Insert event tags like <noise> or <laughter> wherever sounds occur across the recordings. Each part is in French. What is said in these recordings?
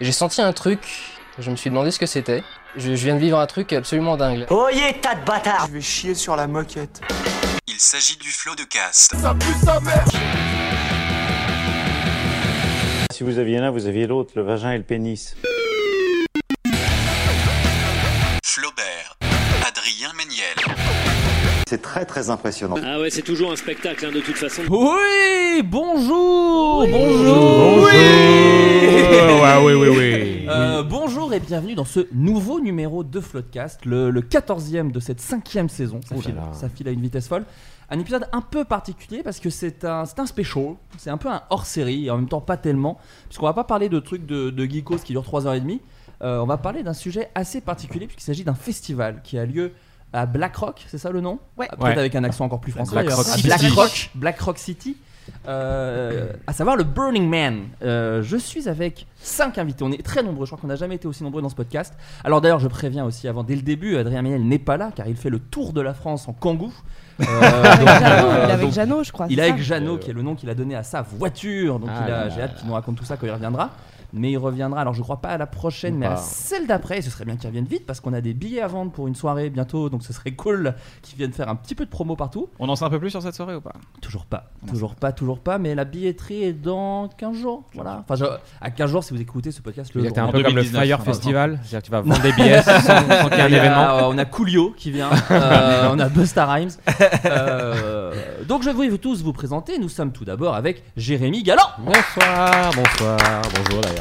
J'ai senti un truc, je me suis demandé ce que c'était. Je, je viens de vivre un truc absolument dingue. Oyez, tas de bâtards Je vais chier sur la moquette. Il s'agit du flot de cast. Si vous aviez l'un, vous aviez l'autre, le vagin et le pénis. Flaubert. Adrien Méniel. C'est très très impressionnant. Ah ouais, c'est toujours un spectacle hein, de toute façon. Oui, bonjour, bonjour, oui, ouais, oui, oui, oui. Euh, bonjour et bienvenue dans ce nouveau numéro de Floodcast, le, le 14e de cette cinquième saison. Ça, Ouh là file, là. ça file à une vitesse folle. Un épisode un peu particulier parce que c'est un, c'est un special, c'est un peu un hors-série et en même temps pas tellement, puisqu'on va pas parler de trucs de, de geekos qui durent 3h30. Euh, on va parler d'un sujet assez particulier puisqu'il s'agit d'un festival qui a lieu à Black Rock, c'est ça le nom? Ouais. Peut-être Ouais. avec un accent encore plus français. Black d'ailleurs. Rock À City. Black Rock, Black Rock City. Euh, à savoir le Burning Man. Euh, je suis avec 5 invités. On est très nombreux. Je crois qu'on n'a jamais été aussi nombreux dans ce podcast. Alors d'ailleurs, je préviens aussi avant, dès le début, Adrien Méniel n'est pas là car il fait le tour de la France en kangou. Euh, <laughs> Avec donc, Jeannot, il est avec donc, Jeannot, je crois. il est avec Jeannot, qui est le nom qu'il a donné à sa voiture. Donc Ah il a- là j'ai hâte qu'il nous raconte tout ça quand il reviendra. Mais il reviendra, alors je crois pas à la prochaine, mais à celle d'après. Et ce serait bien qu'il revienne vite parce qu'on a des billets à vendre pour une soirée bientôt. Donc ce serait cool qu'il vienne faire un petit peu de promo partout. On en sait un peu plus sur cette soirée ou pas? Toujours pas, toujours pas, toujours pas. Mais la billetterie est dans 15 jours. Voilà. Enfin, je- à 15 jours si vous écoutez ce podcast le jour. un En peu comme le 2019, Fire Festival, c'est-à-dire que tu vas <laughs> vendre des billets sans, sans qu'il y ait un a- événement. euh, on a Coolio qui vient, <laughs> euh, on a Busta Rhymes. Euh, donc je vais vous tous vous présenter. Nous sommes tout d'abord avec Jérémy Galland. Bonsoir, bonsoir, bonjour d'ailleurs.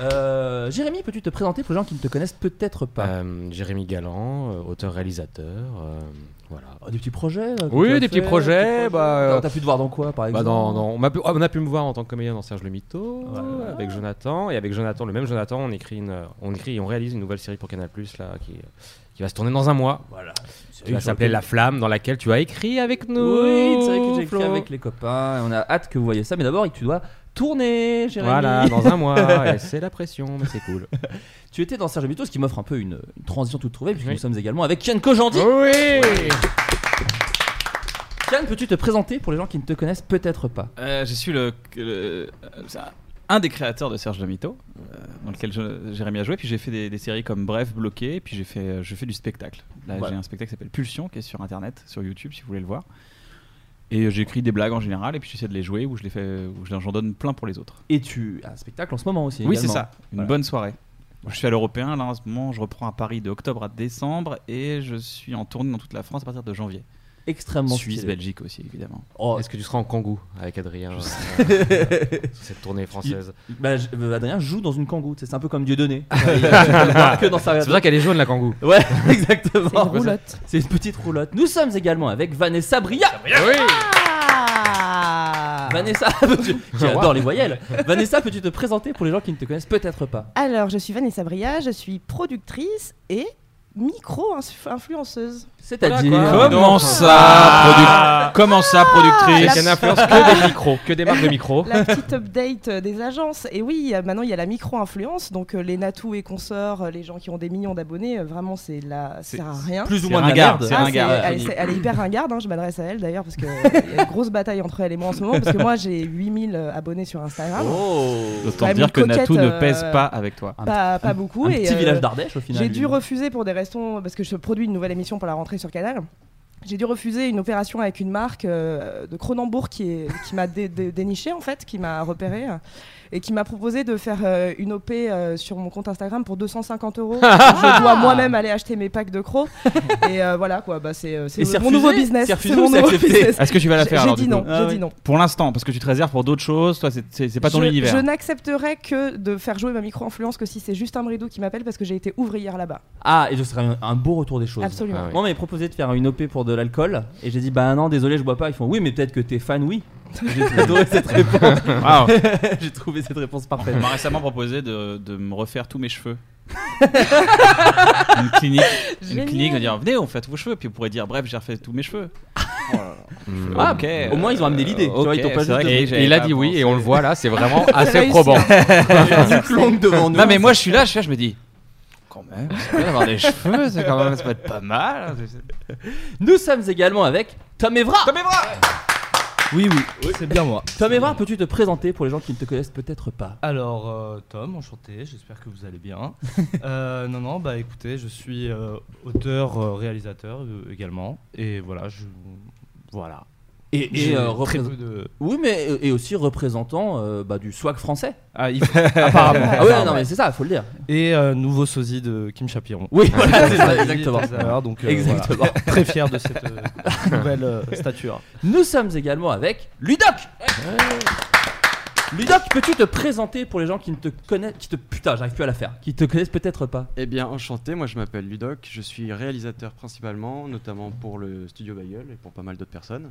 Euh, Jérémy, peux-tu te présenter pour les gens qui ne te connaissent peut-être pas Euh, Jérémy Galland, euh, auteur-réalisateur, voilà. Oh, Des petits projets Oui, des petits projets, des bah, T'as- pu te voir dans quoi par Bah, exemple dans- dans- on, m'a pu, on a pu me voir en tant que comédien dans Serge le Voilà. avec Jonathan, et avec Jonathan, le même Jonathan, on écrit, une, on écrit et on réalise une nouvelle série pour Canal là, qui, qui va se tourner dans un mois, Voilà. qui va s'appeler La Flamme, dans laquelle tu as écrit avec nous. Oui, c'est vrai que j'ai écrit avec les copains et on a hâte que vous voyez ça. Mais d'abord, tu dois tourner, Jérémy. Voilà, dans un mois, <laughs> et c'est la pression, mais c'est cool. <laughs> Tu étais dans Serge Mythos, ce qui m'offre un peu une, une transition toute trouvée, puisque Oui. nous sommes également avec Kian Kojandi. Oui Kian, peux-tu te présenter pour les gens qui ne te connaissent peut-être pas? Euh, je suis le, le- euh, un- des créateurs de Serge Lemito, euh, dans lequel je- Jérémy a joué. Puis j'ai fait des, des séries comme Bref, Bloqué. Puis j'ai fait, euh, je fais du spectacle. Là, Voilà. j'ai un spectacle qui s'appelle Pulsion, qui est sur internet, sur YouTube, si vous voulez le voir. Et euh, j'écris des blagues en général, et puis j'essaie de les jouer, où je les fais, je- j'en donne plein pour les autres. Et tu as un spectacle en ce moment aussi. Oui, c'est ça. Une Voilà. bonne soirée. Je suis à l'Européen, là en ce moment, je reprends à Paris de octobre à décembre, et je suis en tournée dans toute la France à partir de janvier. Extrêmement Suisse, stylé. Belgique aussi, évidemment. Oh, Est-ce que tu seras en kangou avec Adrien euh, <laughs> sur cette tournée française? Bah, je- euh, Adrien joue dans une sais, c'est un peu comme Dieudonné. <laughs> <laughs> C'est pour ça qu'elle est jaune la kangou. Ouais, C'est exactement. une roulotte. C'est une petite roulotte. Nous sommes également avec Vanessa Bria. Oui Ah Vanessa, qui adore les voyelles. Vanessa, peux-tu te présenter pour les gens qui ne te connaissent peut-être pas? Alors, je suis Vanessa Bria, je suis productrice et micro-influenceuse. C'est-à-dire. Comment ça, produ- Comment ça, Ah, productrice Qui n'influence que des micros, que des marques de micros. La petite update des agences. Et oui, maintenant il y a la micro-influence. Donc euh, les Natou et consorts, euh, les gens qui ont des millions d'abonnés, euh, vraiment c'est la... ça C'est- sert à rien. Plus ou moins de la ringard, merde. c'est Ah, ringard. c'est- elle, est- elle est hyper ringarde, hein, je m'adresse à elle d'ailleurs parce qu'il y a une grosse bataille entre elle et moi en ce moment parce que moi j'ai 8000 euh, abonnés sur Instagram. Oh Autant dire que Natou ne pèse pas avec toi. Pas, pas beaucoup. Un et, petit euh, village d'Ardèche au final. J'ai dû refuser pour des raisons parce que je produis une nouvelle émission pour la rentrée sur Canal. J'ai dû refuser une opération avec une marque euh, de Cronenbourg qui, m'a dé- dé- déniché en fait, qui m'a repéré et qui m'a proposé de faire euh, une OP euh, sur mon compte Instagram pour 250 euros. <laughs> je dois moi-même aller acheter mes packs de crocs et euh, voilà quoi. Bah, c'est euh, mon refusé nouveau business. C'est mon nouveau business. Est-ce que tu vas la faire j'ai alors, dit non. Ah J'ai oui. dit non. Pour l'instant, parce que tu te réserves pour d'autres choses, toi, c'est- pas ton je, univers. je n'accepterai que de faire jouer ma micro-influence que si c'est Justin Bridou qui m'appelle parce que j'ai été ouvrière là-bas. Ah, et ce serait un, un beau retour des choses. Absolument. Ah oui. Moi, on m'avait proposé de faire une OP pour de l'alcool et j'ai dit bah non, désolé, je bois pas. Ils font oui, mais peut-être que t'es fan, oui. J'ai adoré cette réponse. <laughs> <laughs> J'ai trouvé cette réponse parfaite. On m'a récemment proposé de, de me refaire tous mes cheveux. <laughs> une clinique, une Génial. clinique va dire venez on fait tous vos cheveux puis on pourrait dire bref j'ai refait tous mes cheveux. Mm. Ah, ok. Au moins, ils ont amené l'idée. Tu vois, ils t'ont Ok, pas c'est vrai juste que Et, j'avais et il a dit oui, et on le voit là, c'est vraiment assez réussi, probant. Nuque longue devant nous. Non mais moi je suis là, je, fais, je me dis quand même, c'est bien d'avoir des cheveux, c'est quand même ça peut être pas mal. Nous sommes également avec Tom Evra. Tom Evra Oui, oui, c'est bien moi. Tom Evra, peux-tu te présenter pour les gens qui ne te connaissent peut-être pas Alors, euh, Tom, enchanté, j'espère que vous allez bien. <laughs> Euh, non, non, bah écoutez, je suis euh, auteur, réalisateur également. Et voilà, je. Voilà. Et, euh, très représent- peu de. Oui, mais et aussi représentant euh, bah, du swag français. Ah, il faut- apparemment. <laughs> Ah ouais, non, mais c'est ça, faut le dire. Et euh, nouveau sosie de Kim Chapiron. Oui, <laughs> voilà, c'est ça, exactement. donc, euh, Exactement. voilà. Très fier de cette euh, nouvelle euh, stature. Nous sommes également avec Ludoc. Ludoc, peux-tu te présenter pour les gens qui ne te connaissent, qui te putain, j'arrive plus à la faire, qui te connaissent peut-être pas? Eh bien, enchanté, moi je m'appelle Ludoc, je suis réalisateur principalement, notamment pour le studio Bagel et pour pas mal d'autres personnes.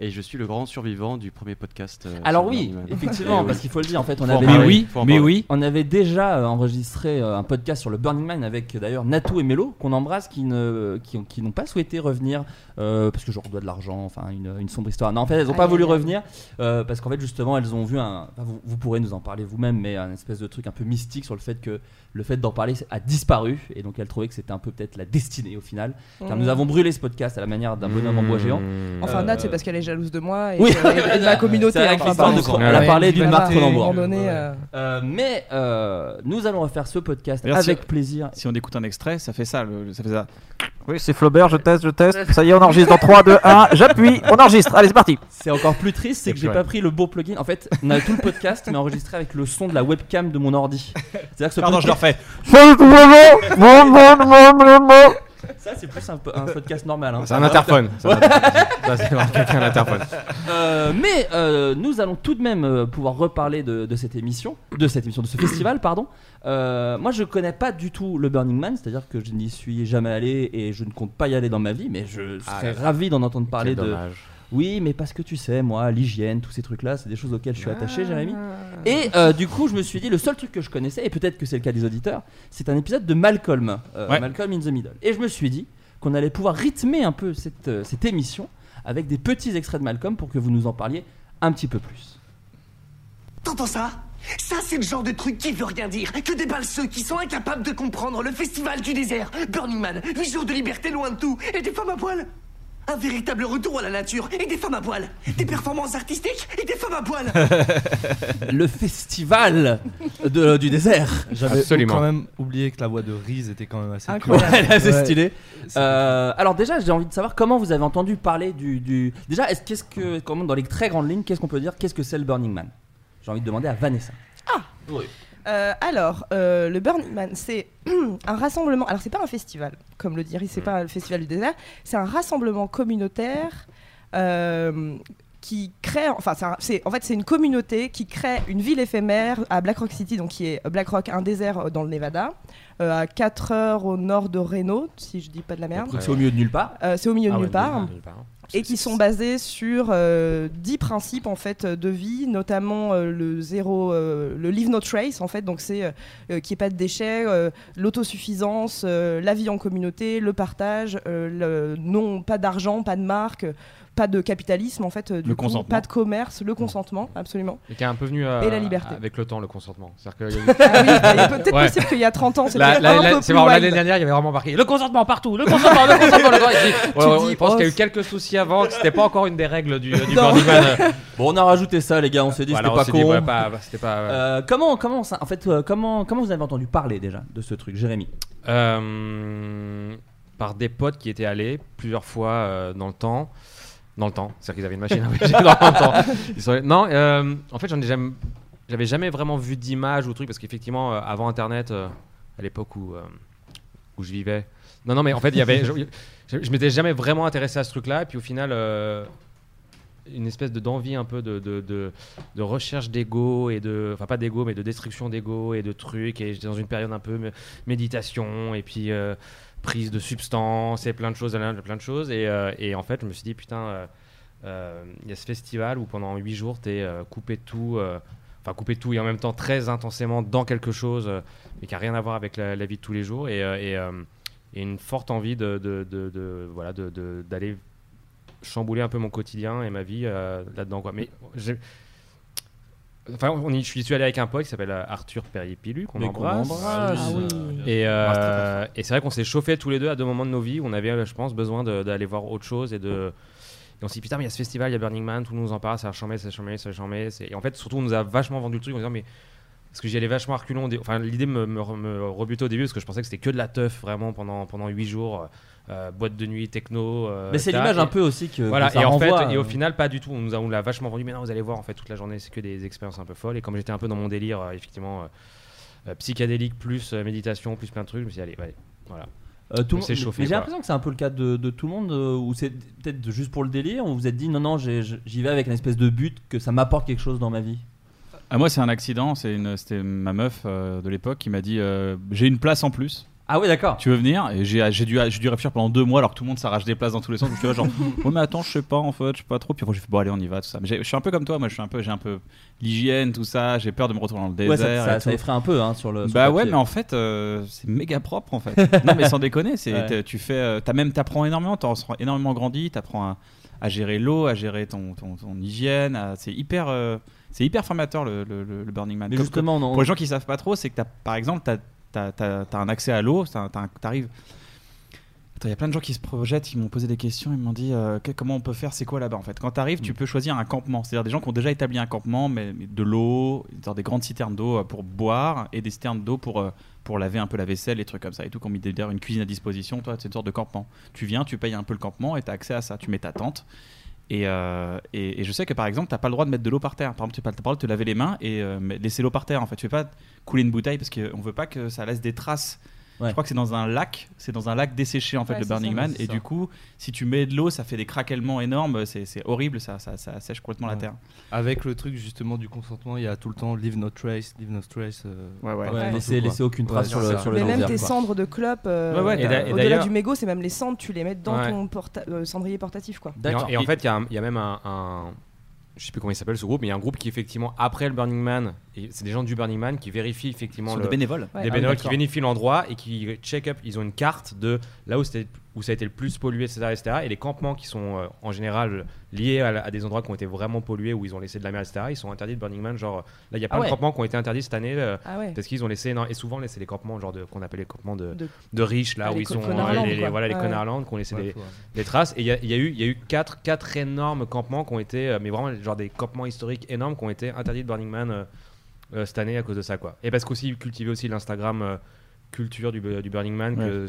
Et je suis le grand survivant du premier podcast. euh, Alors oui, effectivement, Eh parce qu'il faut le dire, en fait, on Faut avait, parler, oui, mais oui. on avait déjà euh, enregistré euh, un podcast sur le Burning Man avec d'ailleurs Natou et Mélo qu'on embrasse, qui ne, qui, ont- qui n'ont pas souhaité revenir euh, parce que je leur dois de l'argent, enfin une, une sombre histoire. Non, en fait, elles n'ont pas Aïe, voulu revenir euh, parce qu'en fait, justement, elles ont vu un. enfin, vous, vous pourrez nous en parler vous-même, mais un espèce de truc un peu mystique sur le fait que le fait d'en parler a disparu et donc elles trouvaient que c'était un peu peut-être la destinée au final. Car nous Mmh. avons brûlé ce podcast à la manière d'un bonhomme en bois géant. Enfin, Euh, Nat, c'est parce qu'elle est jalouse de moi et, Oui. de, et de ma communauté. Vrai enfin, l'histoire de elle a parlé d'une marque Cronenbourg. euh, Euh, mais euh, nous allons refaire ce podcast avec si- plaisir. Si on écoute un extrait, ça fait ça, le- ça fait ça. Oui, c'est Flaubert, je teste, je teste. <laughs> Ça y est, on enregistre dans 3, 2, 1. J'appuie, on enregistre. Allez, c'est parti. C'est encore plus triste, c'est que j'ai pas pris le beau plugin. En fait, on a tout le podcast, mais enregistré avec le son de la webcam de mon ordi. C'est-à-dire que ce Pardon, je le refais. Ça, c'est plus un, po- un podcast normal. hein. C'est un interphone. Ça, <laughs> c'est quelqu'un l'interphone. Euh, mais euh, nous allons tout de même euh, pouvoir reparler de, de cette émission, de cette émission, de ce festival, pardon. Euh, moi, je connais pas du tout le Burning Man, c'est-à-dire que je n'y suis jamais allé et je ne compte pas y aller dans ma vie, mais je Ah, serais ouais. ravi d'en entendre parler de. dommage. Oui, mais parce que tu sais, moi, l'hygiène, tous ces trucs-là, c'est des choses auxquelles je suis attaché, Jérémy. Et euh, du coup, je me suis dit, le seul truc que je connaissais, et peut-être que c'est le cas des auditeurs, c'est un épisode de Malcolm, euh, Ouais. Malcolm in the Middle. Et je me suis dit qu'on allait pouvoir rythmer un peu cette, euh, cette émission avec des petits extraits de Malcolm pour que vous nous en parliez un petit peu plus. T'entends ça? Ça, c'est le genre de truc qui veut rien dire. Que déballent ceux qui sont incapables de comprendre le festival du désert. Burning Man, 8 jours de liberté loin de tout, et des femmes à poil. Un véritable retour à la nature, et des femmes à poil. Des performances artistiques, et des femmes à poil. <laughs> le festival de- du désert. J'avais Absolument. quand même oublié que la voix de Reese était quand même assez Incroyable. cool. Elle est assez Ouais. stylée. C'est- Euh, alors déjà, j'ai envie de savoir comment vous avez entendu parler du, du- déjà, est-ce qu'est-ce que, comment dans les très grandes lignes, qu'est-ce qu'on peut dire, qu'est-ce que c'est le Burning Man? J'ai envie de demander à Vanessa. Euh, alors, euh, le Burning Man, c'est <clears throat> un rassemblement. Alors, c'est pas un festival, comme le dit Riz, c'est Mm. pas le festival du désert. C'est un rassemblement communautaire euh, qui crée. Enfin, c'est en fait, c'est une communauté qui crée une ville éphémère à Black Rock City, donc qui est Black Rock, un désert dans le Nevada, euh, à 4 heures au nord de Reno, si je dis pas de la merde. Donc c'est au milieu de nulle part? Euh, c'est au milieu Ah de ouais, nulle part nulle part. Et qui sont basés sur euh, 10 principes en fait de vie, notamment euh, le zéro, euh, le leave no trace en fait, donc c'est euh, qu'il n'y ait pas de déchets, euh, l'autosuffisance, euh, la vie en communauté, le partage, euh, le non pas d'argent, pas de marque, pas de capitalisme en fait, euh, du Le coup, consentement. pas de commerce, le consentement absolument. Et qui est un peu venu euh, Et la liberté. avec le temps, le consentement. C'est-à-dire qu'il y a eu- <laughs> Ah oui, il est peut-être Ouais. possible qu'il y a 30 ans, c'était La- la- un la- peu c'est plus marrant, l'année dernière, il y avait vraiment marqué le consentement partout, le consentement, le consentement. le consentement. <laughs> Ouais, ouais, je pense oh, qu'il y a eu c'est- quelques soucis avant, que c'était pas encore une des règles du, du Non. Burning Man. <laughs> Bon, on a rajouté ça, les gars. On s'est dit Voilà, c'était pas con. dit, ouais, pas- c'était pas. Euh, comment, comment, ça- en fait, euh, comment, comment vous avez entendu parler déjà de ce truc, Jérémy? Euh, par des potes qui étaient allés plusieurs fois euh, dans le temps. Dans le temps, c'est-à-dire qu'ils avaient une machine à voyager dans le temps. Non, euh, en fait, j'en ai jamais, j'avais jamais vraiment vu d'image ou truc parce qu'effectivement, euh, avant Internet, euh, à l'époque où où je vivais. Non, non, mais en fait, il y avait, je, je, m'étais jamais vraiment intéressé à ce truc-là, et puis au final. une espèce de d'envie un peu de, de, de, de recherche d'ego et de enfin pas d'ego mais de destruction d'ego et de trucs et j'étais dans une période un peu mé- méditation et puis prise de substances et plein de choses plein de choses et, euh, et en fait je me suis dit putain euh, euh, il y a ce festival où pendant 8 jours, tu es coupé tout. Enfin, coupé tout et en même temps très intensément dans quelque chose, mais qui a rien à voir avec la, vie de tous les jours. Et, une forte envie de, voilà, d'aller chambouler un peu mon quotidien et ma vie là-dedans. Quoi. Enfin, on y, je suis allé avec un pote qui s'appelle euh, Arthur Perrier-Pilu, qu'on embrasse. embrasse. Ah oui. Et, euh, Ah, c'est très et c'est vrai qu'on s'est chauffé tous les deux à deux moments de nos vies où on avait, euh, je pense, besoin d'aller voir autre chose et de. Et on s'est dit, putain, mais il y a ce festival, il y a Burning Man, tout le monde nous en parle, ça va chambé, ça va chambé, ça va chambé. Et en fait, surtout, on nous a vachement vendu le truc en disant, mais. Parce que j'y allais vachement reculons. Enfin, l'idée me, me, me rebutait au début parce que je pensais que c'était que de la teuf vraiment pendant, pendant 8 jours. euh, boîte de nuit, techno. euh, Mais c'est l'image un peu aussi que- Voilà, que ça et en fait, et au euh. final, pas du tout. On nous a, on l'a vachement vendu. Mais non, vous allez voir, en fait, toute la journée, c'est que des expériences un peu folles. Et comme j'étais un peu dans mon délire, euh, effectivement, euh, euh, psychédélique plus euh, méditation, plus plein de trucs, je me suis dit, allez, allez, voilà. Euh, tout On s'est chauffé. mais j'ai l'impression que c'est un peu le cas de, de tout le monde, euh, ou c'est peut-être juste pour le délire, ou vous vous êtes dit non, non, j'y vais avec une espèce de but que ça m'apporte quelque chose dans ma vie. Ah, moi, c'est un accident. C'est une, c'était ma meuf euh, de l'époque qui m'a dit euh, J'ai une place en plus. Ah oui, d'accord. Tu veux venir? Et j'ai, j'ai dû, j'ai dû réfléchir pendant deux mois alors que tout le monde s'arrache des places dans tous les sens. Donc, tu vois, genre, <laughs> ouais, mais attends, je sais pas en fait, je sais pas trop. Puis après, j'ai fait Bon, allez, on y va, tout ça. Mais j'ai- je suis un peu comme toi, moi, je suis un peu, j'ai un peu l'hygiène, tout ça. J'ai peur de me retrouver dans le Ouais, ça- désert. ça- et ça tout. effraie un peu, hein, sur le- sur Bah le ouais, papier. mais en fait, euh, c'est méga propre en fait. <laughs> non, mais sans déconner, c'est, Ouais. t'es- tu fais, euh, t'as même, t'apprends énormément, t'en ressens énormément grandi, t'apprends à, à gérer l'eau, à gérer ton, ton, ton hygiène. à- c'est hyper, euh, c'est hyper formateur le, le- le- le Burning Man. Mais Comme- justement, on- pour les gens qui savent pas trop, c'est que t'as, par exemple, t'as- t'as un accès à l'eau, t'arrives. Il y a plein de gens qui se projettent, ils m'ont posé des questions, ils m'ont dit euh, que- comment on peut faire, c'est quoi là-bas en fait? Quand tu arrives, Mm. tu peux choisir un campement, c'est-à-dire des gens qui ont déjà établi un campement, mais, mais de l'eau, dans des grandes citernes d'eau euh, pour boire et des citernes d'eau pour, euh, pour laver un peu la vaisselle, les trucs comme ça et tout, qui ont mis d'ailleurs une cuisine à disposition. Toi, c'est une sorte de campement. Tu viens, tu payes un peu le campement et tu as accès à ça. Tu mets ta tente. Et, euh, et, et je sais que par exemple, tu n'as pas le droit de mettre de l'eau par terre. Par exemple, tu n'as pas le droit de te laver les mains et euh, laisser l'eau par terre. En fait, tu ne fais pas couler une bouteille parce qu'on ne veut pas que ça laisse des traces. Ouais. Je crois que c'est dans un lac, c'est dans un lac desséché en fait Ouais, le Burning ça, Man. Et ça. du coup, si tu mets de l'eau, ça fait des craquements énormes. C'est horrible, ça, ça, ça sèche complètement la terre. Avec le truc justement du consentement, il y a tout le temps leave no trace, leave no trace. euh, Ouais, ouais. laissez aucune trace sur le- sur le Mais même tes quoi. cendres de clope, euh, au-delà du mégot, c'est même les cendres, tu les mets dans Ouais. ton porta- euh, cendrier portatif. quoi. Et en, et en fait, il y a y, même un, un- Je sais plus comment il s'appelle ce groupe, mais il y a un groupe qui, effectivement, après le Burning Man, et c'est des gens du Burning Man qui vérifient effectivement. Ce sont le- des bénévoles. Ouais. Des Ah, bénévoles qui vérifient l'endroit et qui check up. Ils ont une carte de là où, c'était- où ça a été le plus pollué, etc. etc. et les campements qui sont euh, en général liés à, la- à des endroits qui ont été vraiment pollués, où ils ont laissé de la mer, etc. Ils sont interdits de Burning Man. Genre, là, il y a Ah plein ouais. de campements qui ont été interdits cette année euh, Ah ouais. parce qu'ils ont laissé. non, et souvent, c'est les campements genre de- qu'on appelle les campements de, De- de riches, là Ah, où ils sont. Les, les- voilà, les Ouais. Conarland qui ont laissé Ouais, des, traces. Et il y a, y a eu, il y a eu quatre, quatre énormes campements qui ont été, euh, mais vraiment genre des campements historiques énormes qui ont été interdits de Burning Man euh, euh, cette année à cause de ça, quoi. Et parce qu'aussi cultiver aussi l'Instagram euh, culture du, du Burning Man, que-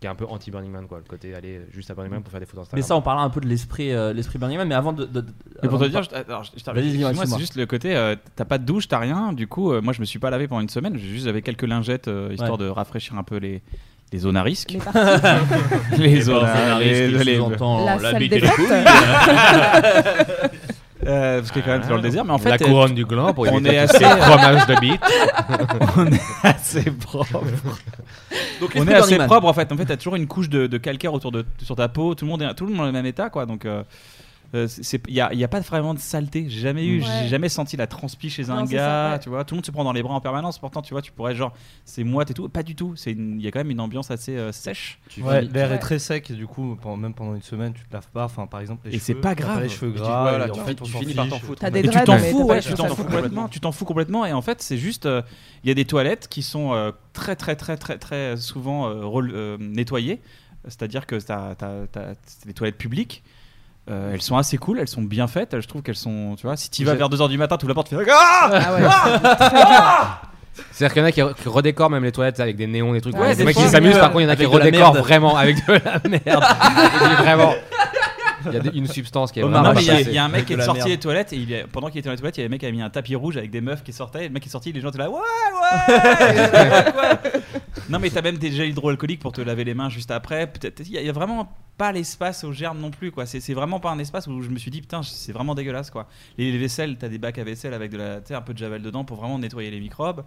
qui est un peu anti Burning Man, quoi. Le côté aller juste à Burning Man pour faire des photos Mais Instagram. ça, on parlera un peu de l'esprit euh, l'esprit Burning Man, mais avant de. de- de- Mais pour te de dire, je- alors, je- dis-moi, excuse-moi, excuse-moi. c'est juste le côté, euh, t'as pas de douche, t'as rien. Du coup, euh, moi, je me suis pas lavé pendant une semaine. J'ai juste j'avais quelques lingettes euh, histoire Ouais. de rafraîchir un peu les, les zones à risque. Les <laughs> les Les zones à risque, les- les- sous-entend La la salle des les couilles. <laughs> Euh, parce qu'il est quand même dans le désert, mais en fait, la euh, couronne du gland pour on est assez fromage de bite. <laughs> on est assez propre. Donc, on est assez propre en fait. En fait, t'as toujours une couche de, de calcaire autour de sur ta peau. Tout le monde est tout le monde est dans le même état, quoi. Donc euh, euh, il y a, il y a pas vraiment de saleté. J'ai jamais eu, Ouais. j'ai jamais senti la transpi chez un Non, gars. ça, ouais. Tu vois, tout le monde se prend dans les bras en permanence. Pourtant, tu vois, tu pourrais genre c'est moite et tout. Pas du tout. Il y a quand même une ambiance assez euh, sèche. Ouais, l'air Ouais. est très sec et du coup, pendant- même pendant une semaine, tu te laves pas. Enfin, par exemple, les Et c'est cheveux, pas grave. les cheveux gras. voilà, tu en fait, finis par t'en foutre. Et tu t'en fous, les tu t'en fous complètement, tu t'en fous complètement, et en fait c'est juste, euh, il y a des toilettes qui sont euh, très très très très très souvent euh, euh, nettoyées, c'est-à-dire que t'as- des toilettes publiques. Euh, elles sont assez cool, elles sont bien faites. Je trouve qu'elles sont, tu vois, si tu vas vers 2h du matin, tu ouvres la porte, tu fais ah Ah ouais. Ah C'est-à-dire qu'il y en a qui, qui redécorent même les toilettes avec des néons, des trucs. Ouais, Ouais, des des mecs qui s'amusent, euh, par contre, il y en a qui redécorent vraiment avec de la merde. <laughs> Vraiment. Il y a des- une substance qui est vraiment. non, mais il y, a- c'est- il y a un mec qui est sorti des toilettes et il a- pendant qu'il était dans les toilettes, il y a un mec qui avait mis un tapis rouge avec des meufs qui sortaient. Et le mec est sorti, les gens étaient là, ouais, ouais, quoi. <laughs> Non, mais t'as même des gels hydroalcooliques pour te laver les mains juste après. Peut-être, il y, a- y a vraiment pas l'espace aux germes non plus, quoi. C'est vraiment pas un espace où je me suis dit, putain, c'est vraiment dégueulasse, quoi. Les, les vaisselles, t'as des bacs à vaisselle avec de la, un peu de javel dedans pour vraiment nettoyer les microbes.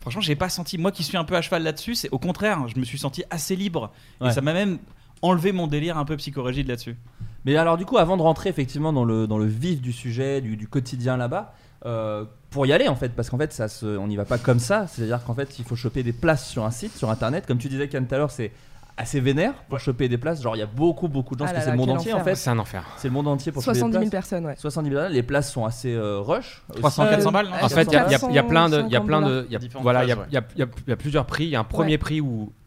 Franchement, j'ai pas senti, moi qui suis un peu à cheval là-dessus, c'est au contraire, je me suis senti assez libre. Ouais. Et ça m'a même enlevé mon délire un peu psychorigide là-dessus. Mais alors du coup, avant de rentrer effectivement dans le, dans le vif du sujet, du, du quotidien là-bas, euh, pour y aller en fait, parce qu'en fait, ça se, on n'y va pas comme ça. C'est-à-dire qu'en fait, il faut choper des places sur un site, sur Internet. Comme tu disais, Ken, tout à l'heure, c'est assez vénère pour choper des places. Genre, il y a beaucoup, beaucoup de gens, Ah parce que c'est le monde entier en fait. C'est un enfer. C'est le monde entier pour choper des 70 000 places. personnes, ouais. 70 000 personnes. Les places sont assez euh, rush. 300, 400 balles, non En fait, il y, a- il y a- il y a plein de, il y a 450 plein de, dollars. il y a- Différentes voilà, il y a, y a- il y a- il y a plusieurs prix. Il y a un premier Ouais. prix où euh,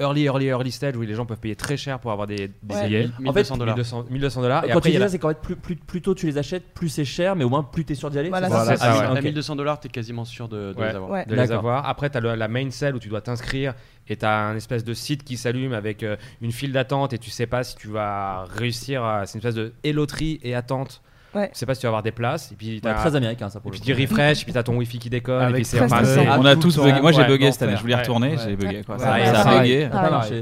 early, early, early stage où les gens peuvent payer très cher pour avoir des, des Ouais. billets. Mille- En fait, 1200 dollars. 1200 1200 dollars. Et Quand après, tu dis ça, c'est qu'en fait, plus, plus, plus tôt tu les achètes, plus c'est cher, mais au moins plus t'es sûr d'y aller. Voilà, c'est ça c'est ça, à, ouais. à Ok. 1200 dollars, t'es quasiment sûr de, de Ouais. les avoir. Ouais. de les avoir. Après, tu as la main cell où tu dois t'inscrire et tu as un espèce de site qui s'allume avec euh, une file d'attente et tu sais pas si tu vas réussir. à- C'est une espèce de éloterie et attente. Ouais. Tu sais pas si tu vas avoir des places. Et puis, Ouais, t'as- très américain ça et pour le <laughs> puis coup. tu refresh, et puis tu as ton wifi qui déconne. Avec et puis c'est On a tous bugué. Moi j'ai Ouais, bugué cette année, je voulais retourner, Ouais. j'ai bugué. Ça, a bugué.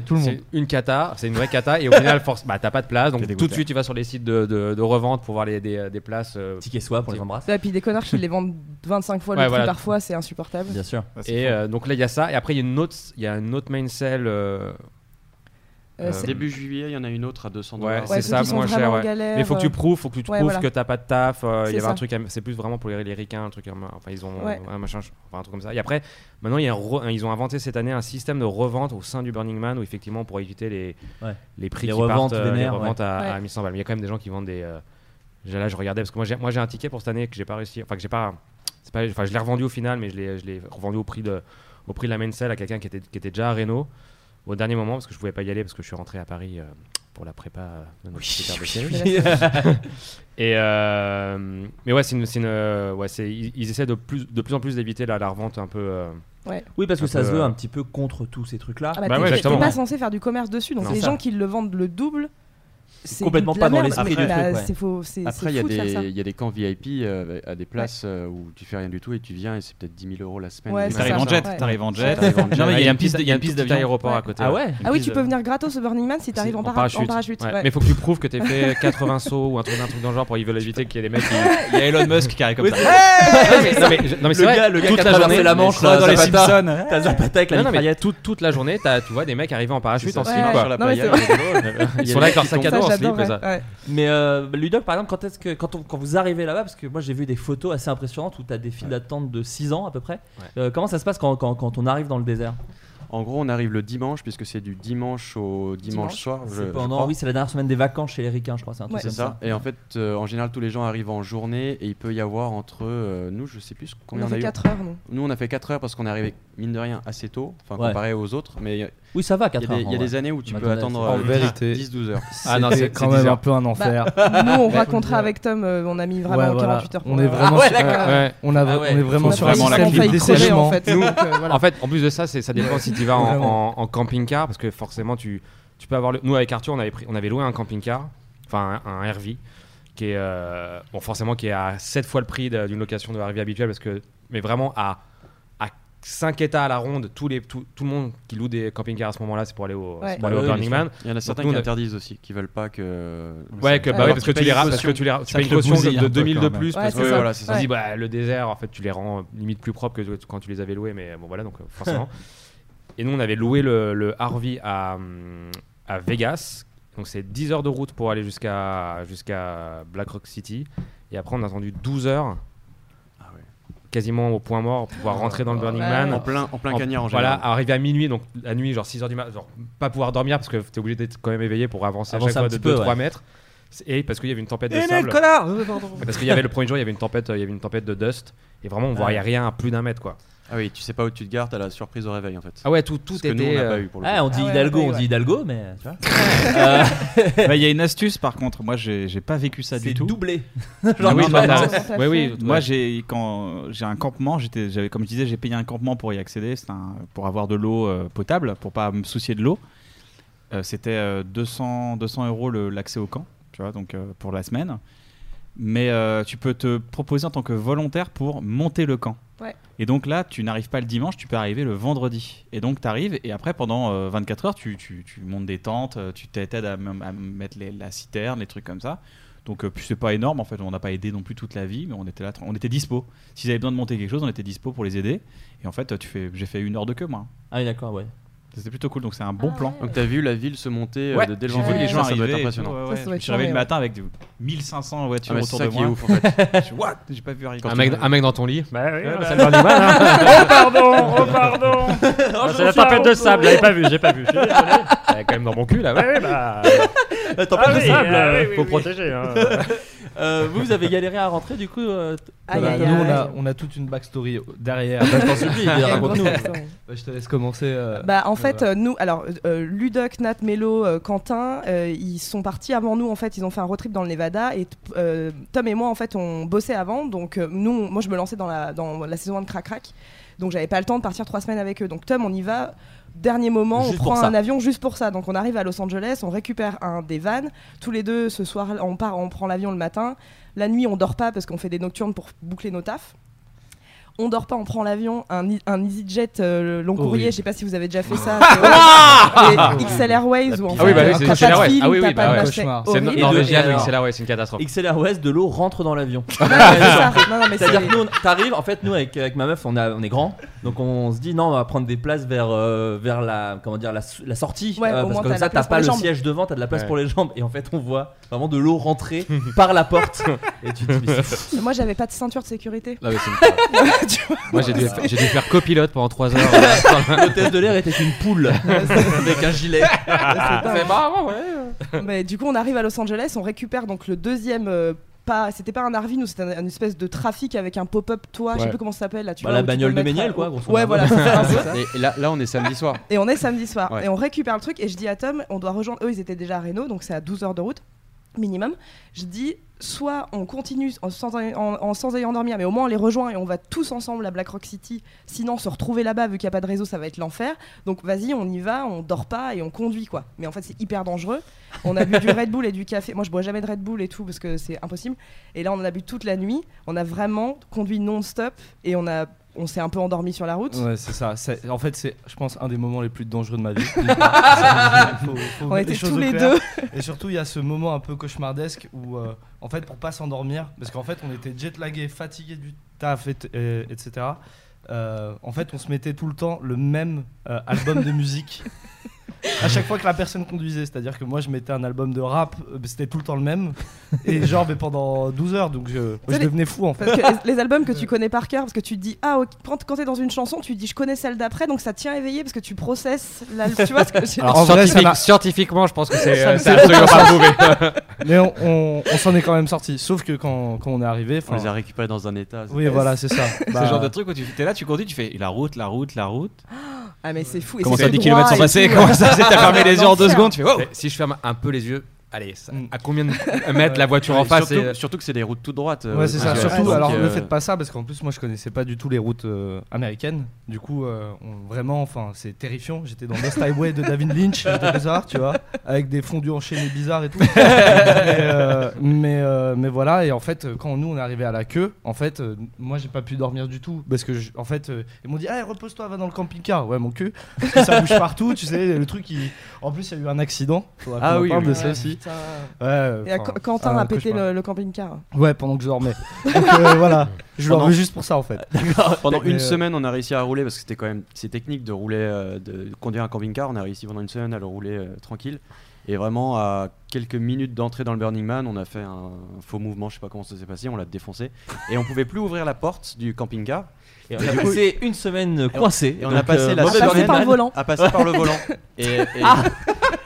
Tout le monde. C'est une cata, c'est une vraie cata, et au final, force, bah, t'as pas de place, donc tout de suite tu vas sur les sites de, de- de revente pour voir les, des, des places. euh, Ticket soit pour les embrasses. Et puis des connards qui les vendent 25 fois le prix parfois, c'est insupportable. Bien sûr. et euh, donc là il y a ça, et après il y a une autre, il y a une autre main cell. Euh, Euh, Euh, c'est- Début juillet, il y en a une autre à 200 Ouais, dollars. c'est Ouais, ça, qui sont moins cher. ouais. galère, Mais il faut que tu euh, prouves, faut que tu te ouais, prouves voilà. que t'as pas de taf. euh, Il C'est y avait ça. un truc, c'est plus vraiment pour les, les ricains, un truc comme, enfin ils ont Ouais. un machin, enfin un truc comme ça. Et après, maintenant il y a un re- ils ont inventé cette année un système de revente au sein du Burning Man où effectivement pour éviter les Ouais. les prix Les qui reventes partent, euh, les reventes ouais. à, à Ouais. 1100 balles. Mais il y a quand même des gens qui vendent des. euh, Là je regardais parce que moi j'ai moi j'ai un ticket pour cette année que j'ai pas réussi, enfin que j'ai pas, c'est pas, enfin je l'ai revendu au final, mais je l'ai je l'ai revendu au prix de au prix de la main sale à quelqu'un qui était qui était déjà à Reno au dernier moment parce que je pouvais pas y aller parce que je suis rentré à Paris euh, pour la prépa euh, de notre super de série. <laughs> Et euh, mais ouais, c'est une, c'est une, euh, ouais, c'est ils, ils essaient de plus de plus en plus d'éviter la, la revente un peu. euh, Ouais. Oui, parce que ça peu, se veut un petit peu contre tous ces trucs-là. Ah bah, Bah t'es- ouais, pas censé faire du commerce dessus, donc Non, les gens qui le vendent le double, c'est complètement pas dans l'esprit du Bah, truc, Après, il y, a des- camps VIP euh, à des places euh, où tu fais rien du tout et tu viens et c'est peut-être 10 000 euros la semaine. Ouais, T'arrives en jet, Ouais. t'arrives en jet. Non mais il y a une piste, petit- il y a une piste petit d'avion. aéroport à côté. Ah ouais Ah oui, tu peux venir gratos au Burning Man si t'arrives en, en para- parachute. Mais il faut que tu prouves que t'aies fait <laughs> 80 sauts ou un truc, un truc dans le genre pour ils veulent éviter qu'il y ait des mecs qui. Il y a Elon Musk qui arrive comme <laughs> ça. non mais, c'est vrai, le gars qui a la traversé journée, la Manche dans là, les. Simpsons. T'as Zapata avec la Non, non, mais mitraillette. toute, toute la journée, tu vois des mecs arriver en parachute en slip. Ils sont là avec leur sac à Ça, dos j'adore, et ça. ouais. Mais euh, Ludoc, par exemple, quand est-ce que quand, on- quand vous arrivez là-bas, parce que moi j'ai vu des photos assez impressionnantes où tu as des files d'attente de 6 ans à peu près. Euh, comment ça se passe quand, quand, quand on arrive dans le désert? En gros, on arrive le dimanche puisque c'est du dimanche au dimanche, Dimanche. soir. je- C'est je pendant, crois. oui, c'est la dernière semaine des vacances chez les Ricains, je crois. C'est un truc Ouais. ça. Et en fait, euh, en général, tous les gens arrivent en journée et il peut y avoir entre euh, nous, je sais plus On combien a on a fait eu. 4 heures, nous. Nous, on a fait 4 heures parce qu'on est arrivé mine de rien assez tôt, enfin Ouais. comparé aux autres. Mais Oui, ça va, il y 4 a, des, heures. il y a des années où tu peux attendre assez. euh, En vérité. 10-12 heures. Ah non, c'est quand même un peu un enfer. Nous, on racontera avec Tom, euh, on a mis vraiment Ouais, voilà. 48 heures pour On est vraiment Ah ouais, on a, Ah ouais. on est vraiment On a sur un système de dessèchement. en fait. Nous, donc, euh, voilà. En fait, en plus de ça, ça dépend si tu vas en, Vraiment. en- en camping-car, parce que forcément, tu, tu peux avoir. Le... Nous, avec Arthur, on avait, pris, on avait loué un camping-car, enfin un, un RV, qui est euh, bon, forcément qui est à 7 fois le prix d'une location de RV habituelle, parce que, mais vraiment à 5 états à la ronde, tous les, tout, tout le monde qui loue des camping-cars à ce moment-là, c'est pour aller au, Ouais. c'est pour aller au oui, Burning Man. Il y en a certains qui interdisent aussi, qui veulent pas que. Ouais, que, bah Ouais. parce que Tu les parce que tu les ra- tu payes une le caution de, de peu, 2000 de plus Ouais, parce c'est que ça. voilà, c'est ça. dit bah le désert en fait tu les rends limite plus propres que quand tu les avais loués mais bon voilà donc euh, forcément <laughs> et nous on avait loué le, le RV à, à Vegas donc c'est 10 heures de route pour aller jusqu'à jusqu'à Black Rock City et après on a attendu 12 heures Ah. Quasiment au point mort pour pouvoir rentrer dans le Burning Ouais. Man En plein, en plein en- cagnard en voilà, général. arriver à minuit, donc la nuit, genre 6h du matin, genre pas pouvoir dormir parce que t'es obligé d'être quand même éveillé pour avancer, Avancer à chaque un fois de petit peu, 2-3 ouais. mètres. Et parce qu'il y avait une tempête de sable. connard <laughs> Parce qu'il y avait le premier jour, il y avait une tempête, il y avait une tempête de dust. Et vraiment, on voyait Ouais. rien à plus d'un mètre, quoi. Ah oui, tu sais pas où tu te gardes, t'as la surprise au réveil en fait. Ah ouais, tout, tout Ce que était. nous, on n'a euh, pas eu pour le Ah, on dit Ah ouais, Hidalgo, ouais, on dit Hidalgo, mais tu vois. <laughs> Euh, Bah, Il y a une astuce par contre, moi j'ai pas vécu ça du tout. doublé. <laughs> Ah Genre, oui, vois, t'as- Comment t'as oui, oui, Moi j'ai quand j'ai un campement, j'étais j'avais comme je disais, j'ai payé un campement pour y accéder, un pour avoir de l'eau euh, potable, pour pas me soucier de l'eau. Euh, C'était euh, 200 200 euros le- l'accès au camp, tu vois, donc euh, pour la semaine. Mais euh, tu peux te proposer en tant que volontaire pour monter le camp. Ouais. Et donc là, tu n'arrives pas le dimanche, tu peux arriver le vendredi. Et donc tu arrives et après pendant euh, 24 heures, tu, tu, tu montes des tentes, euh, tu t'aides à, à mettre les- la citerne, les trucs comme ça. Donc euh, puis c'est pas énorme en fait, on n'a pas aidé non plus toute la vie, mais on était là, on était dispo. S'ils avaient besoin de monter quelque chose, on était dispo pour les aider. Et en fait, tu fais, j'ai fait une heure de queue moi. Ah oui, d'accord, ouais. C'était plutôt cool, donc c'est un bon plan. Donc t'as vu la ville se monter euh, Ouais, dès le j'ai vu vendredi, les gens ça, ça doit être impressionnant. ouais, ouais. Ça, ça doit Je suis réveillé le matin avec 1500 voitures ah, mais autour ça de qui est moi. ouf en fait. <laughs> Je suis, What? J'ai pas vu arriver. Un mec, un mec dans ton lit Bah oui, bah bah ça me du mal. Hein. <laughs> oh pardon, oh pardon. Ah, c'est la tempête de sable, j'avais pas vu, j'ai pas vu. <laughs> Je suis désolé. Bah, quand même dans mon cul là, ouais. Ouais, bah, ah, ah oui, ah oui, Faut protéger. Hein. Euh, vous, avez galéré à rentrer du coup euh, ah, bah, Nous, on a, on a toute une backstory euh, derrière. Bah, je t'en supplie, raconte-nous. Bah, je te laisse commencer. en fait, nous, alors, Ludoc, Nat, Mello, Quentin, ils sont partis avant nous, en fait, ils ont fait un road trip dans le Nevada. Et Tom et moi, en fait, on bossait avant. Donc, nous, moi, je me lançais dans la, dans la saison 1 de Crac Crac. Donc, j'avais pas le temps de partir trois semaines avec eux. Donc, Tom, on y va dernier moment, on prend un avion juste pour ça. Donc on arrive à Los Angeles, on récupère un des vannes. Tous les deux, ce soir, on part, on prend l'avion le matin. La nuit, on dort pas parce qu'on fait des nocturnes pour boucler nos tafs on dort pas, on prend l'avion, un, e- un EasyJet euh, long courrier, je sais pas si vous avez déjà fait ça. <laughs> c'est- XL Airways ou en Ah oui, bah c'est pas de Airways. C'est de- c'est une catastrophe. XLR West, de l'eau rentre dans l'avion. <laughs> C'est-à-dire que nous, t'arrives, en fait, nous, avec, avec ma meuf, on, a, on est grand, donc on se dit, non, on va prendre des places vers, euh, vers la, comment dire, la, sortie, Ouais, euh, parce que comme ça, t'as pas le siège devant, t'as de la place pour les jambes, et en fait, on voit vraiment de l'eau rentrer <laughs> par la porte. Moi, j'avais pas de ceinture de sécurité. Moi, j'ai dû, faire copilote pendant 3 heures. <laughs> L'hôtesse de l'air était une poule avec un gilet. <laughs> C'est marrant, ouais. Mais du coup, on arrive à Los Angeles, on récupère donc le deuxième. Euh, pas, c'était pas un Arvin ou c'était un, une espèce de trafic avec un pop-up toit, je sais plus comment ça s'appelle là. Bah, la bagnole de Méniel, quoi, grosso Ouais, voilà. Et, là, là, on est samedi soir. Et on est samedi soir. Et on récupère le truc. Et je dis à Tom, on doit rejoindre. Eux, ils étaient déjà à Reno, donc c'est à 12 heures de route minimum. Je dis soit on continue en sans, en, en dormir, mais au moins on les rejoint et on va tous ensemble à Black Rock City. Sinon, se retrouver là-bas, vu qu'il n'y a pas de réseau, ça va être l'enfer. Donc vas-y, on y va, on dort pas et on conduit, quoi. Mais en fait, c'est hyper dangereux. On a bu du Red Bull et du café. Moi, je bois jamais de Red Bull et tout, parce que c'est impossible. Et là, on en a bu toute la nuit. On a vraiment conduit non-stop et on a on s'est un peu endormi sur la route. Ouais, c'est ça. En fait, c'est, je pense, un des moments les plus dangereux de ma vie. <laughs> on était tous les deux. Et surtout, il y a ce moment un peu cauchemardesque où, euh, en fait, pour pas s'endormir, parce qu'en fait, on était jetlagué, fatigué du taf, etc. Euh, en fait, on se mettait tout le temps le même euh, album de musique <laughs> à chaque fois que la personne conduisait, c'est-à-dire que moi je mettais un album de rap, euh, c'était tout le temps le même, et <laughs> genre mais pendant 12 heures, donc je, devenais fou en fait. Les, albums que tu euh. connais par cœur, parce que tu te dis, ah, okay, quand t'es dans une chanson, tu te dis je connais celle d'après, donc ça tient éveillé parce que tu processes l'album. tu vois ce que Alors, en vrai, Scientifiquement, je pense que c'est euh, absolument pas <laughs> mais on, s'en est quand même sorti, sauf que quand, quand on est arrivé. On les a récupérés dans un état. Oui, voilà, c'est ça. Bah... C'est le genre de truc où tu es là, tu conduis, tu fais la route, la route, la route. Ah, ah mais c'est fou. Comment ça 10 km sont passés Comment hein. ça T'as fermé les yeux en deux secondes. Tu fais. Oh. Si je ferme un peu les yeux, allez, ça, mm. à combien de <laughs> mettre la voiture en face surtout, et... Euh, surtout, que c'est des routes toutes droites. Euh, ouais, c'est ça. Surtout, alors ne euh, faites pas ça parce qu'en plus, moi, je connaissais pas du tout les routes américaines. Du coup, vraiment, enfin, c'est terrifiant. J'étais dans Lost Highway de David Lynch, bizarre, tu vois, avec des fondus enchaînés bizarres et tout. <laughs> mais, mais, voilà, et en fait, quand nous, on est arrivé à la queue, en fait, moi, j'ai pas pu dormir du tout parce que, en fait, ils m'ont dit, allez, repose-toi, va dans le camping-car. Ouais, mon cul, ça bouge partout, tu sais, le truc, il... en plus, il y a eu un accident. Ah oui, oui. Hein. Quentin ah, a pété le, camping-car. Ouais, pendant que je dormais. Donc euh, <laughs> voilà, je leur Pendant- veux juste pour ça en fait. <laughs> Pendant une euh, semaine, on a réussi à rouler parce que c'était quand même c'est technique de rouler, euh, de conduire un camping-car. On a réussi pendant une semaine à le rouler tranquille. Et vraiment, à quelques minutes d'entrée dans le Burning Man, on a fait un faux mouvement, je sais pas comment ça s'est passé, on l'a défoncé. Et on pouvait plus ouvrir la porte du camping-car. Et on a passé euh, une semaine coincée. Et on a passé la semaine par le volant. À passer par le volant. <laughs> Ah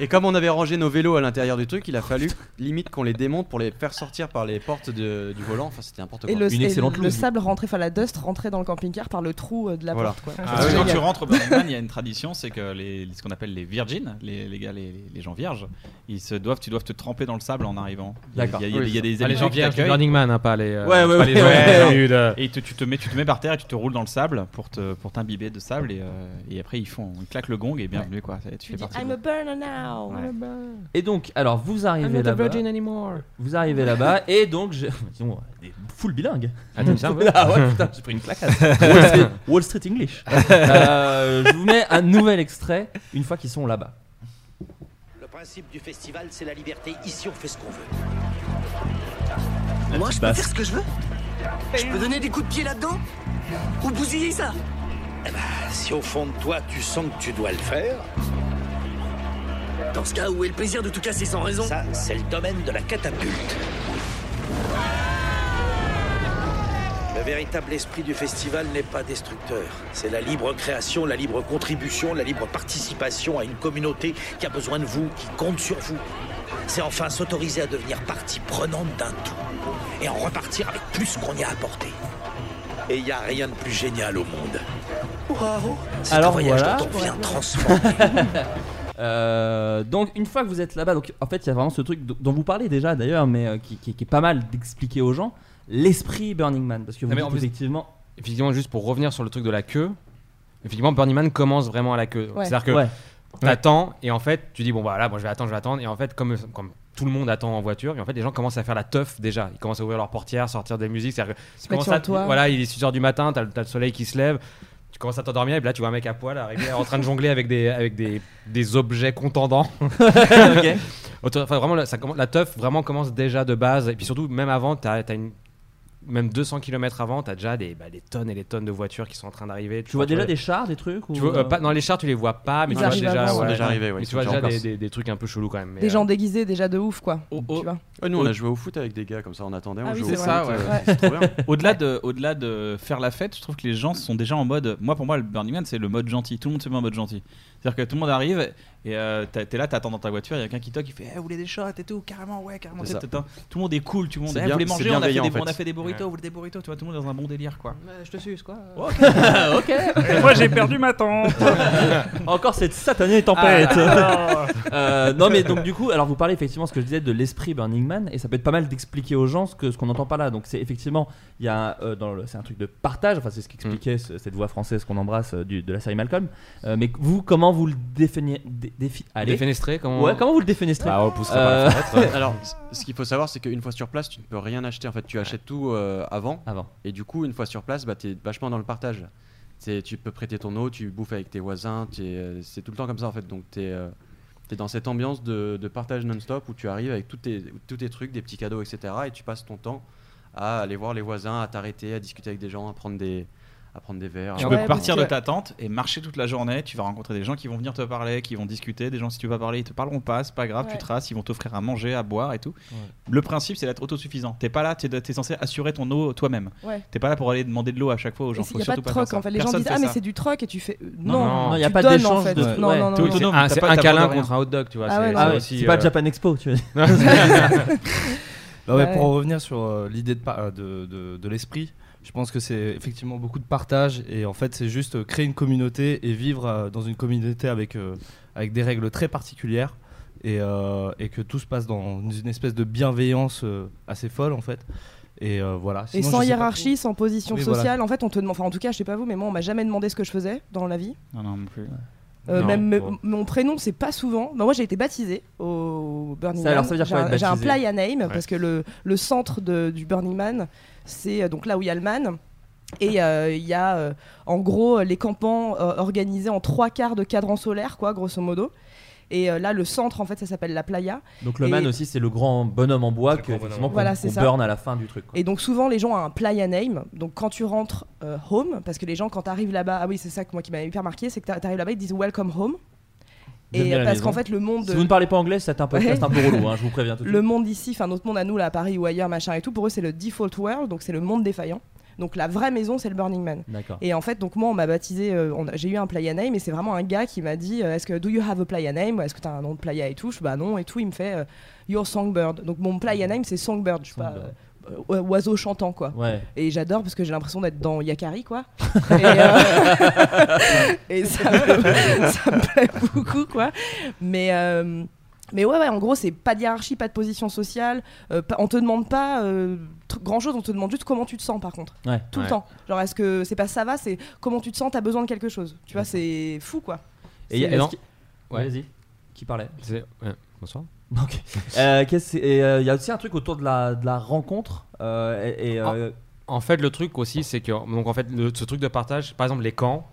et, comme on avait rangé nos vélos à l'intérieur du truc, il a fallu limite qu'on les démonte pour les faire sortir par les portes de, du volant. Enfin, c'était n'importe quoi. Et le, et sable rentrait, enfin la dust rentrait dans le camping-car par le trou euh, de la Voilà. porte. Quoi. Ah, ah oui. Quand tu rentres au <laughs> Bergman, il y a une tradition, c'est que les, ce qu'on appelle les virgins, les, les gars, les, les, gens vierges, ils se doivent, tu dois te tremper dans le sable en arrivant. D'accord. Il y a, des ah, les gens vierges, Burning Man, hein, euh, pas les. Ouais, ouais, ouais. Et tu te mets, tu te mets par terre et tu te roules dans le sable pour te pour t'imbiber de sable et, euh, après ils font claquent le gong et bienvenue quoi. Ça, tu fais partie. I'm a burner now. Et donc alors vous arrivez là-bas. Vous arrivez là-bas et donc je... <laughs> des full bilingue. Ah, <laughs> ah ouais putain j'ai pris une claquade. Wall, Street, <laughs> Wall Street English. Euh, je vous mets un nouvel extrait une fois qu'ils sont là-bas. Le principe du festival c'est la liberté. Ici on fait ce qu'on veut. Moi je peux faire ce que je veux. Je peux donner des coups de pied là-dedans Ou bousiller ça Eh ben, si au fond de toi tu sens que tu dois le faire. Dans ce cas, où est le plaisir de tout casser sans raison Ça, c'est le domaine de la catapulte. Le véritable esprit du festival n'est pas destructeur. C'est la libre création, la libre contribution, la libre participation à une communauté qui a besoin de vous, qui compte sur vous. C'est enfin s'autoriser à devenir partie prenante d'un tout et en repartir avec plus qu'on y a apporté. Et il n'y a rien de plus génial au monde. Waouh C'est un Alors voyage voilà. dont on vient transformer. <laughs> Euh, donc une fois que vous êtes là-bas, donc en fait il y a vraiment ce truc dont vous parlez déjà d'ailleurs, mais euh, qui, qui- qui est pas mal d'expliquer aux gens l'esprit Burning Man, parce que vous Non, mais dites en plus- effectivement. Effectivement, juste pour revenir sur le truc de la queue, effectivement, Burning Man commence vraiment à la queue. Ouais. C'est-à-dire que Ouais. T'attends et en fait, tu dis bon bah là, moi je vais attendre, je vais attendre et en fait, comme, comme tout le monde attend en voiture, et en fait, les gens commencent à faire la teuf déjà. Ils commencent à ouvrir leurs portières, sortir des musiques. Sur à- le toit. Voilà, il est 6 h du matin, t'as le- t'as le soleil qui se lève. Tu commences à t'endormir et puis là tu vois un mec à poil arriver en train de jongler avec des, avec des, des objets contendants. <laughs> <laughs> Enfin, vraiment, la, ça la teuf vraiment commence déjà de base. Et puis surtout, même avant, t'as as une. Même 200 km avant, t'as déjà des, bah, des tonnes et des tonnes de voitures qui sont en train d'arriver. Tu vois déjà des chars, des trucs ou tu vois, euh, euh, pas, Dans les chars, tu les vois pas, mais Ils tu vois déjà, avant, ouais, ouais. déjà arrivés, ouais, mais ils tu vois déjà des, place. des- des trucs un peu chelous quand même. mais, Des euh, gens déguisés déjà de ouf quoi. Oh, tu oh. vois. Ouais, nous on a joué au foot avec des gars comme ça, on attendait, on Ah oui, c'est au euh, bien. <laughs> Au-delà de, au-delà de faire la fête, je trouve que les gens sont déjà en mode. Moi, pour moi, le Burning Man, c'est le mode gentil. Tout le monde se met en mode gentil. C'est-à-dire que tout le monde arrive et euh, t'es là, t'attends dans ta voiture, il y a quelqu'un qui toque, il fait Eh, Vous voulez des shots et tout Carrément, ouais, carrément. Tout le monde est cool, tout le monde C'est Eh, bien- vous voulez manger, on a, fait des, en fait. on a fait des burritos, Ouais. vous voulez des burritos, tu vois, tout le monde est dans un bon délire quoi. je te suce quoi. Ok. <laughs> ok. moi, j'ai perdu ma tante <laughs> Encore cette satanée tempête. Ah, <laughs> Euh, non mais donc du coup, alors vous parlez effectivement ce que je disais de l'esprit Burning Man et ça peut être pas mal d'expliquer aux gens ce que ce qu'on n'entend pas là. Donc c'est effectivement il y a euh, c'est un truc de partage. Enfin c'est ce qu'expliquait ce- cette voix française qu'on embrasse euh, du- de la série Malcolm. Euh, mais vous comment vous le définissez dé- défi- allez. Défenestré, comment Ouais comment vous le défenestrez Bah, on poussera Euh, la fenêtre. <laughs> Alors, ce qu'il faut savoir, c'est qu'une fois sur place, tu ne peux rien acheter. En fait, tu achètes tout euh, avant. Avant. Et du coup, une fois sur place, bah, tu es vachement dans le partage. C'est- Tu peux prêter ton eau, tu bouffes avec tes voisins. euh, C'est tout le temps comme ça, en fait. Donc, tu es, dans cette ambiance de, de partage non-stop où tu arrives avec tous tes, tous tes trucs, des petits cadeaux, etc. Et tu passes ton temps à aller voir les voisins, à t'arrêter, à discuter avec des gens, à prendre des, à prendre des verres. Tu à- peux Ouais, partir de ta tente et marcher toute la journée. Tu vas rencontrer des gens qui vont venir te parler, qui vont discuter. Des gens, si tu vas parler, ils te parleront pas. C'est pas grave, Ouais. tu traces. Ils vont t'offrir à manger, à boire et tout. Le principe, c'est d'être autosuffisant. T'es pas là, t'es es censé assurer ton eau toi-même. Ouais. T'es pas là pour aller demander de l'eau à chaque fois aux gens. Il n'y a pas de troc en fait. Les gens disent Ah, mais c'est du troc et tu fais. euh, Non, Non, non, Non, il y a pas d'échange Non, non, non, non. Ah, c'est pas- un câlin contre un hot dog, tu vois. Ah ouais, c'est- non, Ah c'est pas euh, Japan Expo, tu. Bah <laughs> ouais, <laughs> Ouais. Pour en revenir sur euh, l'idée de, de- de l'esprit, je pense que c'est effectivement beaucoup de partage et en fait c'est juste euh, créer une communauté et vivre euh, dans une communauté avec, euh, avec des règles très particulières et, euh, et que tout se passe dans une espèce de bienveillance euh, assez folle en fait. Et euh, voilà. Et sans hiérarchie, sans position Oui, voilà. sociale, en fait, on te demande. Enfin, en tout cas, je sais pas vous, mais moi, on m'a jamais demandé ce que je faisais dans la vie. Non, non, non plus. Euh, Non, même bon. mon prénom, c'est pas souvent. Bah, moi, j'ai été baptisé au Burning Ça, Man. alors, ça veut dire J'ai quoi, un- un playa name parce que le, le centre de- du Burning Man, c'est euh, donc là où il y a le man. Et euh, il y a euh, en gros les campements euh, organisés en trois quarts de cadran solaire, quoi, grosso modo. Et euh, là, le centre, en fait, ça s'appelle la playa. Donc le Et- man aussi, c'est le grand bonhomme en bois que effectivement. Voilà, ça. burn à la fin du truc. quoi. Et donc souvent les gens ont un playa name. Donc quand tu rentres euh, home, parce que les gens quand tu arrives là-bas, ah oui c'est ça que moi qui m'a hyper marqué, c'est que tu arrives là-bas ils disent welcome home. Et parce maison. qu'en fait le monde, Si vous ne parlez pas anglais, c'est un podcast Ouais. un peu relou, hein, je vous préviens tout de le monde ici, enfin notre monde à nous là à Paris ou ailleurs machin et tout, pour eux c'est le default world, donc c'est le monde défaillant. Donc la vraie maison c'est le Burning Man. D'accord. Et en fait donc moi on m'a baptisé, euh, on a- j'ai eu un playa name et c'est vraiment un gars qui m'a dit euh, est-ce que do you have a playa name? Est-ce que tu as un nom de playa et tout? Je bah non et tout, il me fait euh, your songbird. Donc mon playa name c'est songbird, je sais pas. Euh, oiseau chantant quoi. Ouais. Et j'adore parce que j'ai l'impression d'être dans Yakari quoi. <laughs> et, euh, <laughs> et ça, me, <laughs> ça me plaît beaucoup quoi. Mais euh, mais ouais, ouais, en gros, c'est pas de hiérarchie, pas de position sociale. euh, pas- on te demande pas grand chose, on te demande juste comment tu te sens par contre. Ouais. Tout Ouais. le temps. Genre, est-ce que c'est pas ça va, c'est comment tu te sens, t'as besoin de quelque chose. Tu vois, c'est fou quoi. Et y a- non. qu'il- Ouais. Vas-y. Qui parlait? Bonsoir. Ok. Euh, euh, Il y a aussi un truc autour de la, de la rencontre. euh, et, et, euh, En fait, le truc aussi, c'est que donc en fait, le- ce truc de partage, par exemple les camps,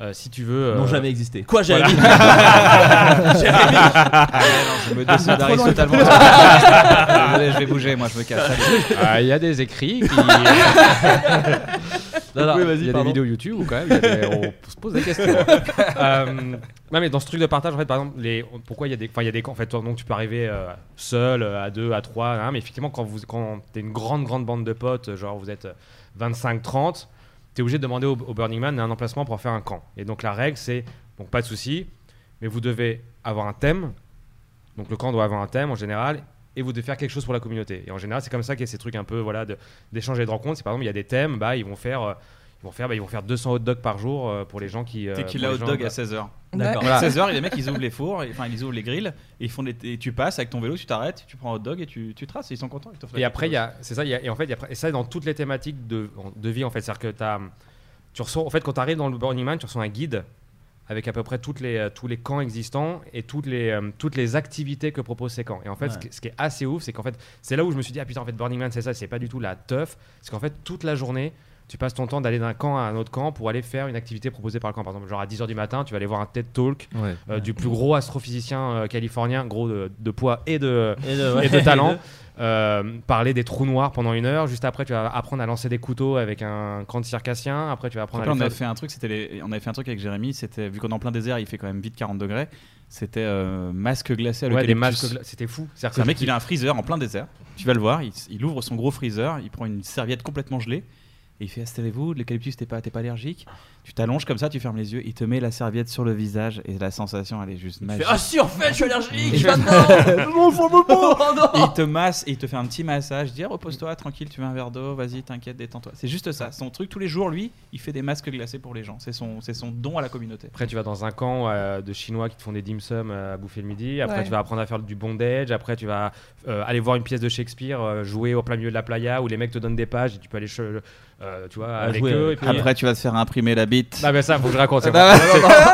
euh, si tu veux, euh, N'ont jamais existé. Quoi, voilà. Jérémy <laughs> Jérémy non, je me désolidarise Trop loin. totalement. <laughs> Je vais bouger, moi je me casse. Ah, il y a des écrits qui. <laughs> Non, non, Oui, vas-y, il y a pardon. des vidéos YouTube où quand même des- on <laughs> se pose des questions. <laughs> Euh, non mais dans ce truc de partage en fait par exemple les pourquoi il y a des enfin il y a des camps en fait donc tu peux arriver euh, seul euh, à deux à trois hein, mais effectivement quand vous quand t'es une grande grande bande de potes genre vous êtes 25 30 t'es obligé de demander au, au Burning Man un emplacement pour faire un camp et donc la règle c'est donc pas de souci mais vous devez avoir un thème donc le camp doit avoir un thème en général et vous devez faire quelque chose pour la communauté. Et en général, c'est comme ça qu'il y a ces trucs un peu voilà de- et de rencontres. C'est par exemple, il y a des thèmes, bah ils vont faire euh, ils vont faire bah, ils vont faire 200 hot dogs par jour euh, pour les gens qui euh, Dès qu'il pour a les hot gens, dog bah, à 16h. D'accord. Voilà. 16h, les mecs ils ouvrent les fours, enfin ils ouvrent les grilles, et, ils font des, et tu passes avec ton vélo, tu t'arrêtes, tu prends un hot dog et tu, tu traces, et ils sont contents. ils Et après, il chose. y a, c'est ça, il y a- et en fait, y a- et ça dans toutes les thématiques de, de vie en fait, c'est-à-dire que t'as- tu reçois, en fait, quand tu arrives dans le Burning Man, tu reçois un guide avec à peu près toutes les, euh, tous les camps existants et toutes les, euh, toutes les activités que proposent ces camps. Et en fait, ce, qui, ce qui est assez ouf, c'est qu'en fait, c'est là où je me suis dit, ah putain, en fait, Burning Man, c'est ça, c'est pas du tout la teuf. C'est qu'en fait, toute la journée, tu passes ton temps d'aller d'un camp à un autre camp pour aller faire une activité proposée par le camp. Par exemple, genre à 10h du matin, tu vas aller voir un TED Talk Ouais. euh, du plus gros astrophysicien euh, californien, gros de, de poids et de, Et de- ouais, et de talent. <laughs> Euh, parler des trous noirs pendant une heure. Juste après, tu vas apprendre à lancer des couteaux avec un camp de circassien. Après, tu vas apprendre Après, à on avait fait un truc, c'était les- on avait fait un truc avec Jérémy, c'était vu qu'on est en plein désert, il fait quand même vite 40 degrés. C'était euh, masque glacé à Ouais, des masques gla- c'était fou. C'est un mec, il a un freezer en plein désert. Tu vas le voir, il, il ouvre son gros freezer, il prend une serviette complètement gelée. Et il fait installez-vous, l'eucalyptus t'es pas, t'es pas allergique? Tu t'allonges comme ça, tu fermes les yeux, il te met la serviette sur le visage et la sensation elle est juste Tu magique. fais, Ah si, en fait, je suis allergique maintenant <laughs> <laughs> <laughs> il te masse et il te fait un petit massage. Dis repose-toi, tranquille, tu veux un verre d'eau, vas-y, t'inquiète, détends-toi. C'est juste ça. Son truc tous les jours, lui, il fait des masques glacés pour les gens. C'est son, c'est son don à la communauté. Après, tu vas dans un camp euh, de Chinois qui te font des dim sum euh, à bouffer le midi. Après, Ouais. tu vas apprendre à faire du bondage. Après, tu vas euh, aller voir une pièce de Shakespeare euh, jouer au plein milieu de la playa où les mecs te donnent des pages et tu peux aller, euh, tu vois, avec jouer eux. avec et puis- Après, tu vas te faire imprimer la bite. Ah, ben ça, faut que je raconte. c'est <laughs> Ah,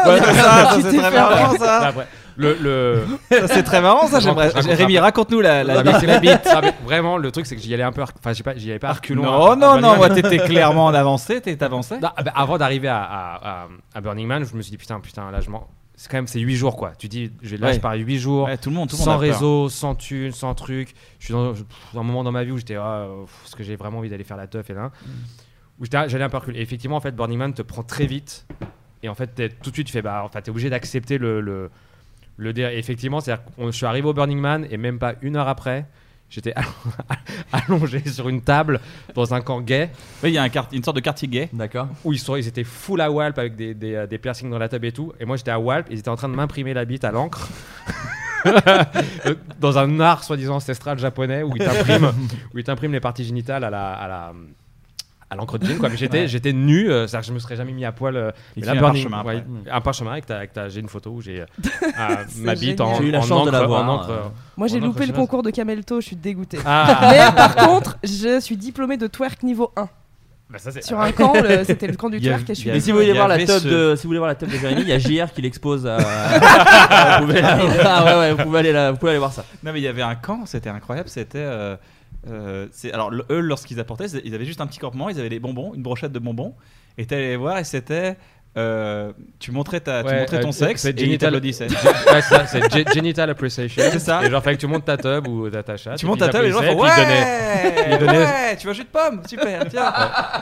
bah, très marrant, ça. Après, le, le... Ça, c'est très marrant, ça, j'aimerais- Rémi, raconte-nous la- la Ah, mais la bite. Ah, mais vraiment, le truc, c'est que j'y allais un peu, enfin, j'y pas- j'y allais pas à reculons. Non, à- à non, Burning non, Man. moi, t'étais clairement en avancée, t'es avancé. Non, bah, avant d'arriver à, à, à- à Burning Man, je me suis dit putain, putain, là je m'en. C'est quand même c'est 8 jours quoi. Tu dis, je, là Ouais. je pars 8 jours, Ouais, tout le monde- tout le monde sans peur. réseau, sans thune, sans truc. Je suis dans, je- dans un moment dans ma vie où j'étais, ah, parce que j'ai vraiment envie d'aller faire la teuf et là. Où j'allais un peu reculer. Et effectivement, en fait, Burning Man te prend très vite. Et en fait, tout de suite, tu fais, bah, enfin, t'es obligé d'accepter le. le, le dé- effectivement, c'est-à-dire je suis arrivé au Burning Man et même pas une heure après, j'étais <laughs> allongé sur une table dans un camp gay. Oui, il y a un quart- une sorte de quartier gay. D'accord. Où ils, sont, ils étaient full à Walp avec des, des, euh, des piercings dans la table et tout. Et moi j'étais à Walp, ils étaient en train de m'imprimer la bite à l'encre. <laughs> dans un art soi-disant ancestral japonais où ils t'impriment où ils t'impriment les parties génitales à la, à la à l'encre de jean quoi mais j'étais Ouais. j'étais nu euh, c'est-à-dire que je me serais jamais mis à poil euh, Il mais fait un Burning- parchemin ouais, un parchemin avec ta, avec ta- j'ai une photo où j'ai euh, <laughs> euh, ma bite en, génial. J'ai eu la en chance de encre, la voir, en encre, euh. euh, Moi j'ai en loupé le concours de Camelto, je suis dégoûté. Ah. Mais par contre, je suis diplômée de twerk niveau 1. Bah, ça, Sur un camp, c'était le camp du Il y a- twerk et je suis si vous voulez voir la ce- de, si vous voulez voir la tub de Jérémy, il y a JR qui l'expose à. <laughs> vous, pouvez aller, ah vous pouvez aller là- vous pouvez aller voir ça. Non, mais il y avait un camp, c'était incroyable. C'était. Euh, alors, eux, lorsqu'ils apportaient, ils avaient juste un petit campement, ils avaient des bonbons, une brochette de bonbons. Et t'allais les voir, et c'était. Euh, tu montrais, ta, tu Ouais, montrais ton euh, sexe, c'est et ils genital- t'applaudissaient. <laughs> Ouais, c'est ça, c'est ge- genital appreciation. C'est ça. Et genre, fallait que tu montes ta tub ou ta, ta chatte. Tu montes ta table et les gens font t'applaudissaient, ouais, ils donnaient- ils donnaient- ouais, tu un jus de pomme, super, <laughs> tiens.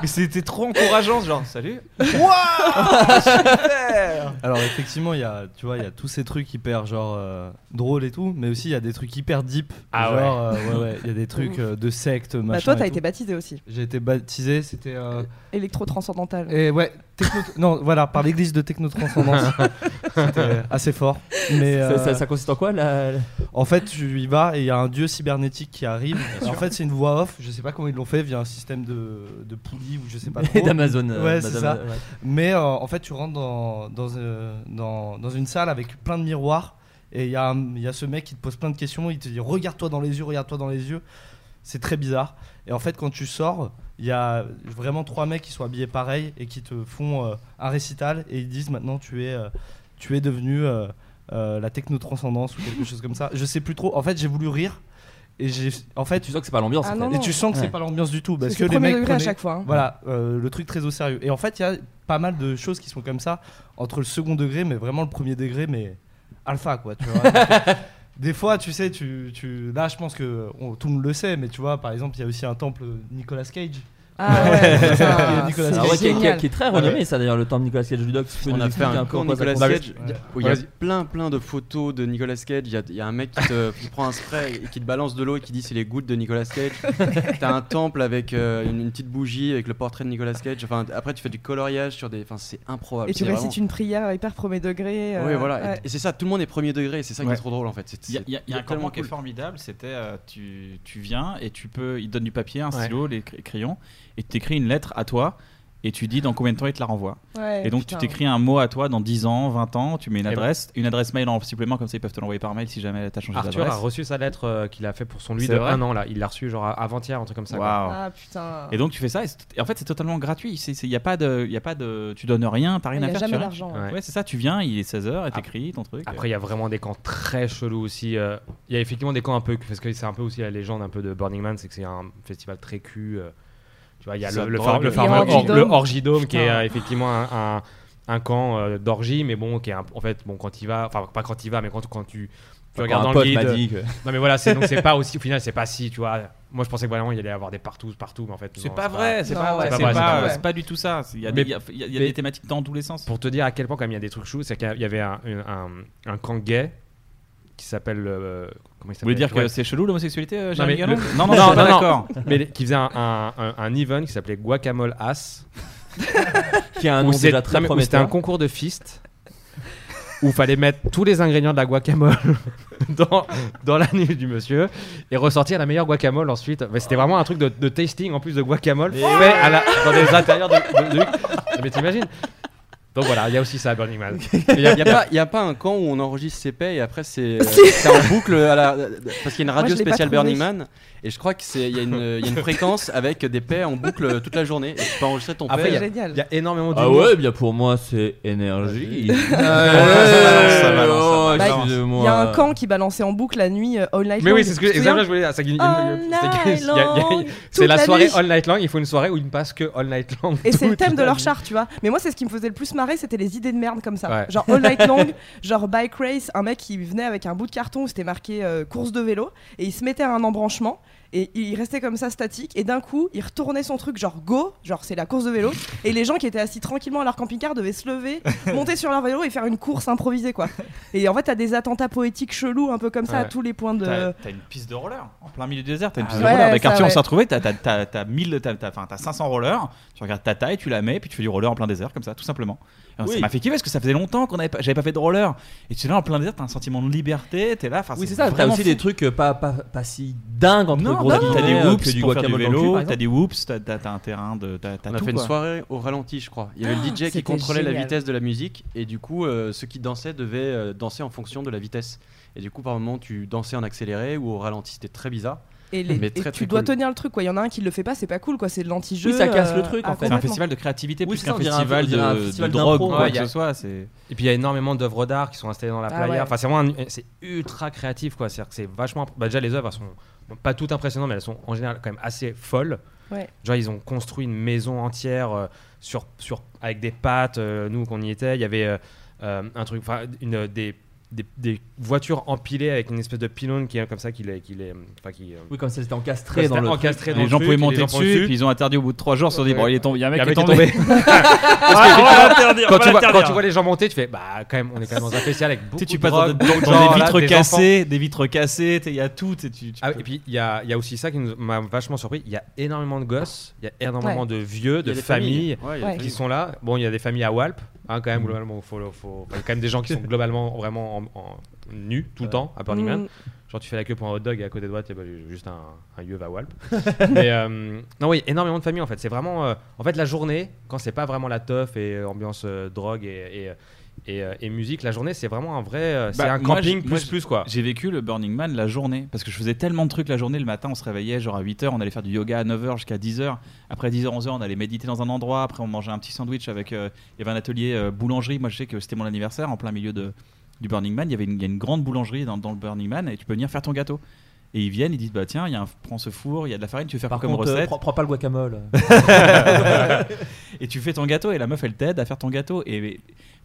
Mais c'était trop encourageant, genre salut. <laughs> Waouh, super. Alors effectivement, il y a, tu vois, il y a tous ces trucs hyper genre euh, drôles et tout, mais aussi il y a des trucs hyper deep. Ah genre, euh, ouais, ouais, il y a des trucs euh, de secte, machin. Bah toi t'as été baptisé aussi. J'ai été baptisé, c'était. euh, Électro-transcendantal. Et ouais, techno- non, voilà, par l'église de Technotranscendance. <laughs> C'était assez fort. Mais Ça, euh, ça- ça consiste en quoi la- En fait, tu y vas et il y a un dieu cybernétique qui arrive. en fait, c'est une voix off. Je sais pas comment ils l'ont fait via un système de, de poulies ou je sais pas Et <laughs> trop. d'Amazon, euh, Ouais, c'est ça. ouais. Mais euh, en fait, tu rentres dans, dans, dans, dans une salle avec plein de miroirs et il y, a un- il y a ce mec qui te pose plein de questions. Il te dit Regarde-toi dans les yeux, regarde-toi dans les yeux. C'est très bizarre. Et en fait, quand tu sors, il y a vraiment trois mecs qui sont habillés pareil et qui te font euh, un récital et ils disent Maintenant, tu es, euh, tu es devenu euh, euh, la technotranscendance ou quelque chose comme ça. Je sais plus trop. En fait, j'ai voulu rire. Et j'ai, en fait, tu sens que c'est pas l'ambiance. Ah en non, fait. et tu sens que Ouais. c'est pas l'ambiance du tout parce que les mecs degré à prenaient- chaque fois, hein. Voilà, euh, le truc très au sérieux. Et en fait, il y a pas mal de choses qui sont comme ça entre le second degré, mais vraiment le premier degré, mais alpha quoi. Tu vois. <laughs> Des fois, tu sais, tu, tu... là, je pense que on- tout le monde le sait, mais tu vois, par exemple, il y a aussi un temple Nicolas Cage Ah ouais, <laughs> putain, Nicolas c'est Cage. Ah ouais, qui, est- qui est- génial. qui est très renommé ça d'ailleurs le temps de Nicolas Cage du Doc. Tu peux On nous a fait expliquer un peu en cours quoi ça Nicolas consiste Cage où il y a Vas-y. plein plein de photos de Nicolas Cage. Il y a, il y a un mec qui te, qui prend un spray et qui te balance de l'eau et qui dit c'est les gouttes de Nicolas Cage. <laughs> T'as un temple avec euh, une, une petite bougie avec le portrait de Nicolas Cage. Enfin après tu fais du coloriage sur des. Enfin c'est improbable. Et tu C'est récites une prière hyper premier degré. euh, Oui voilà. Et- ouais. Et c'est ça. Tout le monde est premier degré. et C'est ça qui Ouais. est trop drôle en fait. C'est- Il y a, c'est- il y a- il y a un tellement campement qui est cool. formidable, c'était euh, tu, tu viens et tu peux, il te donne du papier, un stylo, les cr- crayons, et tu t'écris une lettre à toi et tu dis dans combien de temps il te la renvoie. Ouais, et donc putain. tu t'écris un mot à toi dans 10 ans, 20 ans, tu mets une Et ben- adresse, une adresse mail en supplément, comme ça ils peuvent te l'envoyer par mail si jamais t'as changé Arthur a d'adresse. reçu sa lettre euh, qu'il a fait pour son lui de un an là. Il l'a reçu genre avant-hier, un truc comme ça. Ah putain. Et donc tu fais ça, et, en fait c'est totalement gratuit. Il y a pas de, il y a pas de, tu donnes rien, t'as rien y à a faire. jamais d'argent, rien. ouais. Ouais, c'est ça. Tu viens, il est 16h et t'écris ton truc. Après, il y a vraiment des camps très chelous aussi. euh, Il y a effectivement des camps un peu. Parce que c'est un peu aussi la légende un peu de Burning Man, c'est que c'est un festival très cul. Tu vois, il y a le, le, phare- le fameux or- le Dome. Orgy Dome qui est Putain. euh, effectivement un, un, un camp euh, d'orgie, mais bon, qui est un- en fait, bon, quand il va, enfin, pas quand il va, mais quand, quand tu. Regardes un dans le guide. que- Non mais voilà, c'est donc c'est pas aussi au final c'est pas si tu vois. Moi je pensais que vraiment il allait y avoir des partout partout mais en fait C'est pas vrai, c'est pas, ouais, c'est c'est pas, pas vrai, c'est pas du tout ça. Il y a, Mais- des, il y a- il y a- il y a mais- des thématiques dans tous les sens. Pour te dire à quel point quand même il y a des trucs choux, c'est qu'il y avait un, un, un camp gay qui s'appelle euh, Vous voulez dire que c'est chelou l'homosexualité, euh, Non, mais non, non, pas d'accord. Mais qui faisait un, un, un, un event qui s'appelait Guacamole Ass. Qui a un nom déjà très non, mais où C'était un prometteur. concours de fist où il fallait mettre tous les ingrédients de la guacamole <laughs> dans, dans la nuit du monsieur et ressortir la meilleure guacamole ensuite. Mais c'était vraiment un truc de, de tasting en plus de guacamole fait à la- dans des intérieurs de. de, de- mais t'imagines Donc voilà, il y a aussi ça à Burning Man. <laughs> Il n'y a, y a pas- y a pas un camp où on enregistre ses paix et après c'est euh, <laughs> c'est en boucle à la, parce qu'il y a une radio je l'ai pas spéciale trouvé. Burning Man et je crois que c'est il y, a une- y a une fréquence avec des paix en boucle toute la journée et tu peux enregistrer ton Après, il y paix. a- Génial. il y a énormément Ah d'humour. ouais, bien pour moi c'est énergie. ça balance, ça balance, ça excusez-moi. Il y a un camp qui balançait en boucle la nuit euh, All Night Mais Long. oui, c'est ce que Tu te exactement souviens je voulais dire. C'est qu'il- il- All il- c'est qu'il- night il y a- il y a- long, <laughs> C'est toute la la soirée nuit. All Night Long. Il faut une soirée où il ne passe que All Night Long. Et c'est le toute thème de la leur nuit. char, tu vois. Mais moi, c'est ce qui me faisait le plus marrer, c'était les idées de merde comme ça. Ouais. Genre All Night <laughs> Long, genre Bike Race, un mec qui venait avec un bout de carton où c'était marqué euh, course de vélo, et il se mettait à un embranchement, et il restait comme ça statique, et d'un coup, il retournait son truc, genre go, genre c'est la course de vélo, et les gens qui étaient assis tranquillement à leur camping-car devaient se lever, <laughs> monter sur leur vélo et faire une course improvisée, quoi. Et en fait, t'as des attentats poétiques chelous, un peu comme ça, à tous les points de. T'as une piste de roller en plein milieu du désert. T'as une Ah piste ouais. de roller. Ouais, Avec ça, Arthur, on s'est retrouvé. T'as t'as- t'as- t'as 1000, t'as- t'as- enfin, t'as 500 rollers. Tu regardes ta taille, tu la mets, puis tu fais du roller en plein désert, comme ça, tout simplement. Et Ça Oui. m'a fait kiffer parce que ça faisait longtemps qu'on avait pas, j'avais pas fait de roller. Et tu es là en plein désert, t'as un sentiment de liberté. T'es là. enfin, Oui, c'est ça. T'as aussi fou. des trucs euh, pas, pas, pas si dingues entre gros t'as guillemets, t'as des euh, whoops pour faire du vélo, t'as des whoops, t'as- t'as t'as un terrain de. t'as- t'as On a fait une soirée au ralenti, je crois. Il y avait le DJ qui contrôlait la vitesse de la musique et du coup, euh, ceux qui dansaient devaient euh, danser en fonction de la vitesse. Et du coup, par moment, tu dansais en accéléré ou au ralenti. C'était très bizarre. Et, les- Mais et très, tu dois cool. tenir le truc, quoi. Il y en a un qui le fait pas, c'est pas cool, quoi. C'est de l'anti-jeu. Oui, ça casse le euh, truc, ah, en fait. C'est un festival de créativité Oui, plus c'est qu'un un- festival un de, festival de drogue ouais, quoi que a- ce soit. c'est- Et puis il y a énormément d'œuvres d'art qui sont installées dans la Ah playa. ouais. Enfin, c'est vraiment un- c'est ultra créatif quoi. C'est vachement. Bah, déjà les œuvres sont pas toutes impressionnantes, mais elles sont en général quand même assez folles. Ouais. Genre ils ont construit une maison entière euh, sur sur avec des pattes. euh, nous qu'on y était, il y avait euh, euh, un truc, enfin une des, des des voitures empilées avec une espèce de pylône qui est comme ça qui les qui les enfin qui euh, Oui, comme ça c'était encastré dans le. encastré dans Les le gens truc, pouvaient monter dessus, puis ils ont interdit au bout de 3 jours. Ils se sont dit, bon, il est tombé- il y a un mec qui est tombé. <laughs> Quand, tu vois, l'interdire. quand tu vois les gens monter, tu fais bah quand même on est quand même dans un festival avec beaucoup Tu sais, tu de passes dans, drogue, dans- beaucoup de dans gens, des vitres cassées, des vitres cassées, il y a tout. tu sais, tu- tu Ah, peux- et puis il y a, il y a aussi ça qui m'a vachement surpris. Il y a énormément de gosses, il y a énormément de vieux, de familles. qui sont là. Bon, il y a des familles à Walp, hein, quand même. Globalement, faut, faut, il y a quand même des gens qui sont <laughs> globalement vraiment en, en- nus tout le temps à Burning Man. Mm. Genre tu fais la queue pour un hot dog et à côté de toi, il y a bah, juste un, un yeux à Walp. <laughs> Mais euh, non, oui, énormément de familles en fait. C'est vraiment, euh, en fait, la journée quand c'est pas vraiment la teuf et euh, ambiance drogue et, et, et, euh, et musique, la journée c'est vraiment un vrai, euh, c'est Bah, un camping j'ai- plus moi, plus quoi. J'ai vécu le Burning Man la journée parce que je faisais tellement de trucs la journée. Le matin, on se réveillait genre à 8h, on allait faire du yoga à 9h jusqu'à 10h. Après 10h, 11h, on allait méditer dans un endroit. Après, on mangeait un petit sandwich avec. euh, il y avait un atelier euh, boulangerie. Moi, je sais que c'était mon anniversaire en plein milieu de, du Burning Man. Il y avait une, il y a une grande boulangerie dans, dans le Burning Man et tu peux venir faire ton gâteau. Et ils viennent, ils disent bah tiens, il y a un, prends ce four, il y a de la farine, tu veux faire Par quoi comme contre, euh, recette? prends, prends pas le guacamole. <laughs> et tu fais ton gâteau et la meuf elle t'aide à faire ton gâteau et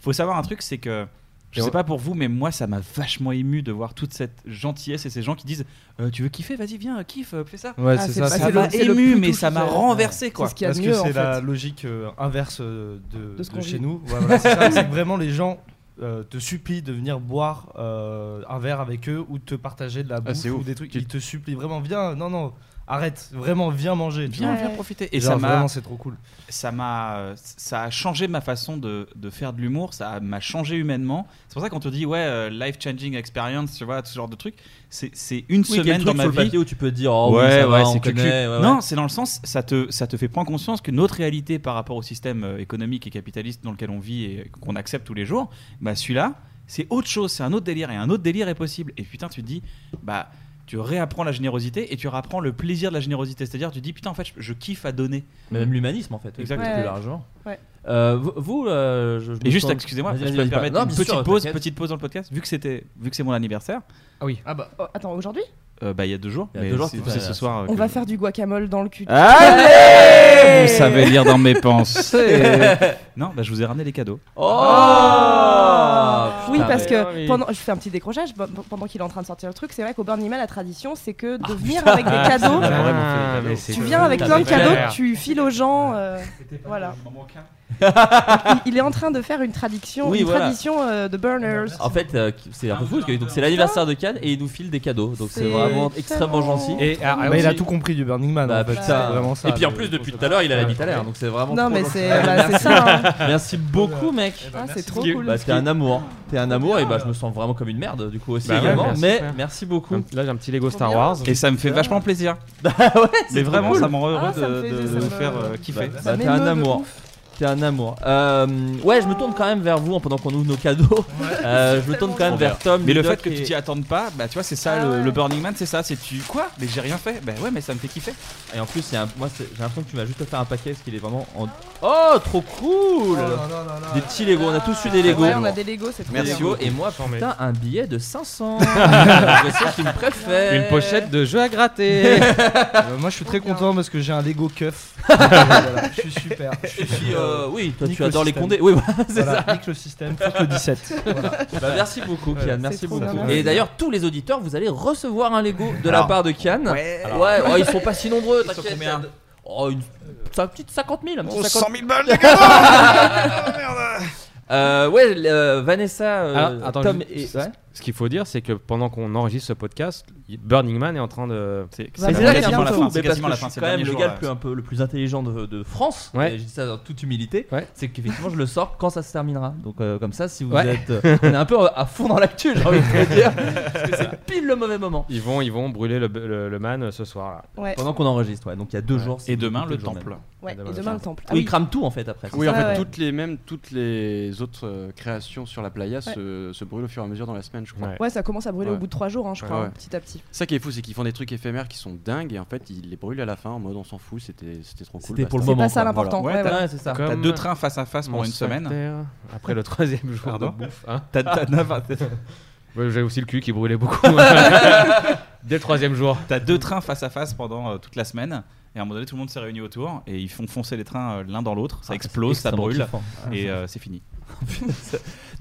faut savoir un truc c'est que Je sais pas pour vous, mais moi, ça m'a vachement ému de voir toute cette gentillesse et ces gens qui disent euh, Tu veux kiffer? Vas-y, viens, kiffe, euh, fais ça. Ouais, c'est ça. Ça m'a ému, mais ça m'a renversé, quoi. ce qu'il y a Parce que c'est la fait. logique euh, inverse de, De ce de chez nous. Ouais, voilà, c'est que <laughs> vraiment les gens euh, te supplient de venir boire euh, un verre avec eux ou de te partager de la bouffe c'est ou ouf. des trucs. Ils te supplient vraiment, viens, non, non, arrête, vraiment, viens manger. Viens, viens profiter. Et Genre, ça m'a. vraiment, c'est trop cool. ça m'a euh, ça a changé ma façon de, de faire de l'humour ça m'a changé humainement c'est pour ça quand on te dit ouais life changing experience tu vois ce genre de truc c'est c'est une Oui, semaine dans ma le vie où tu peux te dire, oh oui, ouais va, ouais c'est que ouais, non ouais. c'est dans le sens ça te ça te fait prendre conscience que notre réalité par rapport au système euh, économique et capitaliste dans lequel on vit et qu'on accepte tous les jours bah celui-là c'est autre chose c'est un autre délire et un autre délire est possible et putain tu te dis bah tu réapprends la générosité et tu réapprends le plaisir de la générosité c'est-à-dire tu dis putain en fait je, je kiffe à donner Mais même l'humanisme en fait, Exactement. plus Ouais. largement. Ouais. Euh, vous, vous, euh, je, Et juste, excusez-moi, je peux me permettre non, une petite sûr, pause, petite pause dans le podcast. Vu que c'était, vu que c'est mon anniversaire, Ah oui. Ah bah, Oh, attends, aujourd'hui? Euh, bah il y a deux jours, Il y a mais deux jours, c'est, c'était c'est à- ce soir. euh, On que- va faire du guacamole dans le cul. Allez Vous savez lire dans mes pensées. <laughs> non, bah je vous ai ramené les cadeaux. Oh Oui, Putain, parce mais- que oui. pendant, je fais un petit décrochage pe- pendant qu'il est en train de sortir le truc. C'est vrai qu'au Burning Man, la tradition, c'est que Ah, de venir avec des cadeaux. Ah, vraiment fait les mais cadeaux. c'est Tu viens avec plein de cadeaux, tu files aux gens. euh, voilà. Il, il est en train de faire une tradition, Oui, une voilà. tradition euh, de burners. En fait, euh, c'est un peu fou parce que donc c'est l'anniversaire de Cannes et il nous file des cadeaux. Donc c'est vraiment extrêmement gentil. Et ah, Bah, il a tout compris du Burning Man. Bah, en fait, putain. c'est vraiment ça. et puis en plus, depuis tout à l'heure, il a la bite à l'air. Donc c'est vraiment. Non, mais c'est <laughs> bah, c'est ça. hein. <laughs> Merci beaucoup, mec. Ah, c'est trop cool. Bah, t'es un amour. T'es un amour et bah, je me sens vraiment comme une merde du coup aussi Bah également. merci, mais merci beaucoup. Là, j'ai un petit Lego Star. Wars. Et ça me fait vachement plaisir. <laughs> Mais vraiment, ça me rend heureux Ah, de, faire euh, kiffer. T'es un amour. T'es un amour. Euh, ouais, je me tourne quand même vers vous hein, pendant qu'on ouvre nos cadeaux. <laughs> Euh, je me tourne quand même vers Tom. Mais le Ludoc fait que et- tu t'y attendes pas, bah tu vois, c'est ça Ah le, ouais. le Burning Man, c'est ça. C'est tu quoi? Mais j'ai rien fait. Bah ouais, mais ça me fait kiffer. Et en plus, il y a un- moi, c'est- j'ai l'impression que tu m'as juste offert un paquet parce qu'il est vraiment en. Oh, trop cool Des petits Lego, on a tous eu des Lego. Ouais, on a des Lego, c'est trop Des bien. Lego, et moi, J'en mets. putain, un billet de 500. <laughs> je sais qu'il me préfère. Une pochette de jeux à gratter. <laughs> Euh, moi, je suis très content parce que j'ai un Lego keuf. Voilà, je suis super. Je suis, euh, oui, toi Nique tu le adores les condés. Oui, voilà, <laughs> c'est Voilà, ça. nique le système, fuck le 17. Voilà. Bah, merci beaucoup, Kian. Merci beaucoup. bien, Et d'ailleurs, tous les auditeurs, vous allez recevoir un Lego de la Alors. part de Kian. Ouais. Ouais, oh, ils sont pas si nombreux, sont t'inquiète. combien Oh, une, ça, petite 50 000, un petit Oh, 50 000 balles, les <laughs> gars Euh, ouais, euh, Vanessa, euh, Alors, attends, Tom et. Ouais. Ce qu'il faut dire, c'est que pendant qu'on enregistre ce podcast, Burning Man est en train de. C'est un peu fou, C'est quasiment la fin, c'est quand même le gars le plus, un peu, le plus intelligent de, de France. Ouais. Et je dis ça dans toute humilité. Ouais. C'est qu'effectivement, je le sors quand ça se terminera. Donc, euh, comme ça, si vous Ouais. êtes. euh, on est un peu à fond dans l'actu, j'ai envie de te dire. <laughs> Parce que c'est pile le mauvais moment. Ils vont, ils vont brûler le, le, le man ce soir. Là. Ouais. Pendant qu'on enregistre, ouais. Donc, il y a deux jours. Et demain, le temple. même. Ouais, et demain le temple. temple. Oui, ils crament tout en fait après. Oui, en fait, toutes les mêmes, toutes les autres euh, créations sur la playa se brûlent au fur et à mesure dans la semaine, je crois. Ouais. Ouais, ça commence à brûler Ouais. au bout de 3 jours, hein, je crois, Ouais, hein, petit à petit. Ça qui est fou, c'est qu'ils font des trucs éphémères qui sont dingues et en fait ils les brûlent à la fin en mode on s'en fout, c'était c'était trop cool. C'était pour le moment. C'est pas ça l'important. Voilà. Ouais, Ouais, ouais. Ouais, c'est ça. Comme T'as deux trains face à face pour une semaine. Après le troisième jour Pardon de bouffe. hein. T'as t'as neuf- <laughs> Ouais, J'ai aussi le cul qui brûlait beaucoup. <laughs> <laughs> Dès le troisième jour. T'as deux trains face à face pendant euh, toute la semaine. Et à un moment donné, tout le monde s'est réuni autour et ils font foncer les trains euh, l'un dans l'autre. Ça Ah, explose, c'est ça brûle kiffant. et euh, c'est fini.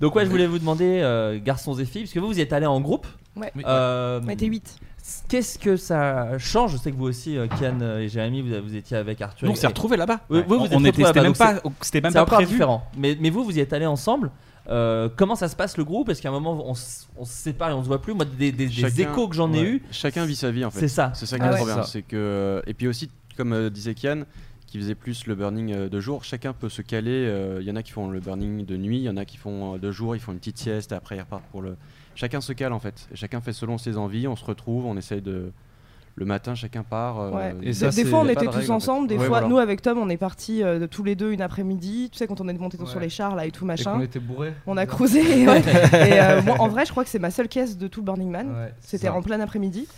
Donc, ouais, je voulais vous demander, euh, garçons et filles, parce que vous, vous y êtes allés en groupe. Ouais. Euh, On était 8. Qu'est-ce que ça change? Je sais que vous aussi, euh, Kian euh, et Jérémy, vous, vous étiez avec Arthur. Donc on s'est retrouvés là-bas. Oui, Ouais. vous, vous on êtes on était, retrouvés c'était là-bas, même donc pas, c'était même C'est pas encore prévu. différent. Mais, mais vous, vous y êtes allés ensemble. Euh, comment ça se passe le groupe? Est-ce qu'à un moment on, s- on se sépare et on se voit plus Moi, des, des- des Chacun- échos que j'en ai ouais. eu, Chacun vit sa vie en fait. c'est ça. C'est ça qui Ah est ouais. trop bien. C'est que et puis aussi comme euh, disait Kian, qui faisait plus le burning euh, de jour, chacun peut se caler. euh, Il y en a qui font le burning de nuit, il y en a qui font euh, de jour, ils font une petite sieste et après ils repartent pour le. Chacun se cale en fait. Chacun fait selon ses envies. On se retrouve, on essaye de. Le matin, chacun part. euh, Ouais. Et Des- ça, des fois, on était tous règle, en fait. ensemble. Des Ouais, fois, voilà. nous, avec Tom, on est partis euh, tous les deux une après-midi. Tu sais, quand on est monté sur les chars là et tout Et machin. qu'on était bourrés. On a cruisé. et <laughs> ouais. Et, euh, moi, en vrai, je crois que c'est ma seule caisse de tout Burning Man. C'était en plein après-midi.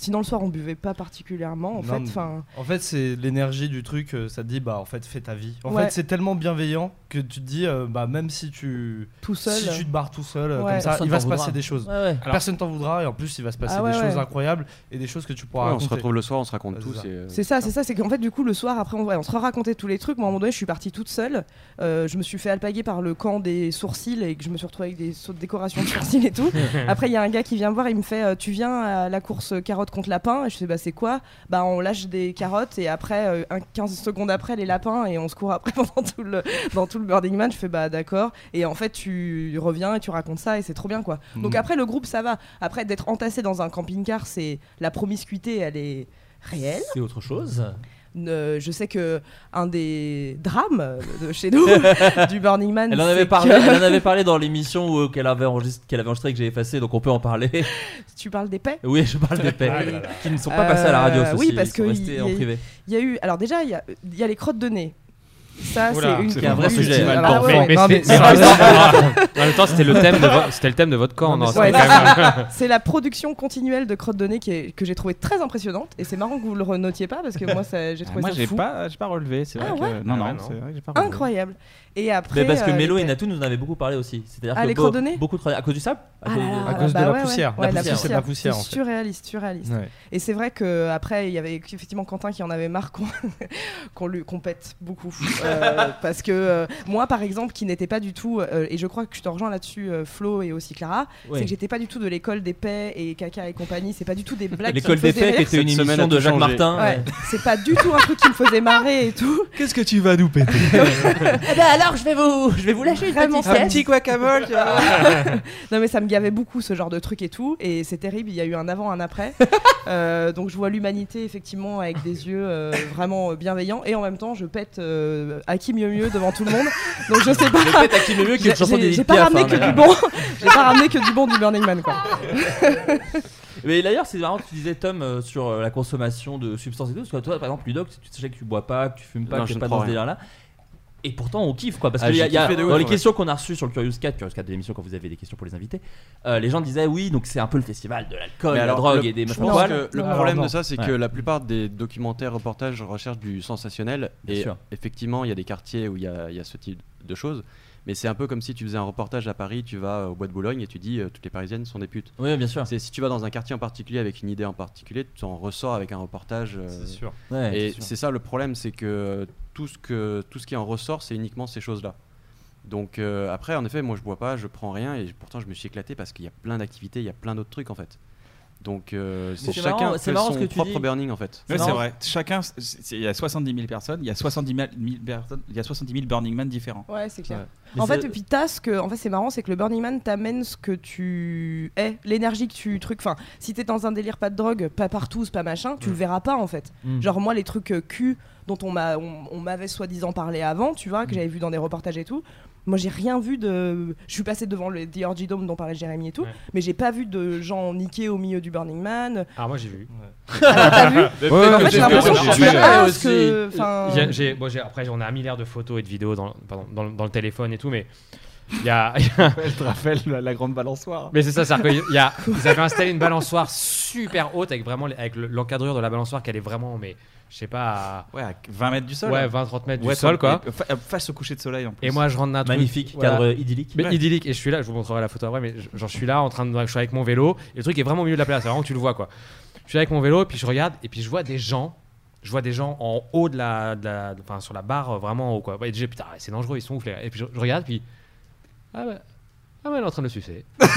Sinon, le soir, on buvait pas particulièrement. En Non, fait, En fait, c'est l'énergie du truc, euh, ça te dit, bah en fait, fais ta vie. En Ouais. fait, c'est tellement bienveillant que tu te dis, euh, bah, même si tu. Tout seul. Si tu te barres tout seul, euh, Ouais. comme ça, Personne il va se passer voudra. des choses. Ouais, ouais. Alors- Personne t'en voudra et en plus, il va se passer Ah ouais, des choses incroyables et des choses que tu pourras Ouais, on raconter. se retrouve le soir, on se raconte Ouais, tous. c'est ça. euh, C'est ça, c'est ça, c'est qu'en fait du coup le soir après on, ouais, on se racontait tous les trucs. Moi à un moment donné je suis partie toute seule. Euh, je me suis fait alpaguer par le camp des sourcils et que je me suis retrouvée avec des sauts de décoration de sourcils et tout. <laughs> Après il y a un gars qui vient me voir, il me fait tu viens à la course carotte contre lapin et je fais bah c'est quoi? Bah on lâche des carottes et après euh, un 15 secondes après les lapins et on se court après <laughs> pendant tout le dans tout le Burning Man. Je fais bah d'accord et en fait tu reviens et tu racontes ça et c'est trop bien quoi. Donc Mhm. après le groupe ça va. Après d'être entassé dans un camping-car c'est la promiscuité elle est réelle. C'est autre chose. Euh, je sais que un des drames de chez nous <laughs> du Burning Man. Elle en avait que- parlé, elle en avait parlé dans l'émission où- qu'elle avait enregistré, qu'elle avait enregistré que j'ai effacé, donc on peut en parler. <laughs> Tu parles des paix? Oui, je parle des paix, Ah là là. qui ne sont pas passés à la radio. Euh, ceci, oui, parce que il y en a- y eu. Alors déjà, il y a, il y a les crottes de nez. Ça, c'est une qui un a vrai sujet. En même temps- c'était le thème de c'était le thème de votre camp, <laughs> C'est la production continuelle de crottes de nez que j'ai trouvé très impressionnante. Et c'est marrant que vous le renotiez pas parce que moi, j'ai Ah, trouvé moi, ça j'ai fou. pas, j'ai pas relevé. C'est Ah vrai que non, non, Ah j'ai. Incroyable. Et après. Mais parce que euh, Mélo les et. Natou nous en avaient beaucoup parlé aussi. C'est-à-dire Ah, que les beau- beaucoup de à cause du sable Ah là là, À cause de bah la poussière. Ouais, La la poussière, c'est de la poussière, C'est en fait. surréaliste, surréaliste. Ouais. Et c'est vrai que après il y avait effectivement Quentin qui en avait marre qu'on <laughs> qu'on lui qu'on pète beaucoup. <laughs> Euh, parce que euh, moi par exemple qui n'était pas du tout euh, et je crois que je te rejoins là-dessus euh, Flo et aussi Clara, Ouais. c'est que j'étais pas du tout de l'école des paix et caca et compagnie. C'est pas du tout des blagues. qui L'école des faisaient paix, qui rire. était une Cette semaine émission a de tout Jacques changé. Martin. Ouais, ouais. c'est pas du tout un truc qui me faisait marrer et tout. Qu'est-ce que tu vas nous péter? <laughs> Eh ben alors je vais vous, je vais vous lâcher vraiment Un petit guacamole, tu vois. <laughs> non mais ça me gavait beaucoup ce genre de truc et tout et c'est terrible. Il y a eu un avant, un après. <laughs> Euh, donc je vois l'humanité effectivement avec des yeux euh, vraiment bienveillants et en même temps je pète euh, à qui mieux mieux devant tout le monde. Donc je sais pas. Je pète à qui mieux mieux, qui est une J'ai- chanson j'ai- pas ramené hein, que du bon. <laughs> J'ai pas ramené que du bon du Burning Man quoi. Mais d'ailleurs, c'est marrant que tu disais, Tom, euh, sur euh, la consommation de substances et tout. Parce que toi, par exemple, Ludoc, tu sais que tu bois pas, que tu fumes pas, Non, que ne pas dans ce rien. délire-là. Et pourtant, on kiffe quoi. Parce Ah, que y a- y a- dans ouf, les ouais. questions qu'on a reçues sur le Curious Cat, Curious Cat de l'émission quand vous avez des questions pour les invités, euh, les gens disaient oui, donc c'est un peu le festival de l'alcool, de la drogue le- et des que le Non, problème non. de ça, c'est Ouais. que la plupart des documentaires, reportages recherchent du sensationnel. Bien et sûr. effectivement, il y a des quartiers où il y a, il y a ce type de choses. Mais c'est un peu comme si tu faisais un reportage à Paris, tu vas au bois de Boulogne et tu dis euh, toutes les Parisiennes sont des putes. Oui, bien sûr. C'est si tu vas dans un quartier en particulier avec une idée en particulier, tu en ressors avec un reportage. euh, C'est sûr. Ouais, et c'est ça le problème, c'est que tout ce que tout ce qui en ressort, c'est uniquement ces choses-là. Donc euh, après, en effet, moi je bois pas, je prends rien et pourtant je me suis éclaté parce qu'il y a plein d'activités, il y a plein d'autres trucs en fait. Donc euh, c'est chacun fait son ce que tu propre dis. burning en fait. Ouais, c'est vrai. Chacun, il y a 70 000 personnes, il y a 70 000 personnes, il y a 70 000 Burning Man différents. Ouais, c'est clair. Ouais. En fait, c'est- et puis t'as ce que, en fait, c'est marrant, c'est que le Burning Man t'amène ce que tu es, l'énergie que tu truc. Enfin, si t'es dans un délire pas de drogue, pas partout, pas machin, tu le verras pas en fait. Mm. Genre moi, les trucs euh, cul dont on m'a, on, on m'avait soi-disant parlé avant, tu vois, que j'avais vu dans des reportages et tout. Moi, j'ai rien vu de. Je suis passé devant le The Orgy Dome dont parlait Jérémy et tout, Ouais. mais j'ai pas vu de gens niqués au milieu du Burning Man. Ah, moi j'ai vu. Ah, t'as vu <laughs> Ouais, En ouais, fait, j'ai l'impression que après, on a un milliard de photos et de vidéos dans, pardon, dans, le- dans le téléphone et tout, mais il y a. il y a- Je te rappelle la, la grande balançoire. mais c'est ça, c'est-à-dire qu'il y a, <laughs> ils avaient installé une balançoire super haute avec vraiment les- avec le- l'encadrure de la balançoire qui allait vraiment, mais je sais pas, à Ouais, à 20 mètres du sol. ouais, 20-30 mètres Ouais, du sol quoi. et fa- Face au coucher de soleil en plus. Et moi je rentre d'un truc. Magnifique, voilà. cadre idyllique. Mais Ouais. idyllique et je suis là, je vous montrerai la photo après, mais je- genre je suis là en train de, je suis avec mon vélo et le truc est vraiment au milieu de la place, c'est vraiment que tu le vois quoi. Je suis là avec mon vélo et puis je regarde et puis je vois des gens, je vois des gens en haut de la, de la- enfin sur la barre euh, vraiment en haut quoi. Et je dis putain c'est dangereux, ils sont ouf les gars. Et puis je, je regarde puis ah ouais, ah ouais elle est en train de le sucer. <laughs>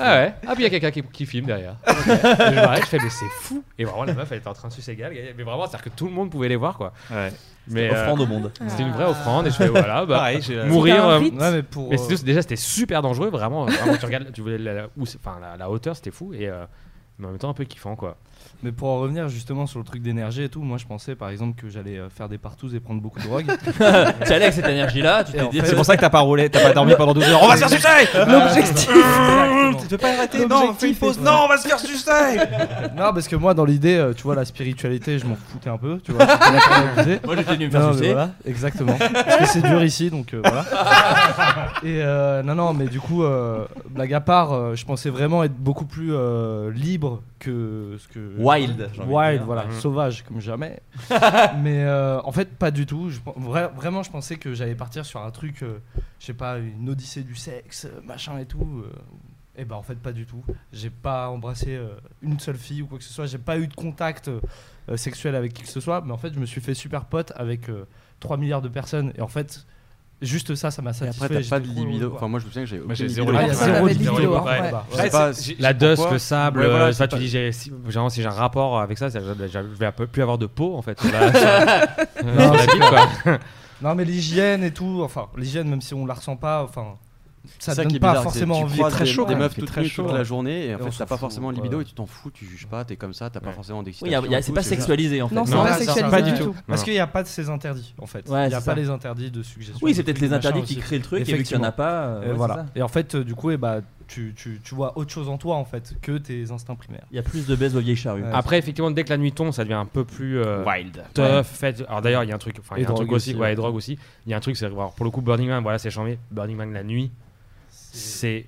Ah ouais. Ah puis il y a quelqu'un qui, qui filme derrière. Ok. Et <laughs> je m'arrête, je fais mais c'est fou. Et vraiment la meuf elle était en train de sucer gars. Mais vraiment c'est à dire que tout le monde pouvait les voir quoi. Ouais. Mais euh, Offrande au monde. C'était une vraie offrande et je fais voilà bah, Pareil, j'ai- mourir. Euh. Ouais, mais pour. mais euh, c'était- déjà c'était super dangereux vraiment, vraiment tu regardes tu voulais la, la- où c'est- enfin la, la hauteur c'était fou et euh, mais en même temps un peu kiffant quoi. Mais pour en revenir justement sur le truc d'énergie et tout, moi je pensais par exemple que j'allais euh, faire des partous et prendre beaucoup de drogue. tu allais avec cette tu t'es dit. fait- C'est pour ça que t'as pas roulé, t'as pas dormi pendant 12 heures. On va se faire sucer L'objectif. Exactement. exactement. tu peux pas arrêter? Non, fais une pause. Non, on va se faire sucer. non, parce que moi, dans l'idée, euh, tu vois, la spiritualité, je m'en foutais un peu. Tu vois. Moi, j'étais venu me faire sucer. Voilà, exactement. parce que c'est dur ici, donc euh, voilà. Et euh, non, non, mais du coup, euh, blague à part, euh, je pensais vraiment être beaucoup plus euh, libre que ce que. Wild, voilà, Mhm. sauvage comme jamais. <laughs> mais euh, en fait, pas du tout. Je, vra- vraiment, je pensais que j'allais partir sur un truc, euh, je sais pas, une odyssée du sexe, euh, machin et tout. et ben en fait, pas du tout. J'ai pas embrassé euh, une seule fille ou quoi que ce soit. J'ai pas eu de contact euh, sexuel avec qui que ce soit. Mais en fait, je me suis fait super pote avec euh, 3 milliards de personnes. Et en fait, juste ça, ça m'a Et satisfait. après, t'as pas de libido. Enfin, moi, je me souviens que j'ai Moi, j'ai zéro libido. la dust, le sable, Ouais, voilà, euh, ça, pas- tu dis, j'ai- si, genre, si j'ai un rapport avec ça, c'est- je vais- plus avoir de peau en fait. <laughs> <laughs> <laughs> Non, mais l'hygiène et tout, enfin, l'hygiène, même si on la ressent pas, enfin, ça C'est ça donne qui est pas bizarre, forcément envie. très des, chaud, des ouais, meufs toutes très nues toute la journée et en Et fait t'as pas forcément libido et tu t'en fous, tu sais pas, t'es comme ça, t'as pas forcément Oui, d'excitation. et c'est pas sexualisé en fait. Non, c'est Non, pas sexualisé pas du tout. Parce qu'il n'y a pas de ces interdits en fait. Il n'y a pas les interdits de suggestion. Oui, c'est peut-être les interdits qui créent le truc, et vu qu'il y en a pas, euh, Et voilà. Et en fait, euh, du coup, eh bah, tu, tu, tu vois autre chose en toi en fait que tes instincts primaires. Il y a plus de baisse aux vieilles charrues. Ouais. Après, effectivement, dès que la nuit tombe, ça devient un peu plus euh, Wild. tough. Ouais. Fait. Alors d'ailleurs, il y a un truc, enfin, il y a Et un truc aussi, aussi, ouais, et drogue aussi. Il y a un truc, c'est pour le coup, Burning Man, voilà, c'est chambé. Burning Man la nuit, c'est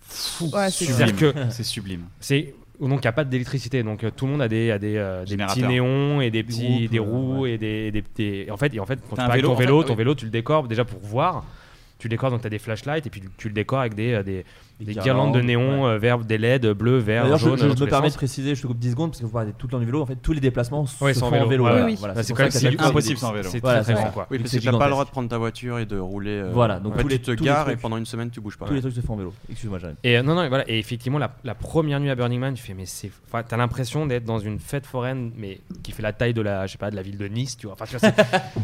fou. Ouais, c'est C'est-à-dire que C'est sublime. c'est donc il n'y a pas d'électricité, donc euh, tout le monde a des, a des, euh, des petits néons et des petits groupes, des roues ouais. et des, des, des- en fait et en fait quand tu vélo, ton en fait, vélo, ton vélo tu le décores déjà pour voir. Tu le décores donc tu as des flashlights et puis tu, tu le décores avec des, euh, des, des guirlandes de néon euh, vert, des LED bleu, vert, D'ailleurs, je, jaune. je dans me permets de préciser, je te coupe 10 secondes parce que vous parlez tout le temps du vélo. En fait, tous les déplacements Ouais, se font en vélo. vélo. Ouais, voilà. ouais. Voilà, Bah, c'est quand même impossible sans vélo. C'est Voilà, très c'est très quoi. Oui, parce C'est que t'as pas le droit de prendre ta voiture et de rouler. euh, Voilà, donc tous les- tu te gares et pendant une semaine tu bouges pas. Tous les trucs se font en vélo. Excuse-moi, j'arrête. Et euh, non, non, voilà. Et effectivement, la, première nuit à Burning Man, tu fais, mais c'est. Enfin, t'as l'impression d'être dans une fête foraine, mais qui fait la taille de la, je sais pas, de la ville de Nice, tu vois.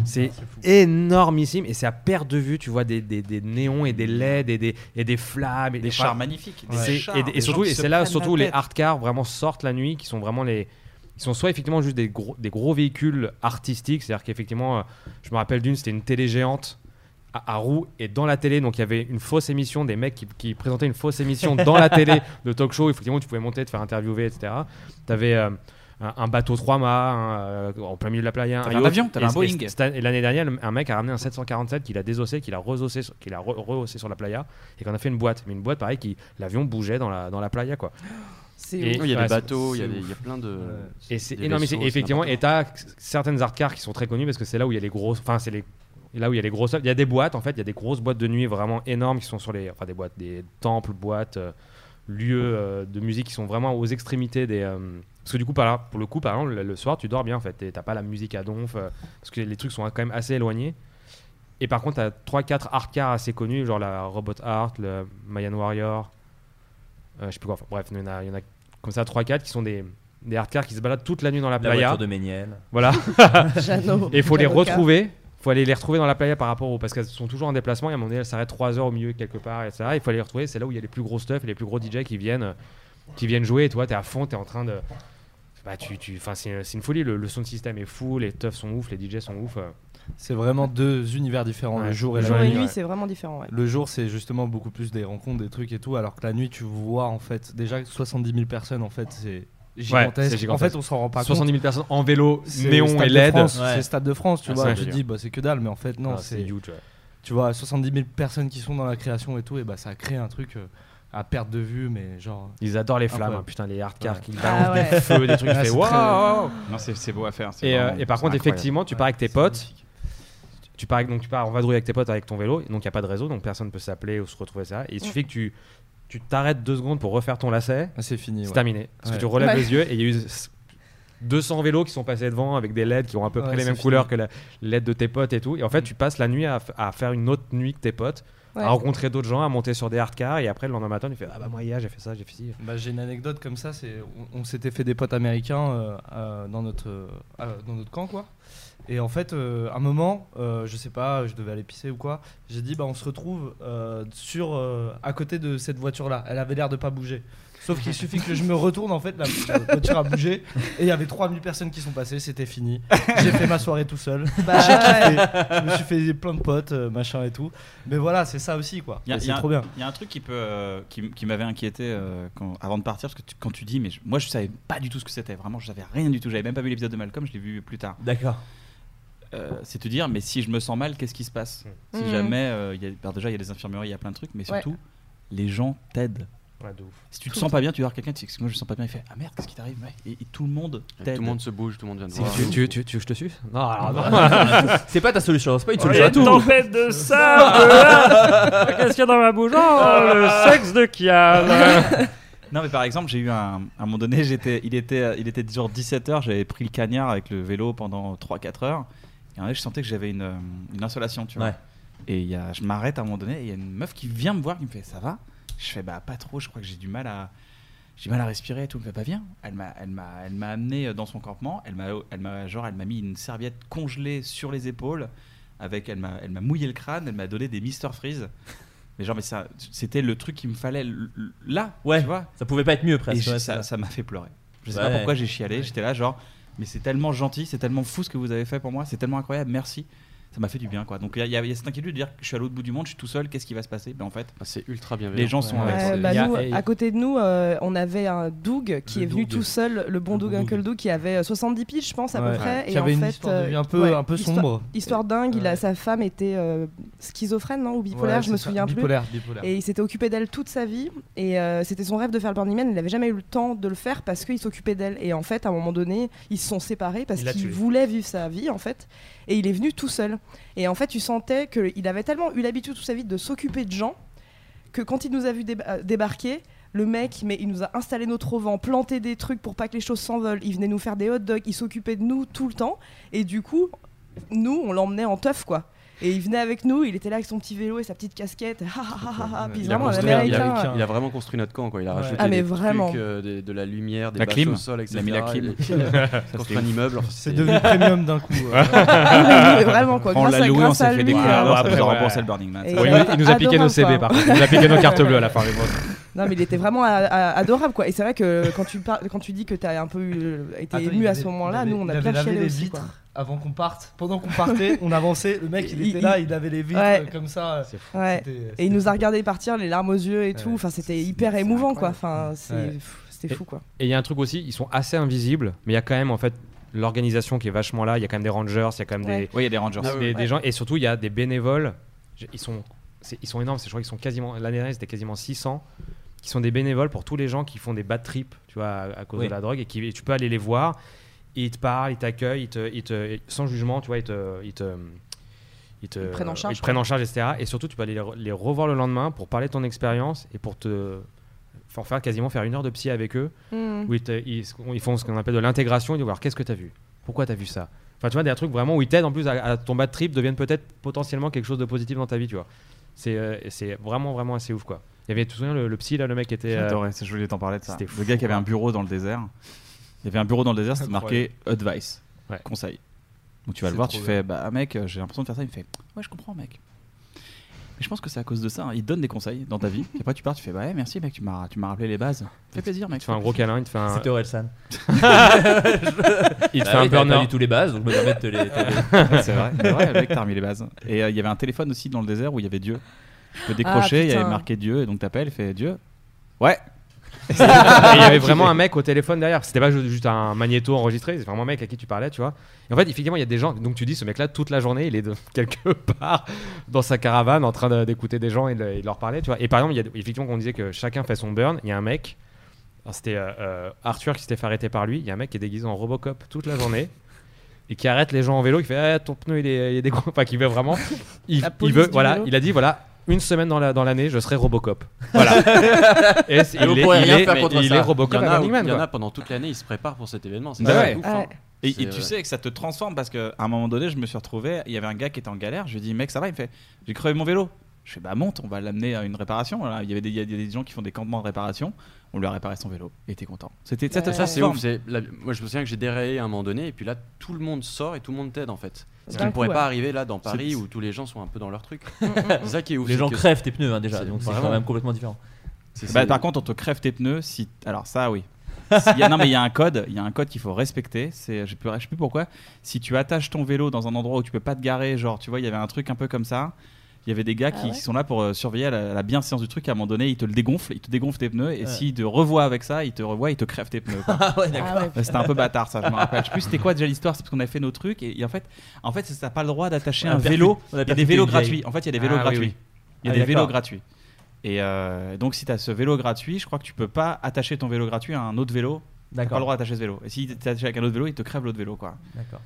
C'est- <laughs> énormissime et c'est à perte de vue. Tu vois des, des, des néons et des LED et des, et des flammes. Et Des chars magnifiques. et Des c'est- chars, et, des et gens surtout, et c'est là surtout les hard cars vraiment sortent la nuit, qui sont vraiment les. Ils sont soit effectivement juste des gros, des gros véhicules artistiques, c'est-à-dire qu'effectivement, euh, je me rappelle d'une, c'était une télé géante à, à roues et dans la télé, donc il y avait une fausse émission, des mecs qui, qui présentaient une fausse émission dans la télé <laughs> de talk show, effectivement tu pouvais monter, te faire interviewer, etc. Tu avais un, un bateau 3 mâts un, euh, en plein milieu de la playa, un avion, t'avais un Boeing. et l'année dernière, un mec a ramené un 747 qu'il a désossé, qu'il a sur- qu'il a re- rehaussé sur la playa et qu'on a fait une boîte. Mais une boîte pareil, qui l'avion bougeait dans la, dans la playa quoi. <gasps> Oui, il y a ouais, des bateaux, il y, a c'est des- ouf. il y a plein de. Et c'est effectivement. Et t'as certaines art cars qui sont très connues parce que c'est là où il y a les grosses. Enfin, c'est les. là où il y a les grosses. Il y a des boîtes en fait, il y a des grosses boîtes de nuit vraiment énormes qui sont sur les. Enfin, des boîtes, des temples, boîtes, euh, lieux euh, de musique qui sont vraiment aux extrémités des. euh, parce que du coup, par là, pour le coup, par exemple, le, soir, tu dors bien en fait. Et T'as pas la musique à donf euh, parce que les trucs sont quand même assez éloignés. Et par contre, t'as 3-4 art cars assez connus, genre la Robot Art, le Mayan Warrior, euh, je sais plus quoi. Enfin, bref, il y en a, il y en a comme ça 3-4 qui sont des, des art cars qui se baladent toute la nuit dans la La playa. voiture de Méniel. Voilà. <laughs> Jeannot. Et il faut les retrouver. Il faut aller les retrouver dans la playa par rapport au. Parce qu'elles sont toujours en déplacement. Et à un moment donné, elles s'arrêtent 3 heures au milieu quelque part, etc. Il faut aller les retrouver. C'est là où il y a les plus gros stuff et les plus gros DJ qui viennent, qui viennent jouer. Et toi, t'es à fond, t'es en train de. Bah, tu, tu, enfin, c'est c'est une folie. Le, le sound system est fou, les teufs sont ouf, les DJ sont ouf. C'est vraiment deux univers différents, Ouais. le jour et Le la Jour et nuit. nuit, ouais. c'est vraiment différent. ouais. Le jour, c'est justement beaucoup plus des rencontres, des trucs et tout, alors que la nuit, tu vois en fait déjà 70 000 personnes, en fait, c'est gigantesque. En fait, on s'en rend pas 70 compte. 000 personnes en vélo, néon Stade et LED. France, Ouais. C'est Stade de France, tu Ah, vois. Tu te dis, bah, c'est que dalle, mais en fait, non, Ah, c'est c'est. huge. ouais. Tu vois, 70 000 personnes qui sont dans la création et tout, et bah ça crée un truc euh, à perte de vue, mais genre. Ils adorent les flammes, hein, putain, les hard cars Ouais. qui Ah balancent ouais. des feux, des trucs. Ah, très-! Non, c'est beau à faire. euh, et par contre, effectivement, tu pars avec tes potes. Tu pars, donc tu pars en vadrouille avec tes potes avec ton vélo, et donc il n'y a pas de réseau, donc personne ne peut s'appeler ou se retrouver ça. Et il suffit que tu tu t'arrêtes deux secondes pour refaire ton lacet, Ah, c'est fini. c'est ouais. terminé. Parce Ouais. que tu relèves Ouais. les yeux et il y a eu s- 200 vélos qui sont passés devant avec des LED qui ont à peu près Ouais, les mêmes fini. couleurs que la LED de tes potes et tout. Et en fait, tu passes la nuit à, faire une autre nuit que tes potes, Ouais. à rencontrer d'autres gens, à monter sur des hard cars, et après le lendemain matin, tu fais Ah bah moi hier j'ai fait ça, j'ai fait ci. Bah, j'ai une anecdote comme ça, c'est on, on s'était fait des potes américains euh, euh, dans notre euh, dans notre camp quoi. Et en fait, euh, un moment, euh, je sais pas, je devais aller pisser ou quoi. J'ai dit bah on se retrouve euh, sur euh, à côté de cette voiture là. Elle avait l'air de pas bouger. Sauf qu'il suffit que je me retourne, en fait, la voiture a bougé et il y avait 3000 personnes qui sont passées, c'était fini. J'ai fait ma soirée tout seul. Bah, J'ai kiffé. ouais. Je me suis fait plein de potes, euh, machin et tout. Mais voilà, c'est ça aussi, quoi. Il y a- Et il y C'est a- trop bien. Il y a un truc qui peut, euh, qui, m'avait inquiété euh, quand- avant de partir, parce que tu- quand tu dis, mais je- moi je savais pas du tout ce que c'était. Vraiment, je savais rien du tout. J'avais même pas vu l'épisode de Malcolm, je l'ai vu plus tard. D'accord. Euh, c'est te dire, mais si je me sens mal, qu'est-ce qui se passe Si Mhm. jamais, euh, il y a, alors déjà il y a des infirmeries, il y a plein de trucs, mais Ouais. surtout, les gens t'aident. Ouais. Si tu te Tout sens pas bien, tu vas voir quelqu'un, tu dis, moi je me sens pas bien, il fait Ah merde, qu'est-ce qui t'arrive et, et tout le monde Tout t'aide. le monde se bouge, tout le monde vient de voir. Tu, tu, tu, tu veux que je te suce Non, alors non. <laughs> C'est pas ta solution, c'est pas une Oh, solution à tout. une tempête de <laughs> sable là. <laughs> Qu'est-ce qu'il y a dans ma bouche Oh, le sexe de Kian Non mais par exemple j'ai eu un, à un moment donné j'étais il était il était genre 17h j'avais pris le cagnard avec le vélo pendant 3-4 heures et en fait je sentais que j'avais une, euh, une insolation tu vois Ouais. et y a, je m'arrête à un moment donné et il y a une meuf qui vient me voir qui me fait ça va? Je fais bah pas trop je crois que j'ai du mal à j'ai mal à respirer et tout elle me fait pas viens elle m'a elle m'a elle m'a amené dans son campement elle m'a elle m'a genre elle m'a mis une serviette congelée sur les épaules avec elle m'a elle m'a mouillé le crâne elle m'a donné des Mister Freeze mais genre mais ça c'était le truc qu'il me fallait là Ouais. tu vois Ça pouvait pas être mieux et presque. ouais, c'est ça ça. ça m'a fait pleurer. Je sais Ouais. pas pourquoi j'ai chialé. J'étais là, genre, mais c'est tellement gentil, c'est tellement fou ce que vous avez fait pour moi, c'est tellement incroyable, merci. Ça m'a fait du bien, quoi. Donc il y, a- y cette inquiétude de dire que je suis à l'autre bout du monde, je suis tout seul, qu'est-ce qui va se passer? Ben en fait, Ah, c'est ultra bienveillant. les gens sont Ouais, avec. C'est- bah a- nous, à côté de nous, euh, on avait un Doug qui Le est venu Doug. tout seul, le bon Le Doug bon Uncle Doug. Doug, qui avait euh, 70 piges, je pense, à Ouais. peu près. Qui et avait en une fait, histoire de vie euh, un peu- ouais, un peu sombre. Histoire dingue, il a, sa femme était euh, schizophrène, non Ou bipolaire, Ouais, je me ça, souviens plus. bipolaire, bipolaire. Et il s'était occupé d'elle toute sa vie. Et euh, c'était son rêve de faire le Burning Man. Il n'avait jamais eu le temps de le faire parce qu'il s'occupait d'elle. Et en fait, à un moment donné, ils se sont séparés parce qu'il voulait vivre sa vie, en fait. Et il est venu tout seul. Et en fait, tu sentais qu'il avait tellement eu l'habitude toute sa vie de s'occuper de gens que quand il nous a vu euh, débarquer, le mec, mais il nous a installé notre auvent, planté des trucs pour pas que les choses s'envolent. Il venait nous faire des hot dogs, il s'occupait de nous tout le temps. Et du coup, nous, on l'emmenait en teuf, quoi. Et il venait avec nous, il était là avec son petit vélo et sa petite casquette. Puis Il a, vraiment, construit- il, américain. a, il a vraiment construit notre camp quoi. Il a Ouais. rajouté Ah, mais des vraiment. trucs, euh, des- de la lumière, des La clim. au sol, etc. Il a mis la clim. Il a <laughs> construit un immeuble. C'est devenu <laughs> premium d'un coup. euh. Ah, vraiment, quoi. on l'a loué, on s'est fait euh, a remboursé le Burning Man. Il, nous, a piqué Adorable, nos CB par contre. Il nous a piqué nos cartes bleues à la fin. les. Non, mais il était vraiment a- a- adorable, quoi. Et c'est vrai que quand tu, quand tu dis que t'as un peu eu- été ému à ce moment-là, nous, on a bien chialé les aussi, vitres quoi. Avant qu'on parte. Pendant qu'on partait, <laughs> on avançait. Le mec, il Il- était il- là, il avait les vitres Ouais. comme ça. Ouais. C'était- Et il nous a regardé partir, les larmes aux yeux et tout. Enfin, c'était hyper émouvant, quoi. Enfin, c'était fou, quoi. Et il y a un truc aussi, ils sont assez invisibles, mais il y a quand même en fait l'organisation qui est vachement là. Il y a quand même des rangers, il y a quand même Ouais. des, Oui, il y a des rangers. Ah ouais. des, gens, et surtout il y a des bénévoles. Ils sont, ils sont énormes. Je crois qu'ils sont quasiment l'année dernière c'était quasiment 600 qui sont des bénévoles pour tous les gens qui font des bad trips, tu vois, à, à cause Oui. de la drogue et qui et tu peux aller les voir. Ils te parlent, ils t'accueillent, ils te, ils te- sans jugement, tu vois, ils te, ils te, ils te, Ils te prennent en charge, ils te prennent en charge, etc. Et surtout, tu peux aller les, re- les revoir le lendemain pour parler de ton expérience et pour te faire faire quasiment faire une heure de psy avec eux Mm. où ils, te- ils- ils font ce qu'on appelle de l'intégration. Ils disent alors qu'est-ce que tu as vu? Pourquoi tu as vu ça? Enfin, tu vois, des trucs vraiment où ils t'aident en plus à, à ton bad trip deviennent peut-être potentiellement quelque chose de positif dans ta vie, tu vois. C'est euh, vraiment, vraiment assez ouf, quoi. Il y avait, tu te souviens, le, le psy, là, le mec qui était. euh, J'adorais, c'est- je voulais t'en parler de ça. Le fou, gars qui avait un bureau dans le désert. Il y avait un bureau dans le désert, c'était marqué advice, Ouais. conseil. Donc tu vas le voir, tu bien. fais bah mec, euh, j'ai l'impression de faire ça. Il me fait ouais, je comprends, mec. Mais je pense que c'est à cause de ça. hein. Il te donne des conseils dans ta vie. <laughs> Et après tu pars, tu fais bah ouais, merci mec, tu m'as tu m'as rappelé les bases. Fait plaisir, mec. il te fait un gros câlin, il te fait un, C'était Orelsan. il te Bah fait un burner. tous les bases, donc je me permets de te les. <laughs> c'est vrai, c'est vrai, le mec t'a remis les bases. Et euh, il y avait un téléphone aussi dans le désert où il y avait Dieu. Tu peux décrocher, il y avait marqué Dieu, et donc t'appelles, il fait Dieu? Ouais. Et il y avait <laughs> vraiment un mec au téléphone derrière. C'était pas ju- juste un magnéto enregistré, c'est vraiment un mec à qui tu parlais, tu vois. Et en fait, effectivement, il y a des gens. Donc tu dis, ce mec-là, toute la journée, il est de, <laughs> quelque part dans sa caravane en train de- d'écouter des gens et de, et de leur parler, tu vois. Et par exemple, il y a effectivement, qu'on disait que chacun fait son burn. Il y a un mec, alors c'était euh, euh, Arthur qui s'était fait arrêter par lui. Il y a un mec qui est déguisé en Robocop toute la journée. Et qui arrête les gens en vélo, qui fait ah, ton pneu il est, il est déco- <laughs> Enfin, qui veut vraiment. Il, veut, voilà, vélo. il a dit voilà, une semaine dans la- dans l'année, je serai Robocop. <laughs> Voilà. et il est, pourrez il rien est- faire mais contre il ça. est Il y Robocop en à a, il y en quoi. a pendant toute l'année, ils se préparent pour cet événement. C'est Bah ça ouais. qui est ouf, hein. Ouais. Et, C'est, tu euh, sais que ça te transforme parce qu'à un moment donné, je me suis retrouvé, il y avait un gars qui était en galère, je lui ai dit, mec, ça va? Il me fait, j'ai crevé mon vélo. Je fais, bah monte, on va l'amener à une réparation. Voilà, Il y avait des, il y a des gens qui font des campements de réparation, on lui a réparé son vélo, il était content. C'était ça, te. Ça, c'est transforme. ouf. c'est la- Moi, je me souviens que j'ai dérayé à un moment donné, et puis là, tout le monde sort et tout le monde t'aide en fait. Ce qui ne pourrait pas arriver là dans Paris où tous les gens sont un peu dans leur truc. Mm, mm, <laughs> c'est ça qui est ouf. Les gens que- crèvent tes pneus hein, déjà, donc c'est vraiment. quand même complètement différent. Bah, par contre, on te crève tes pneus si. Alors, ça, oui. S'il y a- non, mais il y a un code, il y a un code qu'il faut respecter. C'est, je ne sais plus pourquoi. Si tu attaches ton vélo dans un endroit où tu peux pas te garer, genre, tu vois, il y avait un truc un peu comme ça. Il y avait des gars qui, Ah ouais qui sont là pour euh, surveiller la, la bienséance du truc. À un moment donné, ils te le dégonflent, ils te dégonflent tes pneus. Et Ouais. s'ils te revoient avec ça, ils te revoient, ils te crèvent tes pneus. quoi. <laughs> Ah ouais, d'accord. Ah C'était un peu bâtard, ça. Je me rappelle. Je sais plus c'était quoi déjà l'histoire. C'est parce qu'on avait fait nos trucs et, et en fait, en fait, t'as pas le droit d'attacher un vélo. Il y a des vélos gratuits. En fait, il y a des vélos gratuits. Il y a des vélos gratuits. Et euh, donc, si tu as ce vélo gratuit, je crois que tu peux pas attacher ton vélo gratuit à un autre vélo. D'accord. pas le droit d'attacher ce vélo. Et si tu attaché avec un autre vélo, il te crève l'autre vélo, quoi. D'accord.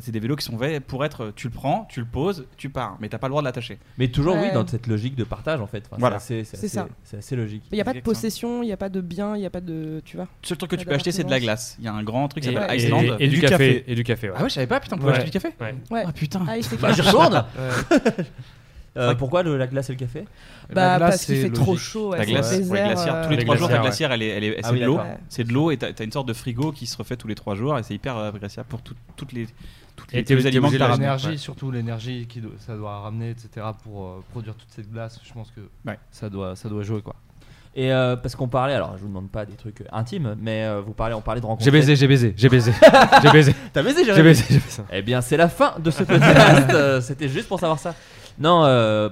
C'est des vélos qui sont faits pour être. Tu le prends, tu le poses, tu pars, mais t'as pas le droit de l'attacher. Mais toujours, oui, dans cette logique de partage, en fait. Enfin, Voilà. C'est assez, C'est assez- ça. c'est assez logique. Il n'y a pas de possession, il n'y a pas de bien, il n'y a pas de. Tu vois Le seul truc que tu peux acheter, c'est de la glace. Il y a un grand truc qui s'appelle Iceland. et- et du, du café. café. Et du café, ouais. Ah ouais, je savais pas, putain, on Ouais. acheter du café Ouais. Ouais. Ah putain. Ah, Bah, j'y retourne. <laughs> Euh, pourquoi le- la glace et le café? Bah, glace, parce qu'il c'est fait trop chaud. ouais, La glace, ouais, désert, glaciaire. euh, Tous les Les trois jours, ta glacière, elle est, elle est, Ah c'est oui, de l'eau. C'est de l'eau et t'as as une sorte de frigo qui se refait tous les trois jours et c'est hyper euh, glaciaire pour tout- toutes les, toutes les, Et tous les t'es aliments que ramenés. L'énergie, ouais. surtout l'énergie que ça doit ramener, etc. pour euh, produire toute cette glace, je pense que Ouais. ça, doit, ça doit jouer quoi. Et euh, parce qu'on parlait, alors je vous demande pas des trucs intimes, mais euh, vous parlez, on parlait de rencontrer. J'ai baisé, j'ai baisé, j'ai baisé, <laughs> j'ai baisé. T'as baisé, J'ai baisé, j'ai baisé. Eh bien, c'est la fin de ce podcast. Euh, C'était juste pour savoir ça. Non, euh,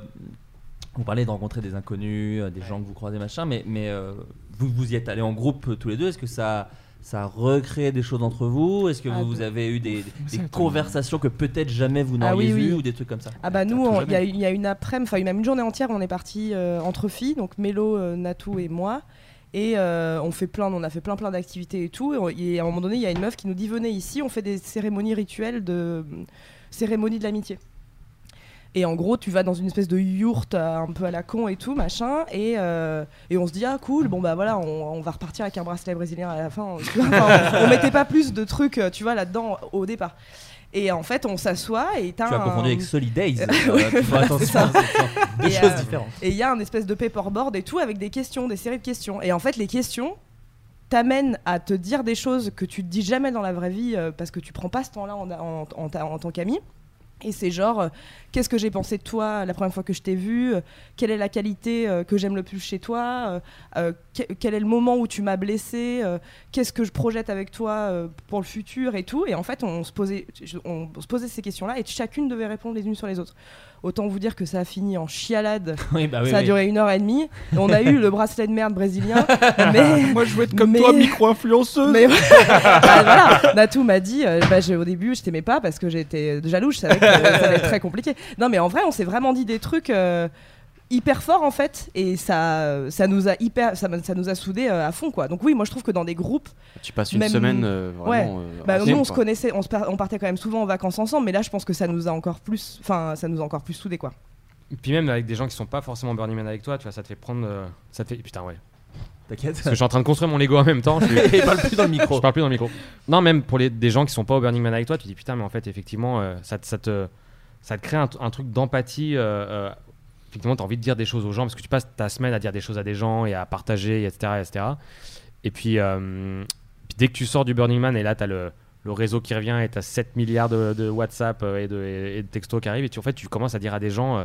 vous parlez de rencontrer des inconnus, euh, des gens que vous croisez, machin, mais, mais euh, vous, vous y êtes allés en groupe tous les deux. Est-ce que ça, ça a recréé des choses entre vous? Est-ce que Ah, vous, vous avez eu des, conversations que peut-être jamais vous Ah n'auriez oui, eues oui. ou des trucs comme ça? Ah bah nous, il y, a y une après-midi, enfin même une journée entière, on est parti entre filles, donc Mélo, euh, Natou et moi. Et euh, on fait plein, on a fait plein plein d'activités et tout. Et, on- et à un moment donné, il y a une meuf qui nous dit venez ici, on fait des cérémonies rituelles de cérémonie de l'amitié. Et en gros, tu vas dans une espèce de yourte euh, un peu à la con et tout, machin. Et, euh, et on se dit, ah cool, bon bah voilà, on, on va repartir avec un bracelet brésilien à la fin. tu vois. Enfin, <laughs> on mettait pas plus de trucs, euh, tu vois, là-dedans au départ. Et en fait, on s'assoit et t'as Tu as un- confondu avec Solidays. Euh, <laughs> euh, tu fais attention, deux Et, choses euh, différentes. Et il y a un espèce de paperboard et tout avec des questions, des séries de questions. Et en fait, les questions t'amènent à te dire des choses que tu te dis jamais dans la vraie vie euh, parce que tu prends pas ce temps-là en, en- en en tant qu'ami. Et c'est genre, euh, qu'est-ce que j'ai pensé de toi la première fois que je t'ai vu Quelle est la qualité euh, que j'aime le plus chez toi? Euh, euh, que- Quel est le moment où tu m'as blessé? Euh, Qu'est-ce que je projette avec toi euh, pour le futur et tout? Et en fait, on se posait, on se posait ces questions-là et chacune devait répondre les unes sur les autres. Autant vous dire que ça a fini en chialade. <laughs> Oui, bah oui, ça a oui. duré une heure et demie. Et on a eu le bracelet de merde brésilien. <laughs> mais <laughs> Moi je veux être comme mais- toi, micro-influenceuse. mais Bah, voilà, Natou m'a dit, euh, bah, au début, je t'aimais pas parce que j'étais jaloux, je savais que ça allait être très compliqué. Non, mais en vrai, on s'est vraiment dit des trucs euh, hyper forts en fait, et ça, ça nous a hyper, ça, nous a soudés euh, à fond quoi. Donc oui, moi je trouve que dans des groupes, Tu passes une même- semaine euh, ouais, vraiment. euh, bah, ensemble, nous on se connaissait, on, se par- on partait quand même souvent en vacances ensemble, mais là je pense que ça nous a encore plus, enfin ça nous a encore plus soudés quoi. Et puis même avec des gens qui sont pas forcément Burning Man avec toi, tu vois, ça te fait prendre. euh, ça te fait. Putain, ouais. T'inquiète. Parce que je suis en train de construire mon Lego en même temps. Je, suis- <laughs> parle plus dans le micro. je parle plus dans le micro. Non, même pour les, des gens qui sont pas au Burning Man avec toi, tu dis putain, mais en fait, effectivement, euh, ça, te, ça te crée un, truc d'empathie. euh, euh, effectivement, tu as envie de dire des choses aux gens parce que tu passes ta semaine à dire des choses à des gens et à partager, etc. etc. Et puis, euh, puis dès que tu sors du Burning Man et là, tu as le, réseau qui revient et tu as 7 milliards de, WhatsApp et de, textos qui arrivent et en fait, tu commences à dire à des gens.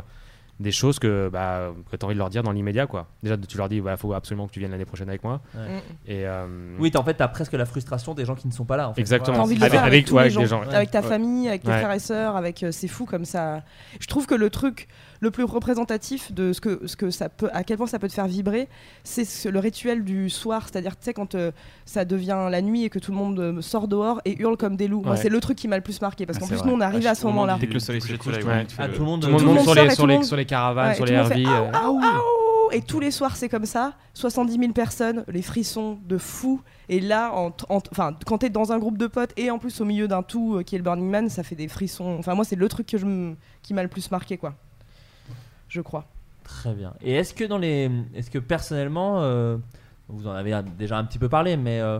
Des choses que, bah, que tu as envie de leur dire dans l'immédiat. quoi. Déjà, tu leur dis il faut absolument que tu viennes l'année prochaine avec moi. Ouais. Et, euh, Oui, en fait, t'as presque la frustration des gens qui ne sont pas là. En fait. Exactement. Envie de Avec- toi, avec gens, avec ta Ouais. famille, avec tes Ouais. frères et sœurs, avec euh, c'est fou comme ça. Je trouve que le truc le plus représentatif de ce que ce que ça peut, à quel point ça peut te faire vibrer, c'est ce- le rituel du soir, c'est-à-dire tu sais quand euh, ça devient la nuit et que tout le monde euh, sort dehors et hurle comme des loups. Moi, c'est le truc qui m'a le plus marqué parce Ah, qu'en plus vrai. nous on arrive à ce moment-là. Dès que le soleil se couche, tout le Ouais. monde Ah, sur sort les, et sur les, sur les caravanes, sur et les RV. Ah, euh, Aouh, aouh Et tous les soirs, c'est comme ça. 70 000 personnes, les frissons de fou. Et là, en, en- enfin, quand t'es dans un groupe de potes et en plus au milieu d'un tout euh, qui est le Burning Man, ça fait des frissons. Enfin, moi, c'est le truc que je qui m'a le plus marqué, quoi. Je crois. Très bien. Et est-ce que dans les, est-ce que personnellement, euh, vous en avez déjà un petit peu parlé, mais euh,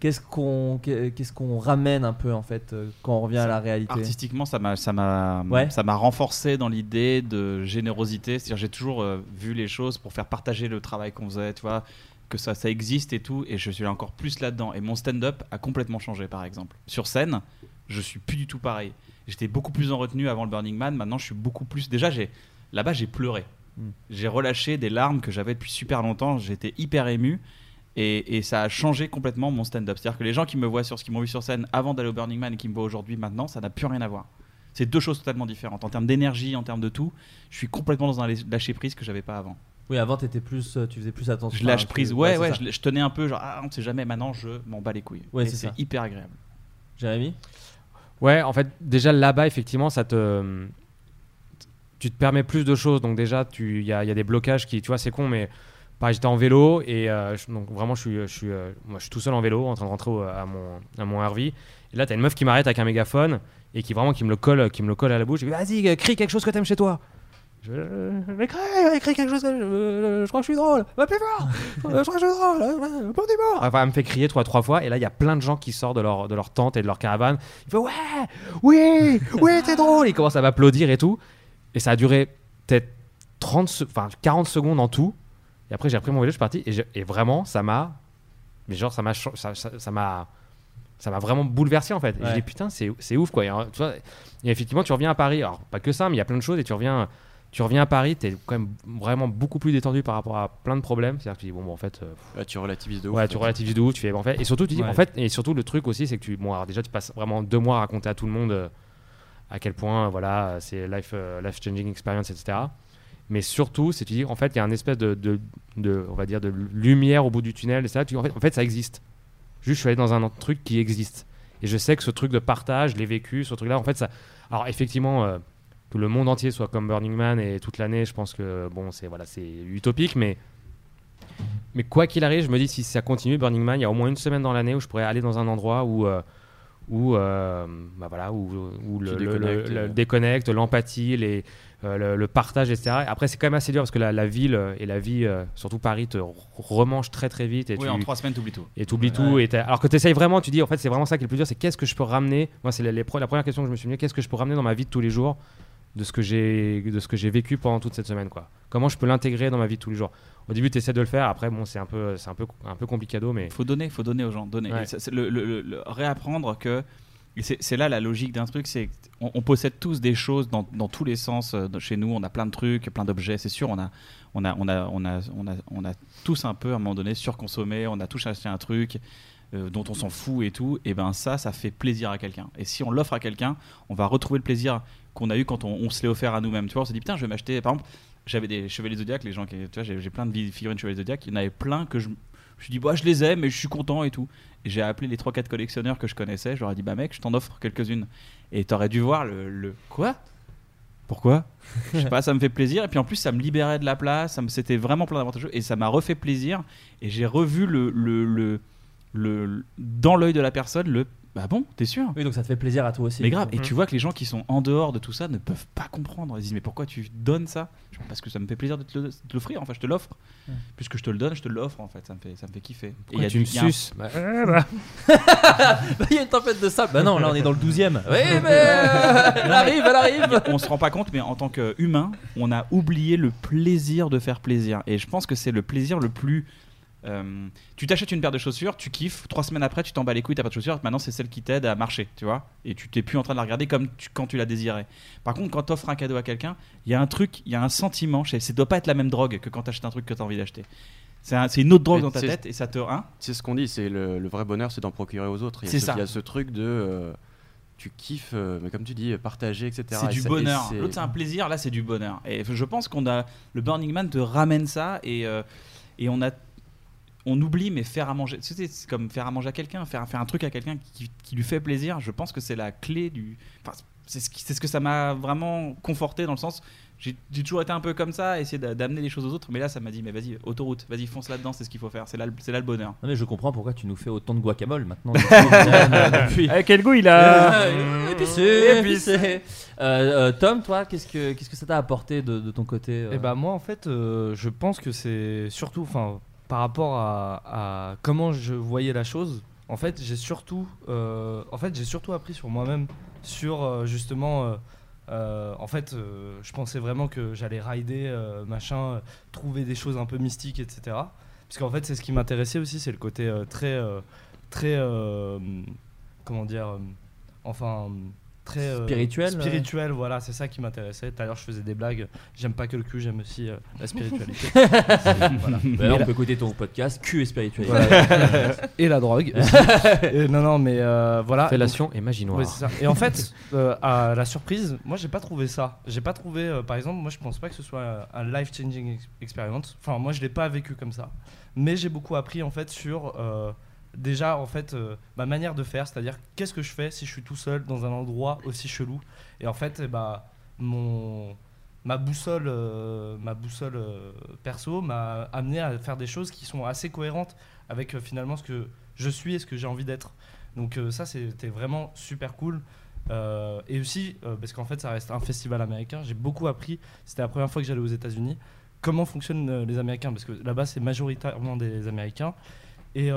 qu'est-ce qu'on, qu'est- qu'est-ce qu'on ramène un peu en fait euh, quand on revient à la réalité? Artistiquement, ça m'a, ça m'a, Ouais. ça m'a renforcé dans l'idée de générosité. C'est-à-dire, j'ai toujours euh, vu les choses pour faire partager le travail qu'on faisait, tu vois, que ça, ça existe et tout. Et je suis encore plus là-dedans. Et mon stand-up a complètement changé, par exemple. Sur scène, je suis plus du tout pareil. J'étais beaucoup plus en retenue avant le Burning Man. Maintenant, je suis beaucoup plus. Déjà, j'ai là-bas, j'ai pleuré. Mm. j'ai relâché des larmes que j'avais depuis super longtemps. J'étais hyper ému. Et, et ça a changé complètement mon stand-up. C'est-à-dire que les gens qui me voient sur ce qu'ils m'ont vu sur scène avant d'aller au Burning Man et qui me voient aujourd'hui, maintenant, ça n'a plus rien à voir. C'est deux choses totalement différentes. En termes d'énergie, en termes de tout, je suis complètement dans un lâcher prise que j'avais pas avant. Oui, avant, t'étais plus, euh, tu faisais plus attention. Je lâche prise, ouais, ouais, je, je tenais un peu, genre, ah, on sait jamais, maintenant je m'en bats les couilles. Ouais, c'est hyper agréable. Jérémy? Ouais, en fait, déjà là-bas, effectivement, ça te. Tu te permets plus de choses. Donc, déjà, il y a, des blocages qui. Tu vois, c'est con, mais. Pareil, j'étais en vélo et euh, donc vraiment, je suis, je, suis, euh, moi, je suis tout seul en vélo en train de rentrer à, mon, à mon RV. Et là, t'as une meuf qui m'arrête avec un mégaphone et qui vraiment qui me le colle, qui me le colle à la bouche. Vas-y, euh, crie quelque chose que t'aimes chez toi. Je, vais crier, crie quelque chose que je, je crois que je suis drôle. Va plus fort. Je crois que je suis drôle. Bon mort. Enfin, elle me fait crier trois, trois fois. Et là, il y a plein de gens qui sortent de leur, de leur tente et de leur caravane. Il fait Ouais, oui, oui, t'es drôle. Ils commencent à m'applaudir et tout. Et ça a duré peut-être 30, se- enfin 40 secondes en tout. Et après, j'ai repris mon vélo, je suis parti. Et, je- et vraiment, ça m'a. Mais genre, ça m'a. Ça, ça, ça m'a. Ça m'a vraiment bouleversé en fait. Et Ouais. je dis putain, c'est c'est ouf quoi. Et, euh, tu vois, et effectivement, tu reviens à Paris. Alors, pas que ça, mais il y a plein de choses. Et tu reviens, tu reviens à Paris, t'es quand même vraiment beaucoup plus détendu par rapport à plein de problèmes. C'est-à-dire que tu dis, bon, en fait. euh, Ouais, tu relativises de ouf. Ouais, tu relativises de ouf. Tu fais, en fait, et surtout, tu dis, Ouais. en fait, et surtout, le truc aussi, c'est que tu. Bon, alors déjà, tu passes vraiment deux mois à raconter à tout le monde euh, à quel point, voilà, c'est life, euh, life changing experience, etc. Mais surtout, c'est tu dis, en fait, il y a un espèce de, de, on va dire, de lumière au bout du tunnel. Et ça, en fait, ça existe. Juste, je suis allé dans un truc qui existe. Et je sais que ce truc de partage, je l'ai vécu, ce truc-là, en fait, ça. Alors, effectivement, euh, que le monde entier soit comme Burning Man et toute l'année, je pense que, bon, c'est voilà, c'est utopique, mais. Mais quoi qu'il arrive, je me dis si ça continue Burning Man, il y a au moins une semaine dans l'année où je pourrais aller dans un endroit où euh, où euh, bah voilà où, où le, le euh. déconnecte, l'empathie, les euh, le, partage, etc. Après, c'est quand même assez dur parce que la, la ville et la vie, euh, surtout Paris, te remange très très vite. Et Oui, tu, en trois semaines, t'oublies tout. Et t'oublies Ouais. tout. Et alors que tu essayes vraiment, tu dis en fait, c'est vraiment ça qui est le plus dur c'est qu'est-ce que je peux ramener? Moi, c'est la première question que je me suis mis qu'est-ce que je peux ramener dans ma vie de tous les jours? De ce que j'ai de ce que j'ai vécu pendant toute cette semaine quoi comment je peux l'intégrer dans ma vie de tous les jours? Au début tu essaies de le faire après bon c'est un peu c'est un peu un peu complicado mais faut donner, faut donner aux gens, donner. Ouais. C'est le, le- le- le- réapprendre que c'est là la logique d'un truc, c'est qu'on on possède tous des choses dans, dans tous les sens. euh, chez nous, on a plein de trucs, plein d'objets. C'est sûr, on a, on a, on a, on a, on a, on a tous un peu à un moment donné surconsommé. On a tous acheté un truc. euh, dont on s'en fout et tout, et ben ça, ça fait plaisir à quelqu'un. Et si on l'offre à quelqu'un, on va retrouver le plaisir qu'on a eu quand on, se l'est offert à nous-mêmes. Tu vois, on s'est dit putain, je vais m'acheter. Par exemple, j'avais des chevaliers Zodiac, les gens qui, j'ai plein de figurines chevaliers Zodiac. Il y en avait plein que je, je suis dit, bah, je les aime, mais je suis content et tout. J'ai appelé les 3-4 collectionneurs que je connaissais. Je leur ai dit, bah mec, je t'en offre quelques-unes. Et t'aurais dû voir le, le- quoi? Pourquoi? Je sais pas, ça me fait plaisir. Et puis en plus, ça me libérait de la place. Ça me, c'était vraiment plein d'avantageux. Et ça m'a refait plaisir. Et j'ai revu le, le, le, le- dans l'œil de la personne le. Bah bon, t'es sûr? Oui, donc ça te fait plaisir à toi aussi. mais grave, et Mhm. tu vois que les gens qui sont en dehors de tout ça ne peuvent pas comprendre. Ils disent mais pourquoi tu donnes ça? Parce que ça me fait plaisir de te le- de te l'offrir. Enfin, je te l'offre. Puisque je te le donne, je te l'offre en fait. Ça me fait, ça me fait kiffer. Et Pourquoi il y a tu du- me il y a un- suces? Bah, Bah, <laughs> Il y a une tempête de sable. Bah non, là on est dans le 12ème. <laughs> Oui, mais <laughs> elle arrive, elle arrive. on se rend pas compte, mais en tant qu'humain, on a oublié le plaisir de faire plaisir. Et je pense que c'est le plaisir le plus. Euh, tu t'achètes une paire de chaussures, tu kiffes, trois semaines après tu t'en bats les couilles, t'as pas de chaussures, maintenant c'est celle qui t'aide à marcher, tu vois, et tu t'es plus en train de la regarder comme tu- quand tu la désirais. Par contre, quand t'offres un cadeau à quelqu'un, il y a un truc, il y a un sentiment, chez- ça doit pas être la même drogue que quand t'achètes un truc que t'as envie d'acheter. C'est un- c'est une autre drogue Mais dans ta tête et ça te. Hein C'est ce qu'on dit, c'est le, le vrai bonheur, c'est d'en procurer aux autres. C'est ce- ça. Il y a ce truc de. euh, tu kiffes, euh, mais comme tu dis, partager, etc. C'est Et du bonheur. c'est- L'autre, c'est un plaisir. Là, c'est du bonheur. Et je pense qu'on a. Le Burning Man te ramène ça et, euh, et on a. On oublie, mais faire à manger. C'est comme faire à manger à quelqu'un, faire, faire un truc à quelqu'un qui, qui lui fait plaisir. Je pense que c'est la clé du. Enfin, c'est ce, ce que ça m'a vraiment conforté dans le sens. J'ai toujours été un peu comme ça, essayer d'a- d'amener les choses aux autres. Mais là, ça m'a dit, mais vas-y, autoroute, vas-y, fonce là-dedans, c'est ce qu'il faut faire. C'est là, là le bonheur. Non mais je comprends pourquoi tu nous fais autant de guacamole maintenant. <laughs> depuis. Eh, quel goût il a Euh, Épicé, épicé. Euh, euh, Tom, toi, qu'est-ce que qu'est-ce que ça t'a apporté de, de ton côté euh Et bah moi en fait euh, je pense que c'est surtout enfin par rapport à, comment je voyais la chose en fait j'ai surtout euh, j'ai surtout appris sur moi-même sur euh, justement euh, en fait je pensais vraiment que j'allais rider machin trouver des choses un peu mystiques etc parce qu'en fait c'est ce qui m'intéressait aussi c'est le côté très très comment dire enfin très euh, Spirituel, spirituel voilà c'est ça qui m'intéressait tout à l'heure je faisais des blagues j'aime pas que le cul j'aime aussi euh, la spiritualité <laughs> Voilà. Bah, on la- peut écouter ton podcast Q et spiritualité. Voilà. et la drogue. <laughs> Et non non mais euh, voilà Fellation Donc- et magie noire. Ouais, et en fait euh, à la surprise moi j'ai pas trouvé ça j'ai pas trouvé euh, par exemple moi je pense pas que ce soit un life changing experience enfin moi je l'ai pas vécu comme ça mais j'ai beaucoup appris en fait sur euh, déjà en fait euh, ma manière de faire c'est à dire qu'est-ce que je fais si je suis tout seul dans un endroit aussi chelou? Et en fait eh bah mon ma boussole euh, ma boussole euh, perso m'a amené à faire des choses qui sont assez cohérentes avec finalement ce que je suis et ce que j'ai envie d'être. Donc ça c'était vraiment super cool. Et aussi parce qu'en fait ça reste un festival américain j'ai beaucoup appris c'était la première fois que j'allais aux États-Unis comment fonctionnent les Américains? Parce que là-bas c'est majoritairement des Américains. Et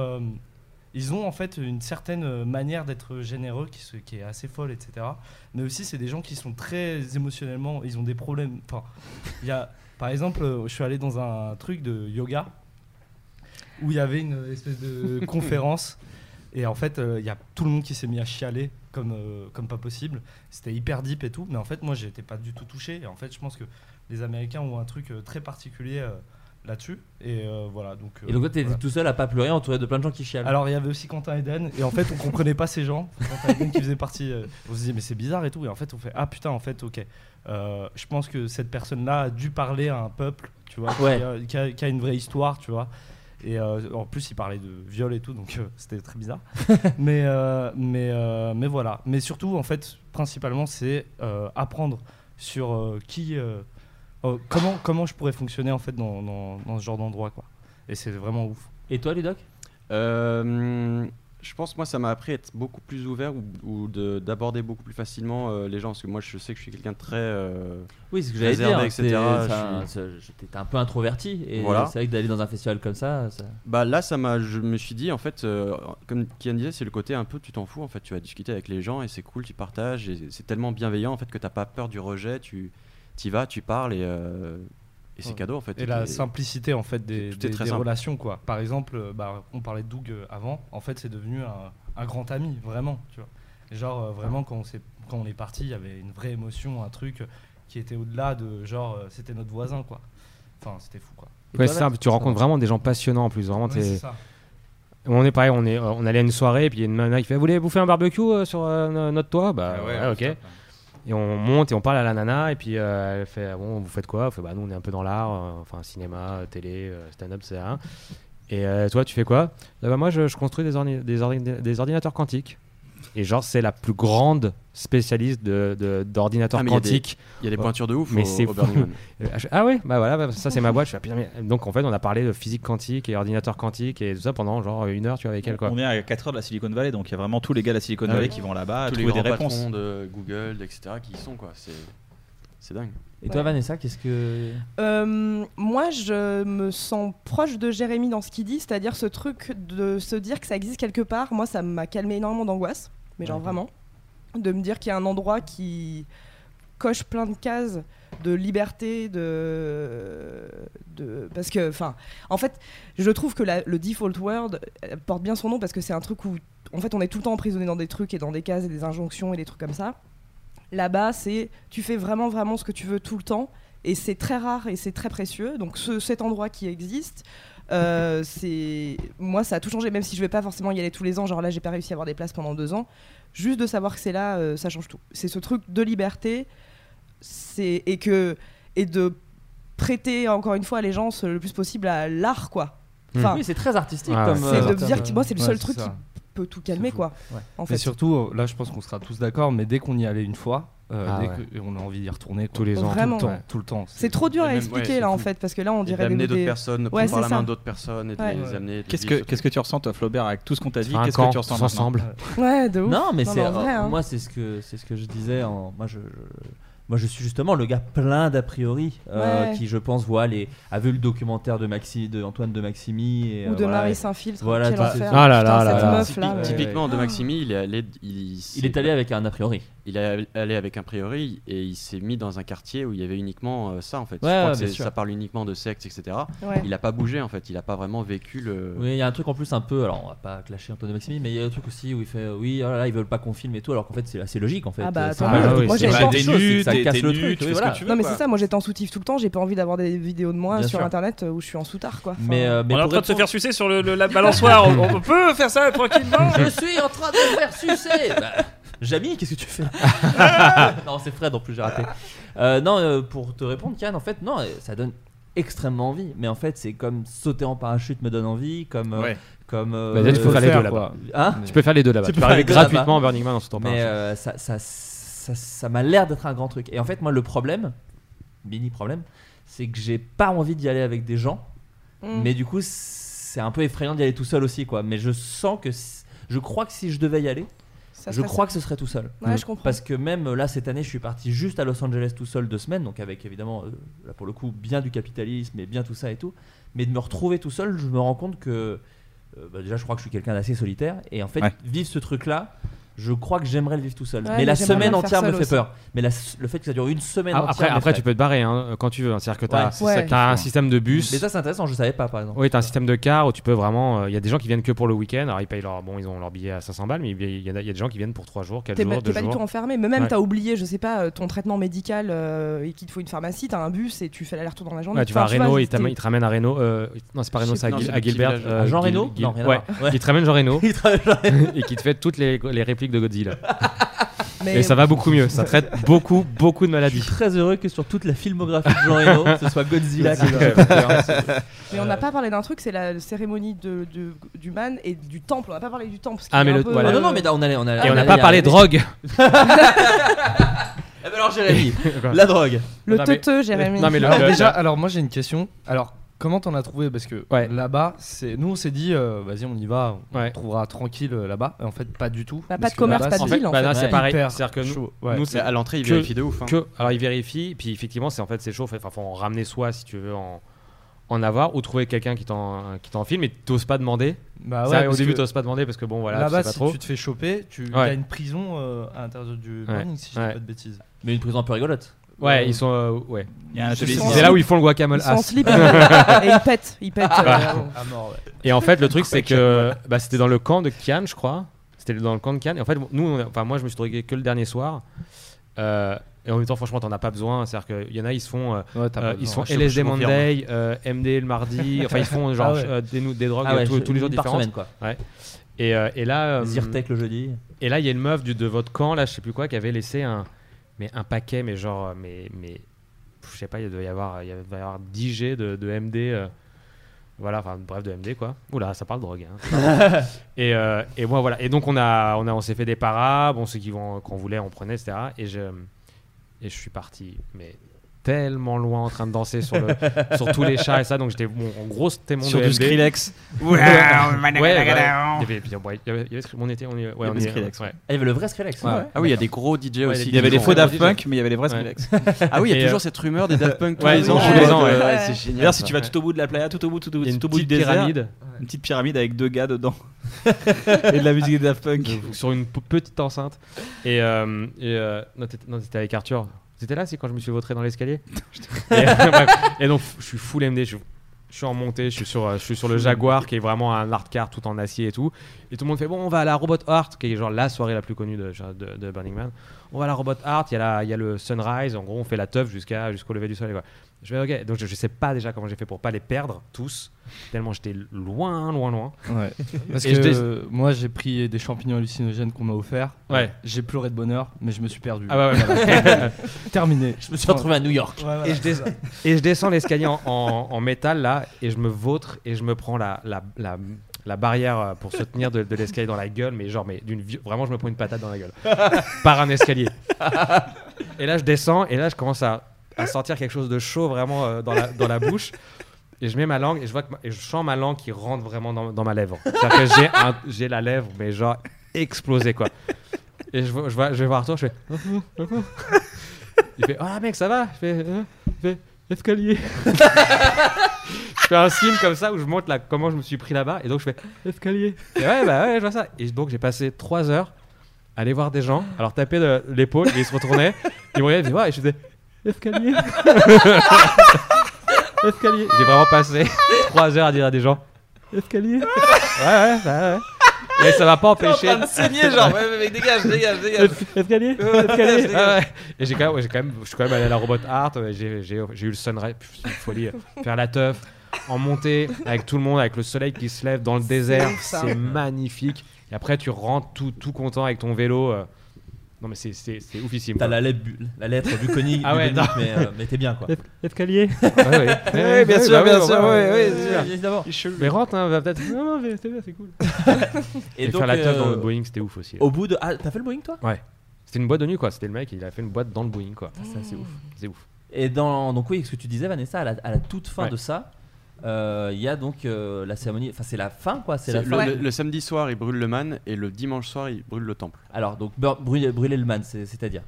ils ont en fait une certaine euh, manière d'être généreux qui, se- qui est assez folle, etc. Mais aussi, c'est des gens qui sont très émotionnellement, ils ont des problèmes. Enfin, il y a, par exemple, euh, je suis allé dans un truc de yoga où il y avait une espèce de <laughs> conférence. Et en fait, euh, il y a tout le monde qui s'est mis à chialer comme, euh, comme pas possible. C'était hyper deep et tout. Mais en fait, moi, j'étais pas du tout touché. Et en fait, je pense que les Américains ont un truc euh, très particulier là-dessus. Et euh, voilà. Donc, Et donc toi, t'étais voilà. tout seul à pas pleurer, entouré de plein de gens qui chialent. Alors il y avait aussi Quentin Eden et en fait on comprenait pas ces gens. Quentin Eden qui faisait partie. euh, on se disait mais c'est bizarre et tout et en fait on fait ah putain en fait ok. Euh, je pense que cette personne-là a dû parler à un peuple, tu vois, qui a- qui, a, qui a une vraie histoire, tu vois. Et euh, en plus il parlait de viol et tout donc euh, c'était très bizarre. <laughs> mais euh, mais euh, mais voilà. Mais surtout en fait principalement c'est euh, apprendre sur euh, qui. Euh, euh, comment, comment je pourrais fonctionner en fait dans, dans, dans ce genre d'endroit quoi? Et c'est vraiment ouf. Et toi Ludoc? Euh, je pense moi ça m'a appris à être beaucoup plus ouvert ou, ou de- d'aborder beaucoup plus facilement euh, les gens parce que moi je sais que je suis quelqu'un de très euh, Oui, ce que j'allais réservé, dire. etc. suis- T'étais un peu introverti et Voilà. c'est vrai que d'aller dans un festival comme ça, ça- Bah là, ça m'a, je me suis dit en fait, euh, comme Kian disait, c'est le côté un peu tu t'en fous en fait, tu vas discuter avec les gens et c'est cool, tu partages et c'est tellement bienveillant en fait que t'as pas peur du rejet, tu y vas, tu parles et, euh, et c'est Ouais. cadeau en fait. Et la simplicité en fait des, tout est des- très des simple. relations quoi. Par exemple, euh, bah, on parlait de Doug euh, avant. En fait, c'est devenu un, un grand ami vraiment. Tu vois. Genre euh, vraiment quand on s'est quand on est parti, il y avait une vraie émotion, un truc qui était au-delà de genre euh, c'était notre voisin quoi. Enfin, c'était fou quoi. Et Ouais, toi, c'est tu rencontres vraiment des gens passionnants en plus. Vraiment, Ouais, t'es- c'est ça. On est pareil, on, est, on allait à une soirée, et puis il y a une nana qui fait Vous voulez bouffer un barbecue euh, sur euh, no- notre toit? Bah Ah ouais, ouais, ok. Et on monte et on parle à la nana, et puis euh, elle fait Bon, vous faites quoi? On fait Bah nous, on est un peu dans l'art, euh, enfin cinéma, euh, télé, stand-up, rien. Et toi, tu fais quoi? Ah bah, Moi, je, je construis des, ordi- des, ordi- des ordinateurs quantiques. Et genre, c'est la plus grande spécialiste de- de- d'ordinateurs Ah, mais il y a des- quantiques. il y a des pointures de ouf Mais au- c'est. <laughs> Euh, Ah ouais, bah voilà, bah, ça c'est ma boîte. Je ah, Donc en fait, on a parlé de physique quantique et ordinateur quantique et tout ça pendant genre une heure, tu vois, avec elle quoi. On est à 4 heures de la Silicon Valley, donc il y a vraiment tous les gars de la Silicon Ah Valley qui vont là-bas Tous les trouver des réponses. patrons de Google, etc. qui y sont quoi. C'est, c'est dingue. Et toi, Vanessa, qu'est-ce que. Euh, moi, je me sens proche de Jérémy dans ce qu'il dit, c'est-à-dire ce truc de se dire que ça existe quelque part. Moi, ça m'a calmé énormément d'angoisse, mais genre vraiment. De me dire qu'il y a un endroit qui coche plein de cases de liberté, de. de parce que, enfin, en fait, je trouve que la- le default word euh, porte bien son nom parce que c'est un truc où, en fait, on est tout le temps emprisonné dans des trucs et dans des cases et des injonctions et des trucs comme ça. Là-bas, c'est tu fais vraiment vraiment ce que tu veux tout le temps et c'est très rare et c'est très précieux. Donc ce- cet endroit qui existe, euh, c'est moi ça a tout changé. Même si je vais pas forcément y aller tous les ans, genre là j'ai pas réussi à avoir des places pendant deux ans. Juste de savoir que c'est là, euh, ça change tout. C'est ce truc de liberté, c'est et que et de prêter encore une fois allégeance le plus possible à l'art quoi. Oui, c'est très artistique Ah, comme, c'est euh, de me dire que moi c'est le Ouais, seul truc ça. qui peut tout calmer quoi. En mais fait. surtout, euh, là, je pense qu'on sera tous d'accord, mais dès qu'on y allait une fois, euh, Ah dès ouais. que- on a envie d'y retourner quoi. Tous les ans. Vraiment. tout le temps, Ouais. tout le temps. C'est trop dur à même- expliquer ouais, là en fait parce que là on dirait d'amener d'autres des- personnes, prendre par la main d'autres personnes et de Ouais. les amener. Qu'est-ce que, qu'est-ce que tu ressens, toi, Flaubert, avec tout ce qu'on t'a dit? Qu'est-ce que tu ressens ensemble. Ouais, de ouf. Non, mais Non, c'est vrai, hein. moi c'est ce que c'est ce que je disais. En, moi, je, je- Moi, je suis justement le gars plein d'a priori euh, Ouais. qui, je pense, voit les, a vu le documentaire de Maxi, de Antoine de Maximi et, Ou euh, de voilà. Marie Saint-Filtre, Voilà, quel tout- enfer. Ah là Putain, là cette là là. meuf là. Typi- ouais. Typiquement, de Ah. Maximi, il est allé. Il, Il est allé avec un a priori. Il est allé avec un priori et il s'est mis dans un quartier où il y avait uniquement euh, ça en fait. Ouais, Je crois ouais, que bien c'est- sûr. ça parle uniquement de sexe, etc. Ouais. Il a pas bougé en fait. Il a pas vraiment vécu le. Oui, il y a un truc en plus un peu. Alors, on va pas clasher Antoine de Maximi, mais il y a un truc aussi où il fait oui, oh là là, ils veulent pas qu'on filme et tout, alors qu'en fait, c'est assez logique en fait. Ah bah, moi, j'ai casse le truc. tu fais oui, ce que voilà. tu veux. Non mais c'est ça, moi j'étais en soutif tout le temps, j'ai pas envie d'avoir des vidéos de moi Bien sur sûr. internet euh, où je suis en soutard quoi. Enfin, Mais, euh, mais On est en train de se faire sucer sur le, le- la balançoire. on, on peut faire ça tranquillement. Je suis en train de me faire sucer <laughs> bah, Jamy, qu'est-ce que tu fais? <laughs> Non, c'est Fred en plus, j'ai raté. Euh, non, euh, pour te répondre, Kian, en fait, non, euh, ça donne extrêmement envie. Mais en fait, c'est comme sauter en parachute me donne envie, comme. euh, Ouais. comme euh, Bah, déjà, tu peux faire les faire, deux là-bas. Hein? Tu peux faire les deux là-bas. Tu Tu peux peux faire arriver deux gratuitement en Burning Man en sautant Mais parachute. euh, ça, ça, ça, ça m'a l'air d'être un grand truc. Et en fait, moi, le problème, mini problème, c'est que j'ai pas envie d'y aller avec des gens. Mm. Mais du coup, c'est un peu effrayant d'y aller tout seul aussi, quoi. Mais je sens que. si- Je crois que si je devais y aller, ça je crois ça. que ce serait tout seul. Ouais, je comprends. Parce que même là, cette année, je suis parti juste à Los Angeles tout seul deux semaines, donc avec évidemment, euh, là pour le coup, bien du capitalisme et bien tout ça et tout. Mais de me retrouver tout seul, je me rends compte que. euh, bah, déjà, je crois que je suis quelqu'un d'assez solitaire. Et en fait, Ouais. vivre ce truc-là, je crois que j'aimerais le vivre tout seul. Ouais, mais mais la semaine entière me fait aussi. peur. Mais la- le fait que ça dure une semaine Ah, entière. après, tu peux te barrer hein, quand tu veux. hein. C'est-à-dire que tu as, Ouais, un système de bus. Mais ça, c'est intéressant, je savais pas par exemple. Oui, t'as un système de car où tu peux vraiment. Il y a des gens qui viennent que pour le week-end. Alors ils payent leur. Bon, ils ont leur billet à 500 balles, mais il y, a- il y a des gens qui viennent pour 3 jours, 4 T'es jours, pas, 2 t'es pas du tout enfermé, mais même Ouais. t'as oublié, je sais pas, euh, ton traitement médical euh, et qu'il te faut une pharmacie, t'as un bus et tu fais l'aller-retour dans la journée. Ouais, tu vas à Reno, vois, il, t'amène- t'es- il te ramène à Reno. euh, non, c'est pas Reno, Je c'est à, Gilbert. euh, Jean Reno Non, rien à ouais. voir. Ouais. Il te ramène Jean Reno <laughs> <laughs> et qui te fait toutes les, les de Godzilla. Mais- <laughs> Et ça va beaucoup mieux. Ça traite <laughs> beaucoup, beaucoup de Je maladies. suis très heureux que sur toute la filmographie de Jean Reno, ce soit Godzilla qui. <laughs> Mais on n'a pas parlé d'un truc, c'est la cérémonie de, de- du man et du temple. On n'a pas parlé du temple. ce qui Ah, est mais un le- peu, voilà. Ah non, non, mais on allait. On allait Et on n'a allait pas y parlé arriver. drogue. Eh ben alors, Jérémy, la drogue. Le Non, mais- teuteux, Jérémy. Non, mais le- Alors le- déjà, alors moi j'ai une question. Alors comment t'en as trouvé? Parce que Ouais. là-bas, c'est nous on s'est dit, euh, vas-y on y va, on Ouais. trouvera tranquille euh, là-bas. Et en fait pas du tout. Bah, pas de commerce, pas de c'est- En fait, ville, en bah, fait. c'est Ouais. pareil. Hyper C'est-à-dire que nous, à l'entrée, il que- vérifie de ouf. hein. que alors ils vérifient puis effectivement c'est en fait c'est chaud enfin faut en ramener soi si tu veux en en avoir ou trouver quelqu'un qui t'en qui t'en filme et t'oses pas demander Bah ouais, au début t'oses pas demander parce que bon voilà tu là-bas sais si trop tu te fais choper, tu il y Ouais. a une prison euh, à l'intérieur du si je dis pas de bêtises. Mais une prison un peu rigolote. Ouais Euh, ils sont euh, ouais c'est là où ils font le guacamole Ils sont en as. slip <laughs> et ils pètent. Ils pètent. euh, À mort, ouais. et en fait le truc c'est que bah, c'était dans le camp de Cannes je crois c'était dans le camp de Cannes et en fait nous enfin moi je me suis drogué que le dernier soir Euh, et en même temps franchement t'en as pas besoin c'est à dire qu'il y en a ils se font euh, Ouais, Euh, ils je- LSD. Monday, euh, MD le mardi, <laughs> enfin ils font genre Ah ouais. euh, des, drogues Ah ouais, tous, je- tous les jours différents. semaine quoi. Et, euh, et là, euh, Zyrtec le jeudi. et là il y a une meuf du, de votre camp là, je sais plus quoi, qui avait laissé un, mais un paquet, mais genre, euh, mais, mais je sais pas, il doit y avoir, il doit y avoir 10 G de, de MD. euh, voilà, enfin bref de MD quoi. Oula, ça parle drogue. hein. <laughs> et, euh, et moi voilà. Et donc on a, on a, on s'est fait des paras. Bon, ceux qui vont, qu'on voulait, on prenait, etc. Et je, et je suis parti, mais tellement loin en train de danser sur, le, <laughs> sur tous les chats et ça. Donc j'étais, bon, en gros, c'était mon Sur de du MD. Skrillex. ouais, on était, on y- ouais, Il y on avait y- Skrillex. ouais. Ah, il y avait le vrai Skrillex. Ouais. Ah oui, il y a des gros DJ Ouais, aussi. Il y avait des faux Daft. Punk, mais il y avait les vrais. Skrillex. <laughs> Ah oui, il y a euh, toujours cette rumeur des Daft Punk Ouais, ouais. Ouais, C'est génial. D'ailleurs, si tu vas tout au bout de la playa, tout au bout, tout au bout, tout au bout du petite désert, pyramide une petite pyramide avec deux gars dedans <laughs> et de la musique des Daft Punk. euh, sur une petite enceinte. Et, euh, et euh, non, t'étais avec Arthur. C'était là, c'est quand je me suis vautré dans l'escalier. <laughs> et. <laughs> Et donc, je suis full MD. Je suis, je suis en montée, je suis sur, je suis sur le Jaguar qui est vraiment un art car tout en acier et tout. Et tout le monde fait bon, on va à la Robot Art, qui est genre la soirée la plus connue de, de, de Burning Man. On va à la Robot Art, il y, a y le sunrise. En gros, on fait la teuf jusqu'au lever du soleil. Quoi. Je vais ok. Donc, je, je sais pas déjà comment j'ai fait pour pas les perdre tous, tellement j'étais loin, loin, loin. Ouais. <laughs> Parce que euh, moi j'ai pris des champignons hallucinogènes qu'on m'a offert. Ouais. J'ai pleuré de bonheur, mais je me suis perdu. Ah ouais. Voilà. <laughs> Terminé. Je me suis retrouvé à New York. Ouais, voilà. et, je des- et je descends l'escalier en, en- en métal là et je me vautre et je me prends la, la, la, la barrière euh, pour se tenir de, de l'escalier dans la gueule mais genre mais d'une vraiment je me prends une patate dans la gueule <laughs> par un escalier et là je descends et là je commence à, à sentir quelque chose de chaud vraiment euh, dans, la, dans la bouche et je mets ma langue et je vois que ma- et je sens ma langue qui rentre vraiment dans, dans ma lèvre c'est à dire que j'ai un- j'ai la lèvre mais genre explosée quoi et je, vois- je, vois, je vais voir Arthur je fais Il fait Ah, mec, ça va? Je fais, Euh, il fait Escalier. <laughs> je fais un signe comme ça où je montre là, comment je me suis pris là-bas. Et donc, je fais Escalier. Et ouais, bah ouais, je vois ça. Et donc, j'ai passé 3 heures à aller voir des gens, à leur taper de l'épaule, et ils se retournaient. Ils me regardaient, ils disaient, ouais, et je faisais Escalier. <laughs> Escalier. J'ai vraiment passé 3 heures à dire à des gens Escalier. Ouais, ouais, bah ouais. Et ça m'a pas empêché. T'es en train de saigner, genre, ouais, mais mec, <laughs> dégage, dégage, dégage. Escalier. Ouais, Escalier. Ah ouais. Et j'ai quand même, ouais, j'ai quand même, je suis quand même allé à la Robot Art. ouais, J'ai, j'ai, j'ai eu le sunrise, pff, c'est une folie. Faire la teuf en montée avec tout le monde, avec le soleil qui se lève dans le désert. ouf, ça. C'est magnifique. Et après, tu rentres tout, tout content avec ton vélo. euh. Non, mais c'est, c'est, c'est oufissime. T'as la lettre, la lettre buconique, <laughs> Ah ouais, buconique, non. mais, euh, mais t'es bien quoi. Escalier. <laughs> <laughs> Ouais, ouais. Ouais, bien Ouais, sûr, bien sûr, c'est sûr. évidemment. Mais rentre, hein, va peut-être. Non, non, mais c'est bien, c'est cool. Et Et, donc, faire la teuf dans euh, le Boeing, c'était ouf aussi. Au bout de. Ah, t'as fait le Boeing toi? Ouais. C'était une boîte de nuit, quoi. C'était le mec, il a fait une boîte dans le Boeing, quoi. Ça, c'est ouf. C'est ouf. Et dans donc oui, ce que tu disais Vanessa, à la, à la toute fin Ouais. de ça, euh, il y a donc euh, la cérémonie. Enfin, c'est la fin quoi. C'est la le, fin. le- le samedi soir, il brûle le man et le dimanche soir, il brûle le temple. Alors donc brûler, brûler le man, c'est- c'est-à-dire.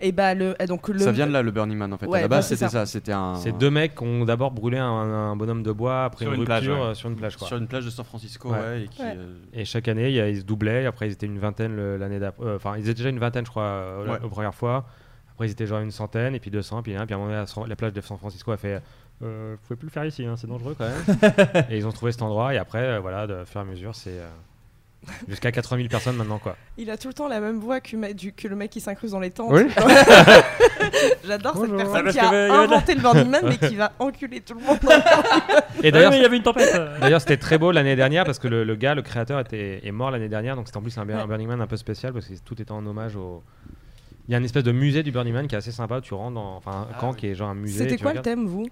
Et bah le et donc le Ça vient de là, le Burning Man en fait. Ouais, à la bah, base, c'est c'était ça. ça. C'était un. C'est deux mecs qui ont d'abord brûlé un, un bonhomme de bois après Sur une, une plage, rupture ouais. euh, sur une plage. Quoi. Sur une plage de San Francisco, ouais, et qui, Ouais. euh, Et chaque année, il y a- ils se doublaient. Après, ils étaient une vingtaine l'année d'après. euh, Enfin, ils étaient déjà une vingtaine, je crois, euh, la- Ouais. la première fois. Après, ils étaient genre une centaine, et puis 200, puis, hein, puis à un moment donné, la plage de San Francisco a fait. Euh, vous pouvez plus le faire ici, hein, c'est dangereux quand même. <laughs> et ils ont trouvé cet endroit, et après, euh, voilà, de fur et à mesure, c'est euh, jusqu'à 80 000 personnes maintenant, quoi. Il a tout le temps la même voix que, du- que le mec qui s'incruste dans les tentes. Oui. <laughs> J'adore cette Ah, personne parce qui a inventé le Burning Man mais qui va <laughs> enculer tout le monde. Et d'ailleurs, il y avait une tempête. D'ailleurs, c'était très beau l'année dernière parce que le, le gars, le créateur, était, est mort l'année dernière. Donc, c'était en plus un, Ouais. un Burning Man un peu spécial parce que tout était en hommage au. Il y a une espèce de musée du Burning Man qui est assez sympa. Tu rentres dans. Enfin, un camp qui est genre un musée. C'était quoi le thème, vous?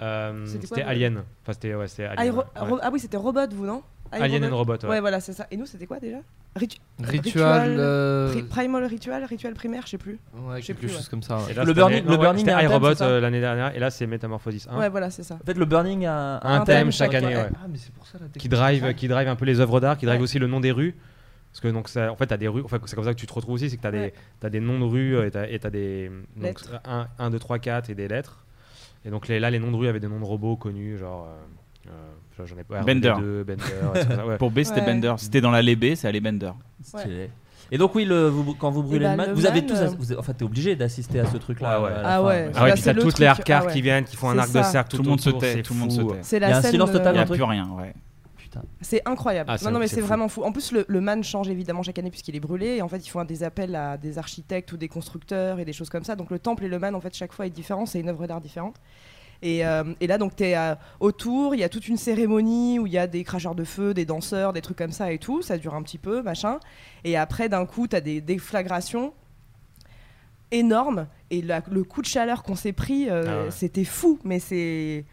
C'était quoi, C'était Alien. Enfin, c'était ouais, Ah, Alien. Ro- ouais. Ro- ah oui, c'était Robot, vous, non? Alien and Robot, ouais. voilà, c'est ça. Et nous, c'était quoi déjà? Ritu- Ritual, euh, pri- Primal Ritual, Ritual primaire, je sais plus. Ouais, Je sais quelque plus, chose ouais. comme ça. ouais. Et là, Le Burning- le non, Burning a euh, l'année dernière. Et là, c'est Metamorphosis 1. Ouais, voilà, c'est ça. En fait, le Burning a un, thème chaque année, ouais. Ah, mais c'est pour ça la qui drive, qui drive un peu les œuvres d'art, qui drive Ouais. aussi le nom des rues. Parce que donc ça, en fait, t'as des rues. Enfin, c'est comme ça que tu te retrouves aussi, c'est que t'as des, as des noms de rues euh, et t'as, des donc, Lettres. 1, 2, 3, 4 et des lettres. Et donc les, là, les noms de rues avaient des noms de robots connus, genre. euh, euh, j'en ai pas. Bender. R2D2, Bender. et tout ça, ouais. <laughs> Pour B, c'était Ouais. Bender. C'était dans la B, c'est allé Bender. Et donc oui, le, vous- quand vous brûlez bah, le vous avez tous, euh, vous, en fait, t'es obligé d'assister à ce truc-là. Ouais, ouais. euh, à la Ah ouais. ouais. Ah ouais, puis t'as le toutes truc, les arcares ah ouais. qui viennent, qui font un arc de cercle Tout tout, le monde se tait, tout le monde se tait. C'est Il y a la un scène. silence total Il n'y a plus rien, ouais. Putain. C'est incroyable. Ah, non, non, mais c'est vraiment fou. En plus, le, le man change évidemment chaque année puisqu'il est brûlé. Et en fait, ils font des appels à des architectes ou des constructeurs et des choses comme ça. Donc, le temple et le man, en fait, chaque fois est différent. C'est une œuvre d'art différente. Et, euh, et là, donc, tu es autour. Il y a toute une cérémonie où il y a des cracheurs de feu, des danseurs, des trucs comme ça et tout. Ça dure un petit peu, machin. Et après, d'un coup, tu as des déflagrations énormes. Et la- le coup de chaleur qu'on s'est pris, euh, Ah ouais. c'était fou. Mais c'est.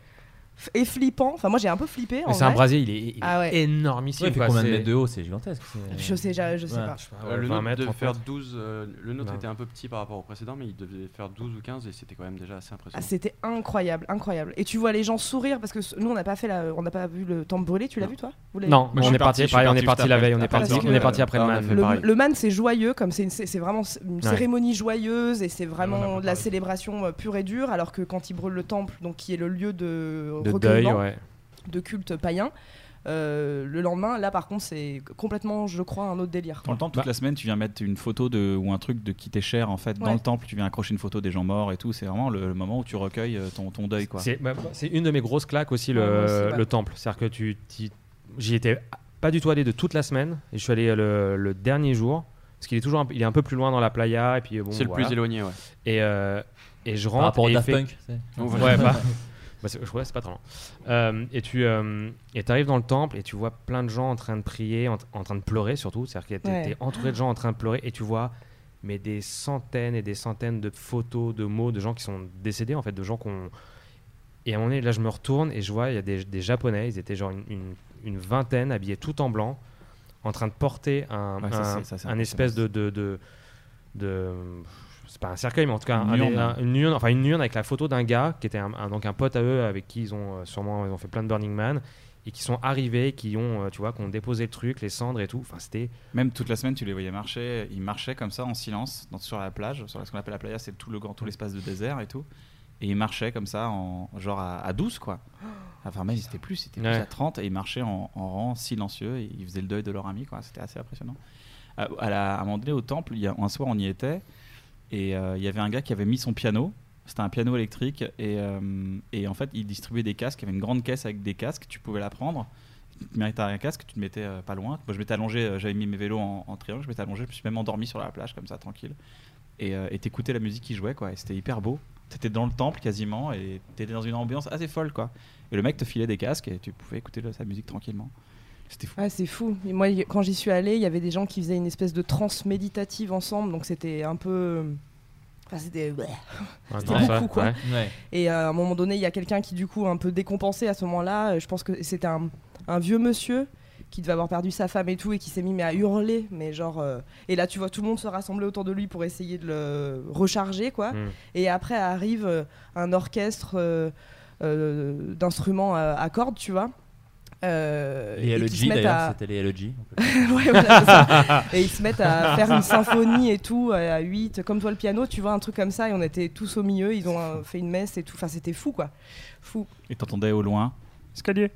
Et flippant. Enfin, moi, j'ai un peu flippé. en Mais c'est un vrai. brasier, il est, il est Ah ouais. énormissime. Ouais, il fait quoi, combien de mètres de haut? C'est gigantesque. c'est- Je sais, je, je sais Ouais. pas. Je sais pas, Euh, ouais, le 20 nôtre mètres, devait 30 faire mètres. 12. euh, le nôtre Non. était un peu petit par rapport au précédent, mais il devait faire 12 ou 15 et c'était quand même déjà assez Ah, impressionnant. c'était incroyable, incroyable. Et tu vois les gens sourire parce que nous on n'a pas fait la, on n'a pas vu le temple brûlé. Tu l'as vu toi? Vous l'avez Non, Moi, mais je on suis est parti, parti, je suis pareil, on est parti la veille, on est Après, parti, parce on est parti après le Ah, on a man. le, pareil. le man c'est joyeux comme c'est une- c'est c'est vraiment une Ouais. cérémonie joyeuse et c'est vraiment de la célébration euh, pure et dure. Alors que quand ils brûlent le temple, donc qui est le lieu de, De deuil, ouais. de culte païen, euh, le lendemain, là par contre c'est complètement, je crois, un autre délire. Dans le temple, toute Bah. la semaine, tu viens mettre une photo de, ou un truc de qui t'est cher en fait dans le temple. Tu viens accrocher une photo des gens morts et tout. C'est vraiment le, le moment où tu recueilles euh, ton, ton deuil. quoi. C'est bah, c'est une de mes grosses claques aussi, le, Ouais, aussi, le temple. C'est-à-dire que tu, j'y étais pas du tout allé de toute la semaine et je suis allé le, le dernier jour parce qu'il est toujours un, peu- il est un peu plus loin dans la playa et puis bon. C'est le plus éloigné, ouais. Et, euh, et je Par rentre. rapport au et Daft fait- Punk. c'est- Ouais, bah, <laughs> bah, je crois que c'est pas trop loin. Euh, et tu euh, et arrives dans le temple et tu vois plein de gens en train de prier, en, en train de pleurer surtout. C'est-à-dire que Ouais. entouré de gens en train de pleurer et tu vois mais des centaines et des centaines de photos, de mots, de gens qui sont décédés en fait, de gens qu'on. Et à un moment donné, là, je me retourne et je vois, il y a des, des Japonais, ils étaient genre une, une- une vingtaine, habillés tout en blanc, en train de porter un, Ouais, un, ça, espèce de, de, de, de- c'est pas un cercueil, mais en tout cas Une un- urne. un- une urne, enfin une urne avec la photo d'un gars qui était un, donc un pote à eux avec qui ils ont euh, sûrement ils ont fait plein de Burning Man et qui sont arrivés, qui ont euh, tu vois, qui ont déposé le truc, les cendres et tout. Enfin c'était Même toute la semaine, tu les voyais marcher. Ils marchaient comme ça en silence dans- sur la plage, sur ce qu'on appelle la playa, c'est tout le grand, tout l'espace de désert et tout. Et ils marchaient comme ça, en genre à, à 12 quoi. <gasps> Enfin même ils étaient plus, c'était plus Ouais. à 30 et ils marchaient en, en rang silencieux et ils faisaient le deuil de leur ami quoi. C'était assez impressionnant. À, à la- à un moment donné au temple, il y a, un soir on y était et euh, il y avait un gars qui avait mis son piano. C'était un piano électrique et, euh, et en fait il distribuait des casques. Il y avait une grande caisse avec des casques, tu pouvais la prendre. Tu te un casque, tu te mettais euh, pas loin. Moi je m'étais allongé, euh, j'avais mis mes vélos en, triangle, je m'étais allongé, je me suis même endormi sur la plage comme ça tranquille. Et euh, t'écoutais la musique qui jouait quoi. Et c'était hyper beau. T'étais dans le temple quasiment et t'étais dans une ambiance assez folle quoi. Et le mec te filait des casques et tu pouvais écouter sa musique tranquillement. C'était fou. Ah, c'est fou. Et moi, quand j'y suis allée, il y avait des gens qui faisaient une espèce de transe méditative ensemble, donc c'était un peu. Enfin, c'était. <laughs> C'était Intense, beaucoup, ouais, quoi. ouais. Ouais. Et euh, à un moment donné, il y a quelqu'un qui, du coup, a un peu décompensé à ce moment-là. Euh, Je pense que c'était un, un vieux monsieur qui devait avoir perdu sa femme et tout, et qui s'est mis mais à hurler. Mais genre. euh, Et là, tu vois tout le monde se rassembler autour de lui pour essayer de le recharger, quoi. Mm. Et après arrive euh, un orchestre euh, euh, d'instruments à, à cordes, tu vois. Euh, Les LG d'ailleurs, à- c'était les LG. <laughs> Ouais, voilà, c'est ça. <laughs> Et ils se mettent à faire une symphonie et tout, à 8, comme toi le piano, tu vois, un truc comme ça, et on était tous au milieu, ils ont euh, fait une messe et tout, enfin c'était fou quoi. Fou. Et t'entendais au loin. <laughs> Escalier.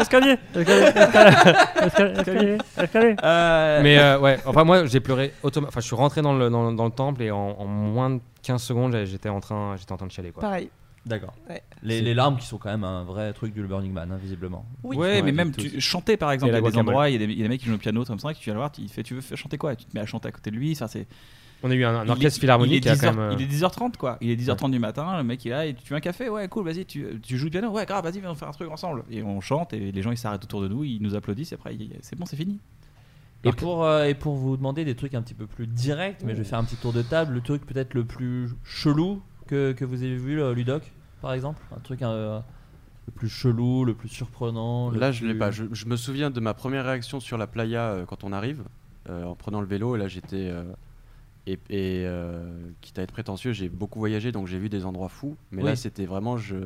Escalier. Escalier. Escalier. Euh, Mais euh, ouais, enfin moi j'ai pleuré automatiquement. Enfin je suis rentré dans le, dans, le- dans le temple et en, en moins de 15 secondes j'étais en train j'étais en train de chialer quoi. Pareil. D'accord. Ouais. Les, larmes qui sont quand même un vrai truc du Burning Man, hein, visiblement. Ouais, mais même tu, chanter par exemple, il y a des endroits, il y, a des- il y a des mecs qui jouent au piano comme ça, que tu viens le voir, il fait tu veux faire chanter quoi? Tu te mets à chanter à côté de lui, ça c'est. On a eu un, orchestre est- philharmonique il qui est a 10 quand heures- même. euh, Il est 10h30 quoi, il est 10h30 du matin, le mec il est là et tu veux un café? Ouais, cool, vas-y, tu, tu joues du piano? Ouais, grave, vas-y, viens on faire un truc ensemble. Et on chante et les gens ils s'arrêtent autour de nous, ils nous applaudissent et après c'est bon, c'est fini. Et pour, euh, et pour vous demander des trucs un petit peu plus directs, mais je vais faire un petit tour de table, le truc peut-être le plus chelou que, que vous avez vu, euh, Ludoc, par exemple Un truc euh, le plus chelou, le plus surprenant le Là, je l'ai plus- pas. Je, je me souviens de ma première réaction sur la playa euh, quand on arrive, euh, en prenant le vélo. Et là, j'étais. euh, et et quitte à être prétentieux, j'ai beaucoup voyagé, donc j'ai vu des endroits fous. Mais là, c'était vraiment. Je,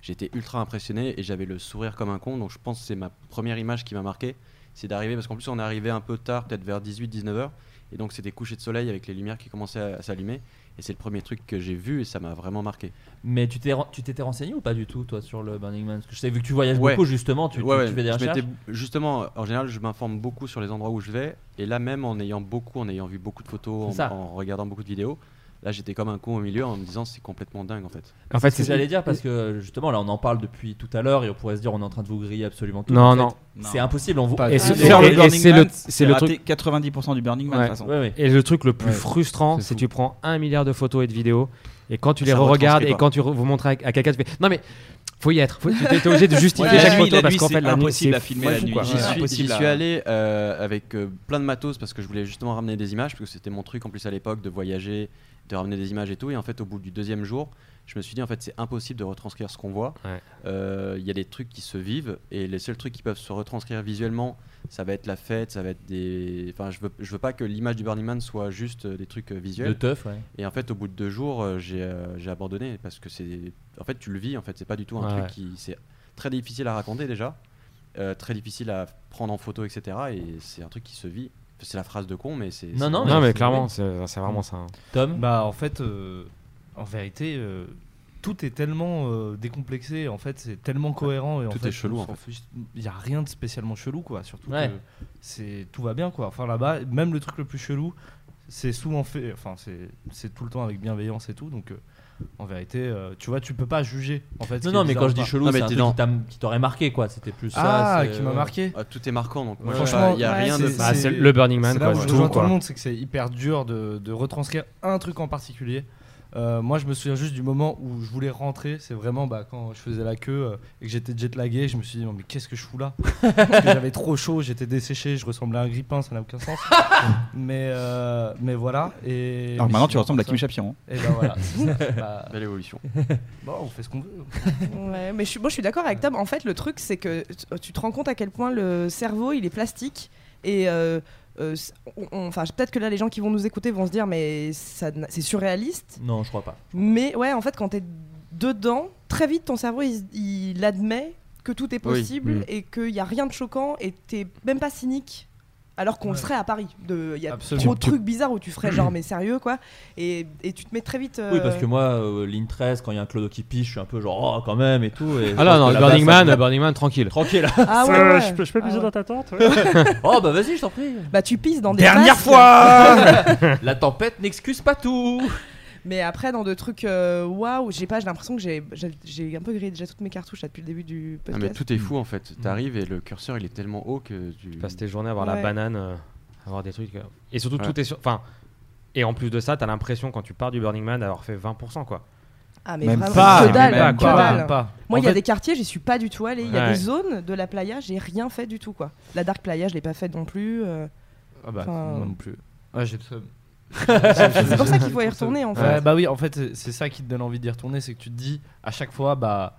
j'étais ultra impressionné et j'avais le sourire comme un con. Donc je pense que c'est ma première image qui m'a marqué. C'est d'arriver, parce qu'en plus, on est arrivé un peu tard, peut-être vers 18-19 heures. Et donc, c'était coucher de soleil avec les lumières qui commençaient à, à s'allumer. Et c'est le premier truc que j'ai vu et ça m'a vraiment marqué. Mais tu t'es ren- tu t'étais renseigné ou pas du tout, toi, sur le Burning Man? Parce que je sais, vu que tu voyages Ouais. beaucoup, justement, tu, Ouais, tu fais des recherches. Justement, en général, je m'informe beaucoup sur les endroits où je vais. Et là, même en ayant beaucoup, en ayant vu beaucoup de photos, en regardant beaucoup de vidéos, là, j'étais comme un con au milieu en me disant c'est complètement dingue en fait. En fait, c'est ce que j'allais dire parce que justement là on en parle depuis tout à l'heure et on pourrait se dire on est en train de vous griller absolument tout. Non, non. C'est impossible, on vous. Pas Et du ce- tout. et- Et- et- et c'est le, c'est le truc. 90% du Burning Man de toute façon. Ouais, ouais. Et le truc le plus Ouais. frustrant, C'est c'est tu prends un milliard de photos et de vidéos, et quand tu les re-regardes et quand tu vous montres à, quelqu'un, tu fais non mais faut y être, faut, tu es obligé de justifier chaque nuit, photo parce nuit, qu'en c'est fait la nuit impossible c'est à filmer la nuit. J'y suis allé euh, avec euh, plein de matos parce que je voulais justement ramener des images parce que c'était mon truc en plus à l'époque de voyager, de ramener des images et tout. Et en fait, au bout du deuxième jour, je me suis dit en fait c'est impossible de retranscrire ce qu'on voit. Ouais. Euh, Il y a des trucs qui se vivent et les seuls trucs qui peuvent se retranscrire visuellement, ça va être la fête, ça va être des. Enfin, je veux, je veux pas que l'image du Burning Man soit juste euh, des trucs euh, visuels. De teuf, ouais. Et en fait, au bout de deux jours, j'ai euh, abandonné parce que c'est. En fait, tu le vis. En fait, c'est pas du tout un Ouais. truc qui. C'est très difficile à raconter déjà, euh, très difficile à prendre en photo, etc. Et c'est un truc qui se vit. C'est la phrase de con, mais c'est. Non, non. Non mais clairement c'est c'est vraiment ça. hein. Tom Bah en fait, euh, en vérité, euh, tout est tellement euh, décomplexé. En fait, c'est tellement cohérent et en Tout fait, est chelou, en fiche- Il y a rien de spécialement chelou quoi. Surtout Ouais. que c'est tout va bien quoi. Enfin là-bas, même le truc le plus chelou, c'est souvent fait. Enfin c'est c'est tout le temps avec bienveillance et tout. Donc euh, en vérité, euh, tu vois, tu peux pas juger. En fait. Non, non, mais quand je dis chelou, c'est un truc qui t'a- qui t'aurait marqué quoi. C'était plus Ah, ça. c'est- qui m'a marqué. Ah, tout est marquant. Donc, moi, Franchement, il y a ouais, rien de. c'est- Bah, c'est c'est- le Burning Man, c'est là quoi, où c'est je tout, rejoins tout quoi. le monde, c'est que c'est hyper dur de, de retranscrire un truc en particulier. Euh, moi, je me souviens juste du moment où je voulais rentrer. C'est vraiment bah, quand je faisais la queue euh, et que j'étais jet lagué. Je me suis dit, non, mais qu'est-ce que je fous là? <laughs> J'avais trop chaud, j'étais desséché, je ressemblais à un grippin, ça n'a aucun sens. <laughs> mais, euh, mais voilà. Et, Alors mais maintenant tu ressembles à Kim Chapiron. Et bah voilà. c'est <laughs> ça. Bah, Belle évolution. bon, on fait ce qu'on veut. Ouais, mais je suis, moi, je suis d'accord avec Tom. En fait, le truc, c'est que tu- tu te rends compte à quel point le cerveau, il est plastique. Et euh, c'est- on- on- Enfin, peut-être que là, les gens qui vont nous écouter vont se dire, mais ça c'est surréaliste. Non, je crois pas. Mais ouais, en fait, quand t'es dedans, très vite, ton cerveau, il, il admet que tout est possible Mm. et qu'il n'y a rien de choquant et t'es même pas cynique. Alors qu'on le serait à Paris. De- Il y a Absolument. trop de trucs bizarres où tu ferais genre, <clears throat> mais sérieux quoi. Et, et tu te mets très vite. Oui, euh, parce que moi, euh, ligne 13, quand il y a un clodo qui piche, je suis un peu genre, oh, quand même et tout. Et Ah non, non, Burning ça- Man, Burning Man, tranquille. Tranquille. Ah ouais, <laughs> ouais. Je peux, je peux Ah ouais. dans ta tente <laughs> <laughs> Oh bah vas-y, je t'en prie. Bah tu pisses dans des Dernière fois La tempête n'excuse pas tout Mais après, dans de trucs euh, waouh, j'ai pas, j'ai l'impression que j'ai, un peu grillé déjà toutes mes cartouches là, depuis le début du Ah, podcast. mais tout est fou en fait. T'arrives et le curseur il est tellement haut que tu. Tu passes tes journées à avoir Ouais. la banane, euh, à avoir des trucs. euh, Et surtout, Ouais. tout est sur. Enfin. Et en plus de ça, t'as l'impression quand tu pars du Burning Man d'avoir fait 20%, quoi. Ah mais Même vraiment, pas, que dalle, même que pas, dalle. même pas. Moi, il y a fait- des quartiers, j'y suis pas du tout allé. Il y a Ouais. des zones de la playa, j'ai rien fait du tout quoi. La Dark Playa, je l'ai pas faite non plus. euh, Ah bah, Enfin, moi non plus. Ouais, j'ai. C'est <laughs> pour ça qu'il faut y retourner en fait. Ouais, bah oui, en fait, c'est- ça qui te donne envie d'y retourner, c'est que tu te dis à chaque fois, bah,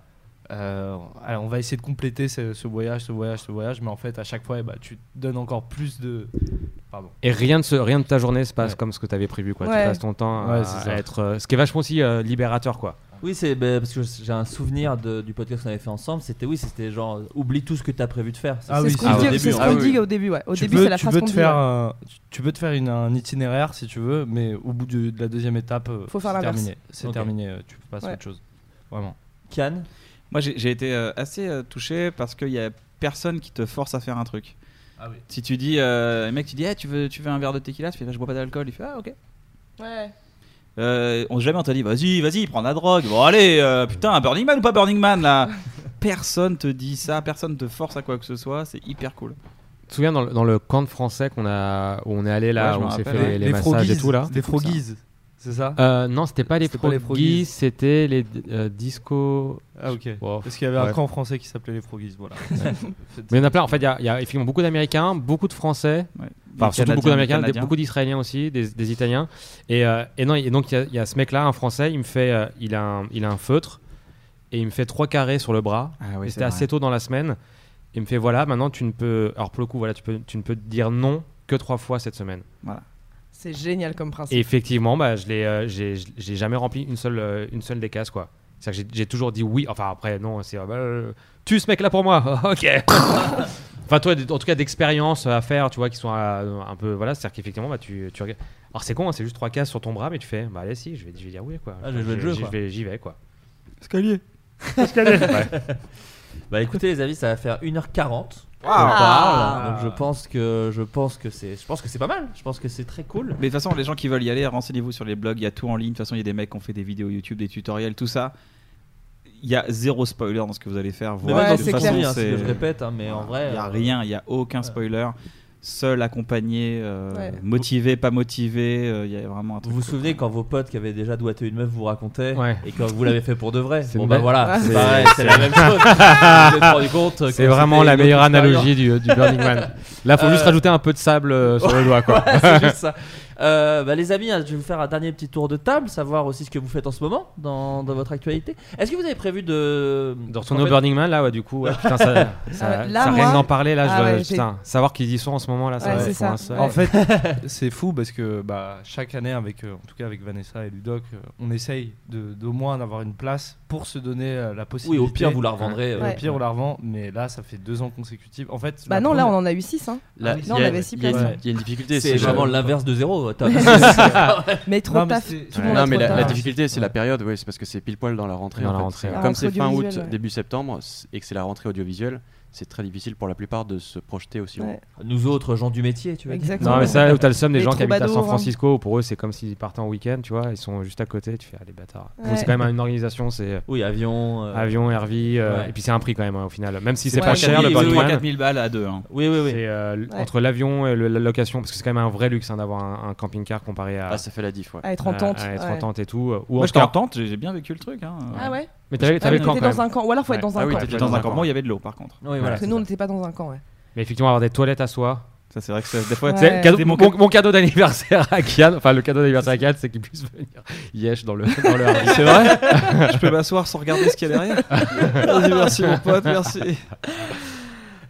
euh, allez, on va essayer de compléter ce, ce voyage, ce voyage, ce voyage, mais en fait, à chaque fois, eh bah, tu te donnes encore plus de. Pardon. Et rien de, ce, rien de ta journée se passe Ouais. comme ce que t'avais prévu, quoi. Ouais. Tu passes ton temps Ouais, à être. euh, ce qui est vachement aussi euh, libérateur, quoi. Oui, c'est bah, parce que j'ai un souvenir de- du podcast qu'on avait fait ensemble. C'était oui, c'était genre oublie tout ce que t'as prévu de faire. Ah c'est oui, ce qu'on dit, vrai. c'est ce hein. qu'on Ah oui. dit au début. Ouais. Au tu début, peux, c'est la tu phrase peux qu'on te dit. faire, ouais. un- tu- tu peux te faire une- un itinéraire si tu veux, mais au bout de, de la deuxième étape, euh, Faut faire terminé. C'est terminé, euh, tu passes à Ouais. autre chose. Vraiment. Kian? Moi, j'ai j'ai été euh, assez euh, touché parce qu'il y a personne qui te force à faire un truc. Ah oui. Si tu dis, euh, un mec, tu dis, Eh, tu, veux, tu veux un verre de tequila? Tu fais, Bah, je bois pas d'alcool. Il fait, ah, ok. Ouais. Euh, on jamais on t'a dit, vas-y, vas-y, prends la drogue. Bon, allez, euh, putain, un Burning Man ou pas Burning Man là <laughs> Personne te dit ça, personne te force à quoi que ce soit. C'est hyper cool. Tu te souviens dans le, dans le camp de français qu'on a, où on est allé là, Ouais, où on s'est fait les, les massages et tout là Les frogies, c'est ça? Euh, Non, c'était pas les C'était pas les c'était les euh, disco. Ah ok. Wow. Parce qu'il y avait un camp français qui s'appelait les frogies, voilà. <laughs> Mais il y en a plein. En fait, il y a, il y a effectivement beaucoup d'Américains, beaucoup de Français. Ouais. Enfin, surtout beaucoup d'Américains, beaucoup d'Israéliens aussi, des, des Italiens. Et, euh, et non, et donc il y a- il y, a ce mec-là, un Français, il me fait, euh, il a un, il a un feutre et il me fait trois carrés sur le bras. Ah oui, c'est C'était assez tôt dans la semaine. Il me fait voilà, maintenant tu ne peux, alors pour le coup voilà, tu peux, tu ne peux dire non que trois fois cette semaine. C'est génial comme principe. Et effectivement, bah, je l'ai, euh, j'ai, jamais rempli une seule, euh, une seule des cases quoi. C'est-à-dire que j'ai, j'ai toujours dit oui. Enfin après non, c'est euh, bah, euh, tu ce mec-là pour moi. <laughs> ok. <laughs> enfin toi, en tout cas d'expériences à faire, tu vois, qui sont euh, un peu voilà, c'est-à-dire qu'effectivement bah, tu, tu regardes. Alors c'est con, hein, c'est juste trois cases sur ton bras, mais tu fais bah allez si, je vais, je vais dire oui quoi. Ah, je vais jouer le jeu, J'y quoi. vais, j'y vais quoi. Escalier. <laughs> Ouais. Bah écoutez les amis, ça va faire 1h40. On Ah. donc je pense que je pense que c'est je pense que c'est pas mal. Je pense que c'est très cool. Mais de toute façon, les gens qui veulent y aller, renseignez-vous sur les blogs, il y a tout en ligne. De toute façon, il y a des mecs qui ont fait des vidéos YouTube, des tutoriels, tout ça. Il y a zéro spoiler dans ce que vous allez faire. Mais voir. même Ouais, dans De toute toute c'est façon, clair. hein, c'est ce que je répète, hein, mais en vrai. Il n'y a euh, rien, il n'y a aucun spoiler. Seul, accompagné, euh, Ouais. motivé, pas motivé, euh, il y a vraiment un Vous truc. vous souvenez quand vos potes qui avaient déjà doigté une meuf vous racontaient Ouais. et quand vous l'avez fait pour de vrai C'est Bon bah voilà, Ouais. c'est la même chose. <laughs> Vous vous êtes rendu compte que C'est vraiment la meilleure analogie du, du Burning Man. Là, faut juste Euh, rajouter un peu de sable euh, sur le <laughs> doigt, quoi. Ouais, c'est juste ça. <laughs> Euh, bah, les amis, hein, je vais vous faire un dernier petit tour de table, savoir aussi ce que vous faites en ce moment dans, dans votre actualité. Est-ce que vous avez prévu de. De retourner au fait- Burning Man, là, ouais, du coup, ouais, putain, ça, <laughs> ça, Ah, là, ça, moi- rien d'en parler, là, je Ah dois- ouais, j'ai- putain, savoir qu'ils y sont en ce moment, là, ça Ouais, va c'est être ça. un seul- Ouais. En fait, <laughs> c'est fou parce que bah, chaque année, avec, euh, en tout cas avec Vanessa et Ludoc, euh, on essaye de- d'au moins d'avoir une place pour se donner euh, la Oui, possibilité. au pire, vous la revendrez. euh, Au Ouais. pire, on la revend, mais là, ça fait deux ans consécutifs. En fait, Bah non, là on en a eu 6 hein. Là, Là, y on avait six il y a une- places. il y a une difficulté. C'est vraiment l'inverse de zéro. Tom. <laughs> <laughs> Mais trop Non, mais taf. Tout monde Non, la, taf. difficulté, c'est la période, ouais, c'est parce que c'est pile poil dans la rentrée. Dans en la fait. rentrée, Comme c'est fin août, début septembre, et que c'est la rentrée audiovisuelle, c'est très difficile pour la plupart de se projeter aussi. Ouais. Nous autres, gens du métier, tu vois. Exactement. Non, mais ça, où t'as le somme des Les gens qui habitent à San hein. Francisco, pour eux, c'est comme s'ils partaient en week-end, tu vois, ils sont juste à côté, tu fais, ah, les bâtards. Ouais. c'est quand même une organisation, c'est Oui, avion. euh, avion, euh, ouais. et puis c'est un prix quand même, hein, au final. Même si C'est pas cher, le oui, oui, Man. 4000 balles à deux. hein. Oui, oui, oui. C'est euh, entre l'avion et le- la location, parce que c'est quand même un vrai luxe hein, d'avoir un, un camping-car comparé à, Ah, ça fait la diff, ouais. À être en tente. à être en tente et tout. euh, Ou Moi, j'étais en tente, j'ai bien vécu le truc. Ah ouais Mais t'avais Ah, le camp quand dans même. un camp. Ou alors faut être dans un Ah oui, camp. J'étais dans un camp. Moi, il y avait de l'eau par contre. Oui, voilà. Parce que nous on n'était pas dans un camp, ouais. Mais effectivement, avoir des toilettes à soi. Ça, c'est vrai que c'est- des fois, Ouais. Cadeau- mon, mon mon cadeau d'anniversaire à Kian, enfin le cadeau d'anniversaire à Kian, c'est qu'il puisse venir yesh dans le, dans le. C'est vrai? Je peux m'asseoir sans regarder ce qu'il y a derrière? Vas-y, merci mon pote, merci.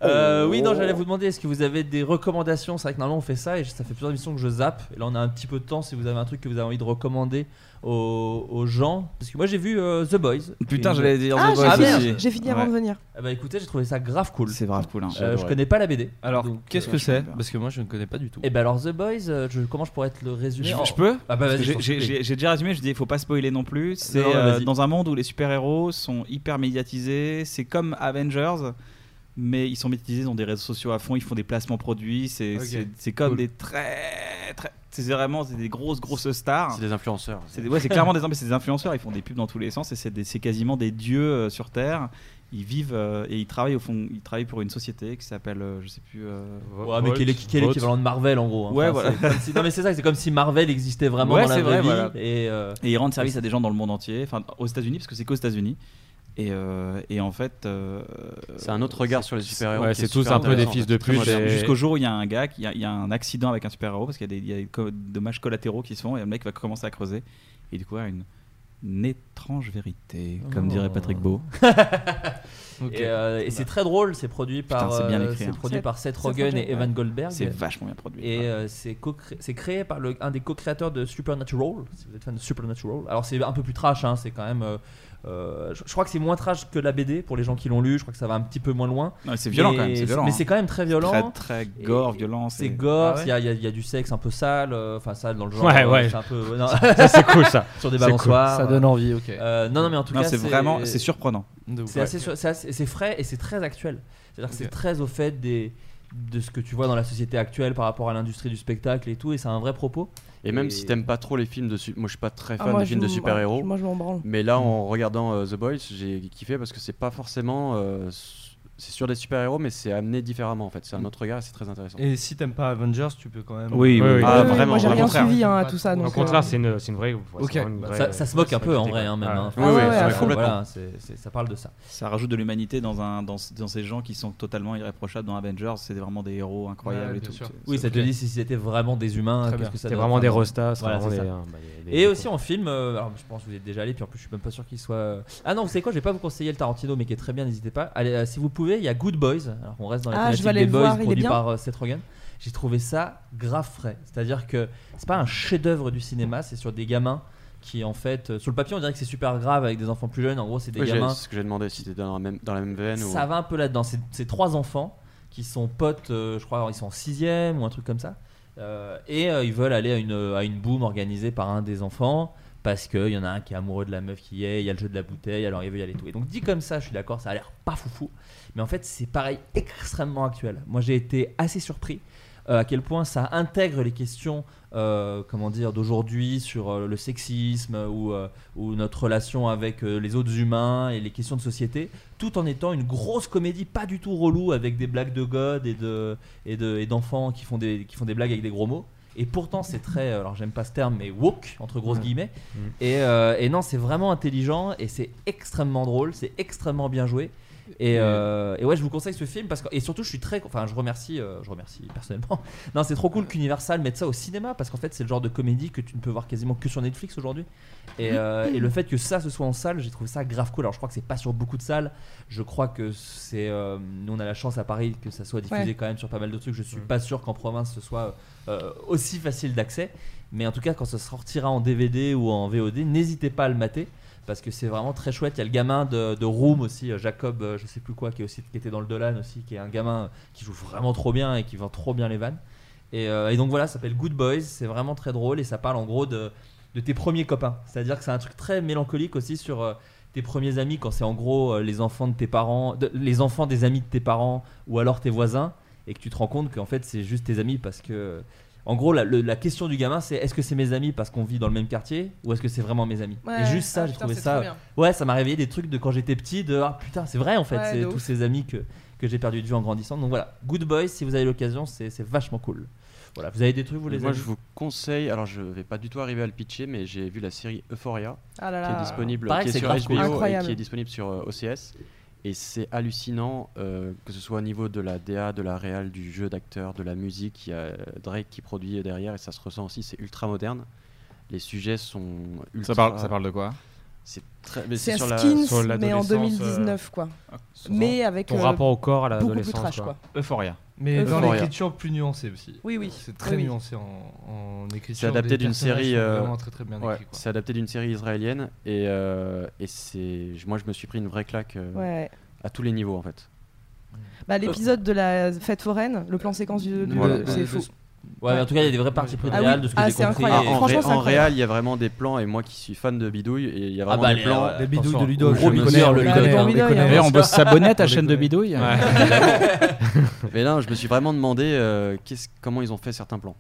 Euh, oui, non, j'allais vous demander est-ce que vous avez des recommandations? C'est vrai que normalement on fait ça et ça fait plusieurs émissions que je zappe. Et là, on a un petit peu de temps si vous avez un truc que vous avez envie de recommander aux, aux gens. Parce que moi, j'ai vu euh, The Boys. Putain, Une- j'allais dire Ah, The j'ai Boys fini- aussi. j'ai fini avant Ouais. de venir. Ah bah écoutez, j'ai trouvé ça grave cool. C'est grave cool. hein. Euh, je connais pas la BD. Alors, Donc, qu'est-ce euh, que c'est? Parce que moi, je ne connais pas du tout. Et ben alors The Boys, je, comment je pourrais te le résumer? Je, en- je peux? Ah bah j'ai- J'ai j'ai- j'ai déjà résumé, je dis il faut pas spoiler non plus. C'est euh, dans un monde où les super-héros sont hyper médiatisés. C'est comme Avengers, mais ils sont médiatisés, ils ont des réseaux sociaux à fond, ils font des placements produits. C'est Ok. c'est- c'est comme Cool. des très. très c'est vraiment des grosses, grosses stars. C'est des influenceurs. C'est des- ouais, c'est clairement des, mais c'est des influenceurs, ils font des pubs dans tous les sens et c'est quasiment des dieux euh, sur Terre. Ils vivent euh, et ils travaillent au fond, ils travaillent pour une société qui s'appelle, euh, je sais plus. euh, Ouais, mais qui est l'é- qui est l'équivalent de Marvel en gros. hein. Ouais, Enfin, voilà. c'est comme si- non mais c'est ça, c'est comme si Marvel existait vraiment Ouais, dans la vraie vrai, vie. voilà. Et, euh, Et ils rendent service à des gens dans le monde entier, enfin aux États-Unis, parce que c'est qu'aux États-Unis. Et, euh, et en fait. euh, C'est un autre regard sur les super-héros Ouais, c'est tous super un peu des fils de pute Jusqu'au jour où il y a un gars, qui- il y, a- il y a un accident avec un super-héros, parce qu'il y a des, il y a des co- dommages collatéraux qui se font, et le mec va commencer à creuser. Et du coup, il y a une, une étrange vérité, comme Oh. dirait Patrick Beau. <laughs> Et, euh, et c'est très drôle, c'est produit par, Putain, c'est bien écrit, c'est hein. produit Seth- par Seth Seth Rogen et Evan ouais. Goldberg. C'est vachement bien produit, Et ouais. euh, c'est co- c'est créé par le, un des co-créateurs de Supernatural. Si vous êtes fan de Supernatural, alors c'est un peu plus trash, hein, c'est quand même. Euh, je, je crois que c'est moins trash que la BD pour les gens qui l'ont lu. Je crois que ça va un petit peu moins loin. Non, c'est violent quand même, c'est c'est- violent, Mais hein. c'est quand même très violent. Très, très Et- gore, violent. C'est gore. Il Ah ouais y, a- il y a- il y a du sexe un peu sale, euh, enfin sale dans le genre. Ouais, euh, ouais. C'est un peu. non. Ça, c'est cool, ça. <laughs> Sur des cool. balançoires. Ça donne envie, ok. Euh, non, non, mais en tout Non, cas, c'est vraiment- c'est surprenant. C'est Ouais. assez, sur- c'est assez- c'est frais et c'est très actuel. C'est-à-dire que c'est très au fait des de ce que tu vois dans la société actuelle par rapport à l'industrie du spectacle et tout, et c'est un vrai propos. Et même si t'aimes pas trop les films de moi je suis pas très Ah, fan moi, des films de super-héros. moi, je m'en branle. Mais là en regardant euh, The Boys, j'ai kiffé parce que c'est pas forcément euh, c'est sur des super-héros mais c'est amené différemment en fait, c'est un autre regard et c'est très intéressant. Et si t'aimes pas Avengers, tu peux quand même. Oui, oui, oui. Ah, Ouais, vraiment, moi, j'ai au rien suivi hein, à tout ça. Au donc, contraire, euh, c'est une, c'est une vraie. une Bah, vraie- ça, ça se moque un peu en vrai, hein, même. ouais. hein. Oui, oui, ouais, complètement. voilà, ça parle de ça. Ça rajoute de l'humanité dans, un, dans, dans ces gens qui sont totalement irréprochables dans Avengers. C'est vraiment des héros incroyables Ouais, et tout. sûr. Oui, ça te dit si c'était vraiment des humains. C'est vraiment des rostas, Et aussi en film, euh, je pense que vous êtes déjà allé, puis en plus je suis même pas sûr qu'il soit. euh, Ah non, vous savez quoi, je vais pas vous conseiller le Tarantino, mais qui est très bien, n'hésitez pas. Allez, si vous pouvez, il y a Good Boys. Alors on reste dans les Ah, thématiques des le Boys, voir, produit par euh, Seth Rogen. J'ai trouvé ça grave frais. C'est-à-dire que c'est pas un chef-d'œuvre du cinéma, c'est sur des gamins qui en fait, euh, sur le papier on dirait que c'est super grave avec des enfants plus jeunes. En gros, c'est des Oui, gamins. c'est ce que j'ai demandé si t'étais dans la même dans la même veine ou Ça va un peu là-dedans. C'est c'est trois enfants qui sont potes, euh, je crois, ils sont en sixième ou un truc comme ça. Euh, et euh, ils veulent aller à une, à une boom organisée par un des enfants parce qu'il y en a un qui est amoureux de la meuf qui y est, il y a le jeu de la bouteille, alors il veut y aller tout. Et donc dit comme ça, je suis d'accord, ça a l'air pas foufou. Mais en fait, c'est pareil, extrêmement actuel. Moi, j'ai été assez surpris euh, à quel point ça intègre les questions, euh, comment dire, d'aujourd'hui sur euh, le sexisme ou, ou notre relation avec les autres humains et les questions de société, tout en étant une grosse comédie pas du tout relou avec des blagues de god et de et de et d'enfants qui font des qui font des blagues avec des gros mots. Et pourtant, c'est très, alors j'aime pas ce terme, mais woke entre grosses guillemets. Et, euh, et non, c'est vraiment intelligent et c'est extrêmement drôle, c'est extrêmement bien joué. Et, euh, et ouais, je vous conseille ce film parce que et surtout, je suis très, enfin, je remercie, euh, je remercie <laughs> personnellement. Non, c'est trop cool qu'Universal mette ça au cinéma parce qu'en fait, c'est le genre de comédie que tu ne peux voir quasiment que sur Netflix aujourd'hui. Et, euh, et le fait que ça ce soit en salle, j'ai trouvé ça grave cool. Alors, je crois que c'est pas sur beaucoup de salles. Je crois que c'est, nous on a la chance à Paris que ça soit diffusé Ouais. quand même sur pas mal de trucs. Je suis pas sûr qu'en province ce soit aussi facile d'accès. Mais en tout cas, quand ça sortira en DVD ou en VOD, n'hésitez pas à le mater parce que c'est vraiment très chouette. Il y a le gamin de, Room aussi, euh, Jacob, euh, je sais plus quoi, qui, était dans le Dolan aussi, qui est un gamin qui joue vraiment trop bien et qui vend trop bien les vannes. Et, euh, donc voilà, ça s'appelle Good Boys, c'est vraiment très drôle et ça parle en gros de, tes premiers copains. C'est-à-dire que c'est un truc très mélancolique aussi sur euh, tes premiers amis quand c'est en gros euh, les enfants de tes parents, les enfants des amis de tes parents ou alors tes voisins et que tu te rends compte qu'en fait c'est juste tes amis parce que en gros la, le- la question du gamin c'est est-ce que c'est mes amis parce qu'on vit dans le même quartier ou est-ce que c'est vraiment mes amis Ouais, et juste ça ah, j'ai trouvé ça ouais ça m'a réveillé des trucs de quand j'étais petit de ah putain c'est vrai en fait Ouais, c'est de tous ouf. ces amis que, que j'ai perdu de vue en grandissant donc voilà Good Boys si vous avez l'occasion c'est c'est vachement cool voilà vous avez des trucs vous les Moi avez je vous conseille, alors je vais pas du tout arriver à le pitcher mais j'ai vu la série Euphoria Ah là qui est disponible Pareil, qui est c'est sur grave HBO cool. et Incroyable. qui est disponible sur euh, OCS et c'est hallucinant euh, que ce soit au niveau de la DA, de la réal, du jeu d'acteur, de la musique, il y a euh, Drake qui produit derrière et ça se ressent aussi, c'est ultra moderne. Les sujets sont ultra Ça parle, ça parle de quoi? C'est très. mais C'est sur un la- Skins, sur mais en l'adolescence, 2019, quoi. Mais avec ton euh, rapport au corps à beaucoup plus l'adolescence, trash, quoi. quoi. Euphoria. Mais dans Euphoria. l'écriture plus nuancée aussi. Oui, oui. C'est très Oui, nuancé en, en écriture. C'est adapté d'une série. euh, vraiment très très bien ouais, écrits, quoi. c'est adapté d'une série israélienne et, euh, et c'est. Moi, je me suis pris une vraie claque euh, Ouais. à tous les niveaux en fait. Bah, l'épisode de la fête foraine, le plan séquence du, du- Voilà. c'est fou. De- Ouais, mais en tout cas, il y a des vrais parties pris de Ah oui. réal de ce que Ah, j'ai compris. incroyable. et- en, franchement, ré- en réel, il y a vraiment des plans et moi qui suis fan de bidouille et il y a Ah vraiment bah, des les- plans. ouais, Des bidouilles de. Ludo, Gros bidouille, le on Ludo. les connaît, on bosse s'abonner ta <laughs> On chaîne de bidouille. <laughs> Mais là, je me suis vraiment demandé euh, comment ils ont fait certains plans.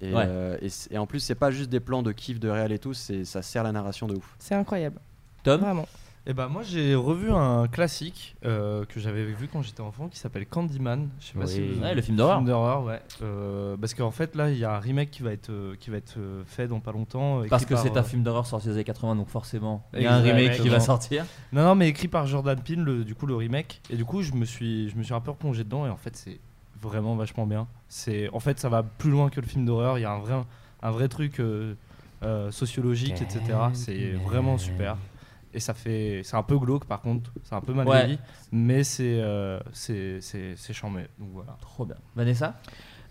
Et, Ouais. euh, et et en plus, c'est pas juste des plans de kiff de réel et tout, c'est ça sert la narration de ouf. C'est incroyable. Tom? Vraiment. Et bah moi j'ai revu un classique euh, que j'avais vu quand j'étais enfant qui s'appelle Candyman. Je sais pas Oui. si vous- Ouais, le film d'horreur. Ouais. Euh, parce qu'en fait là il y a un remake qui va être euh, qui va être euh, fait dans pas longtemps. Parce que c'est un film d'horreur sorti des années 80, donc forcément, il y a un remake qui va sortir. Non non mais écrit par Jordan Peele le, du coup le remake et du coup je me suis je me suis un peu replongé dedans et en fait c'est vraiment vachement bien. C'est en fait ça va plus loin que le film d'horreur. Il y a un vrai un vrai truc euh, sociologique etc. C'est vraiment super. Et ça fait, c'est un peu glauque par contre, c'est un peu mal Ouais. vieilli, mais c'est euh, c'est c'est c'est charmé. Donc voilà. Trop bien. Vanessa?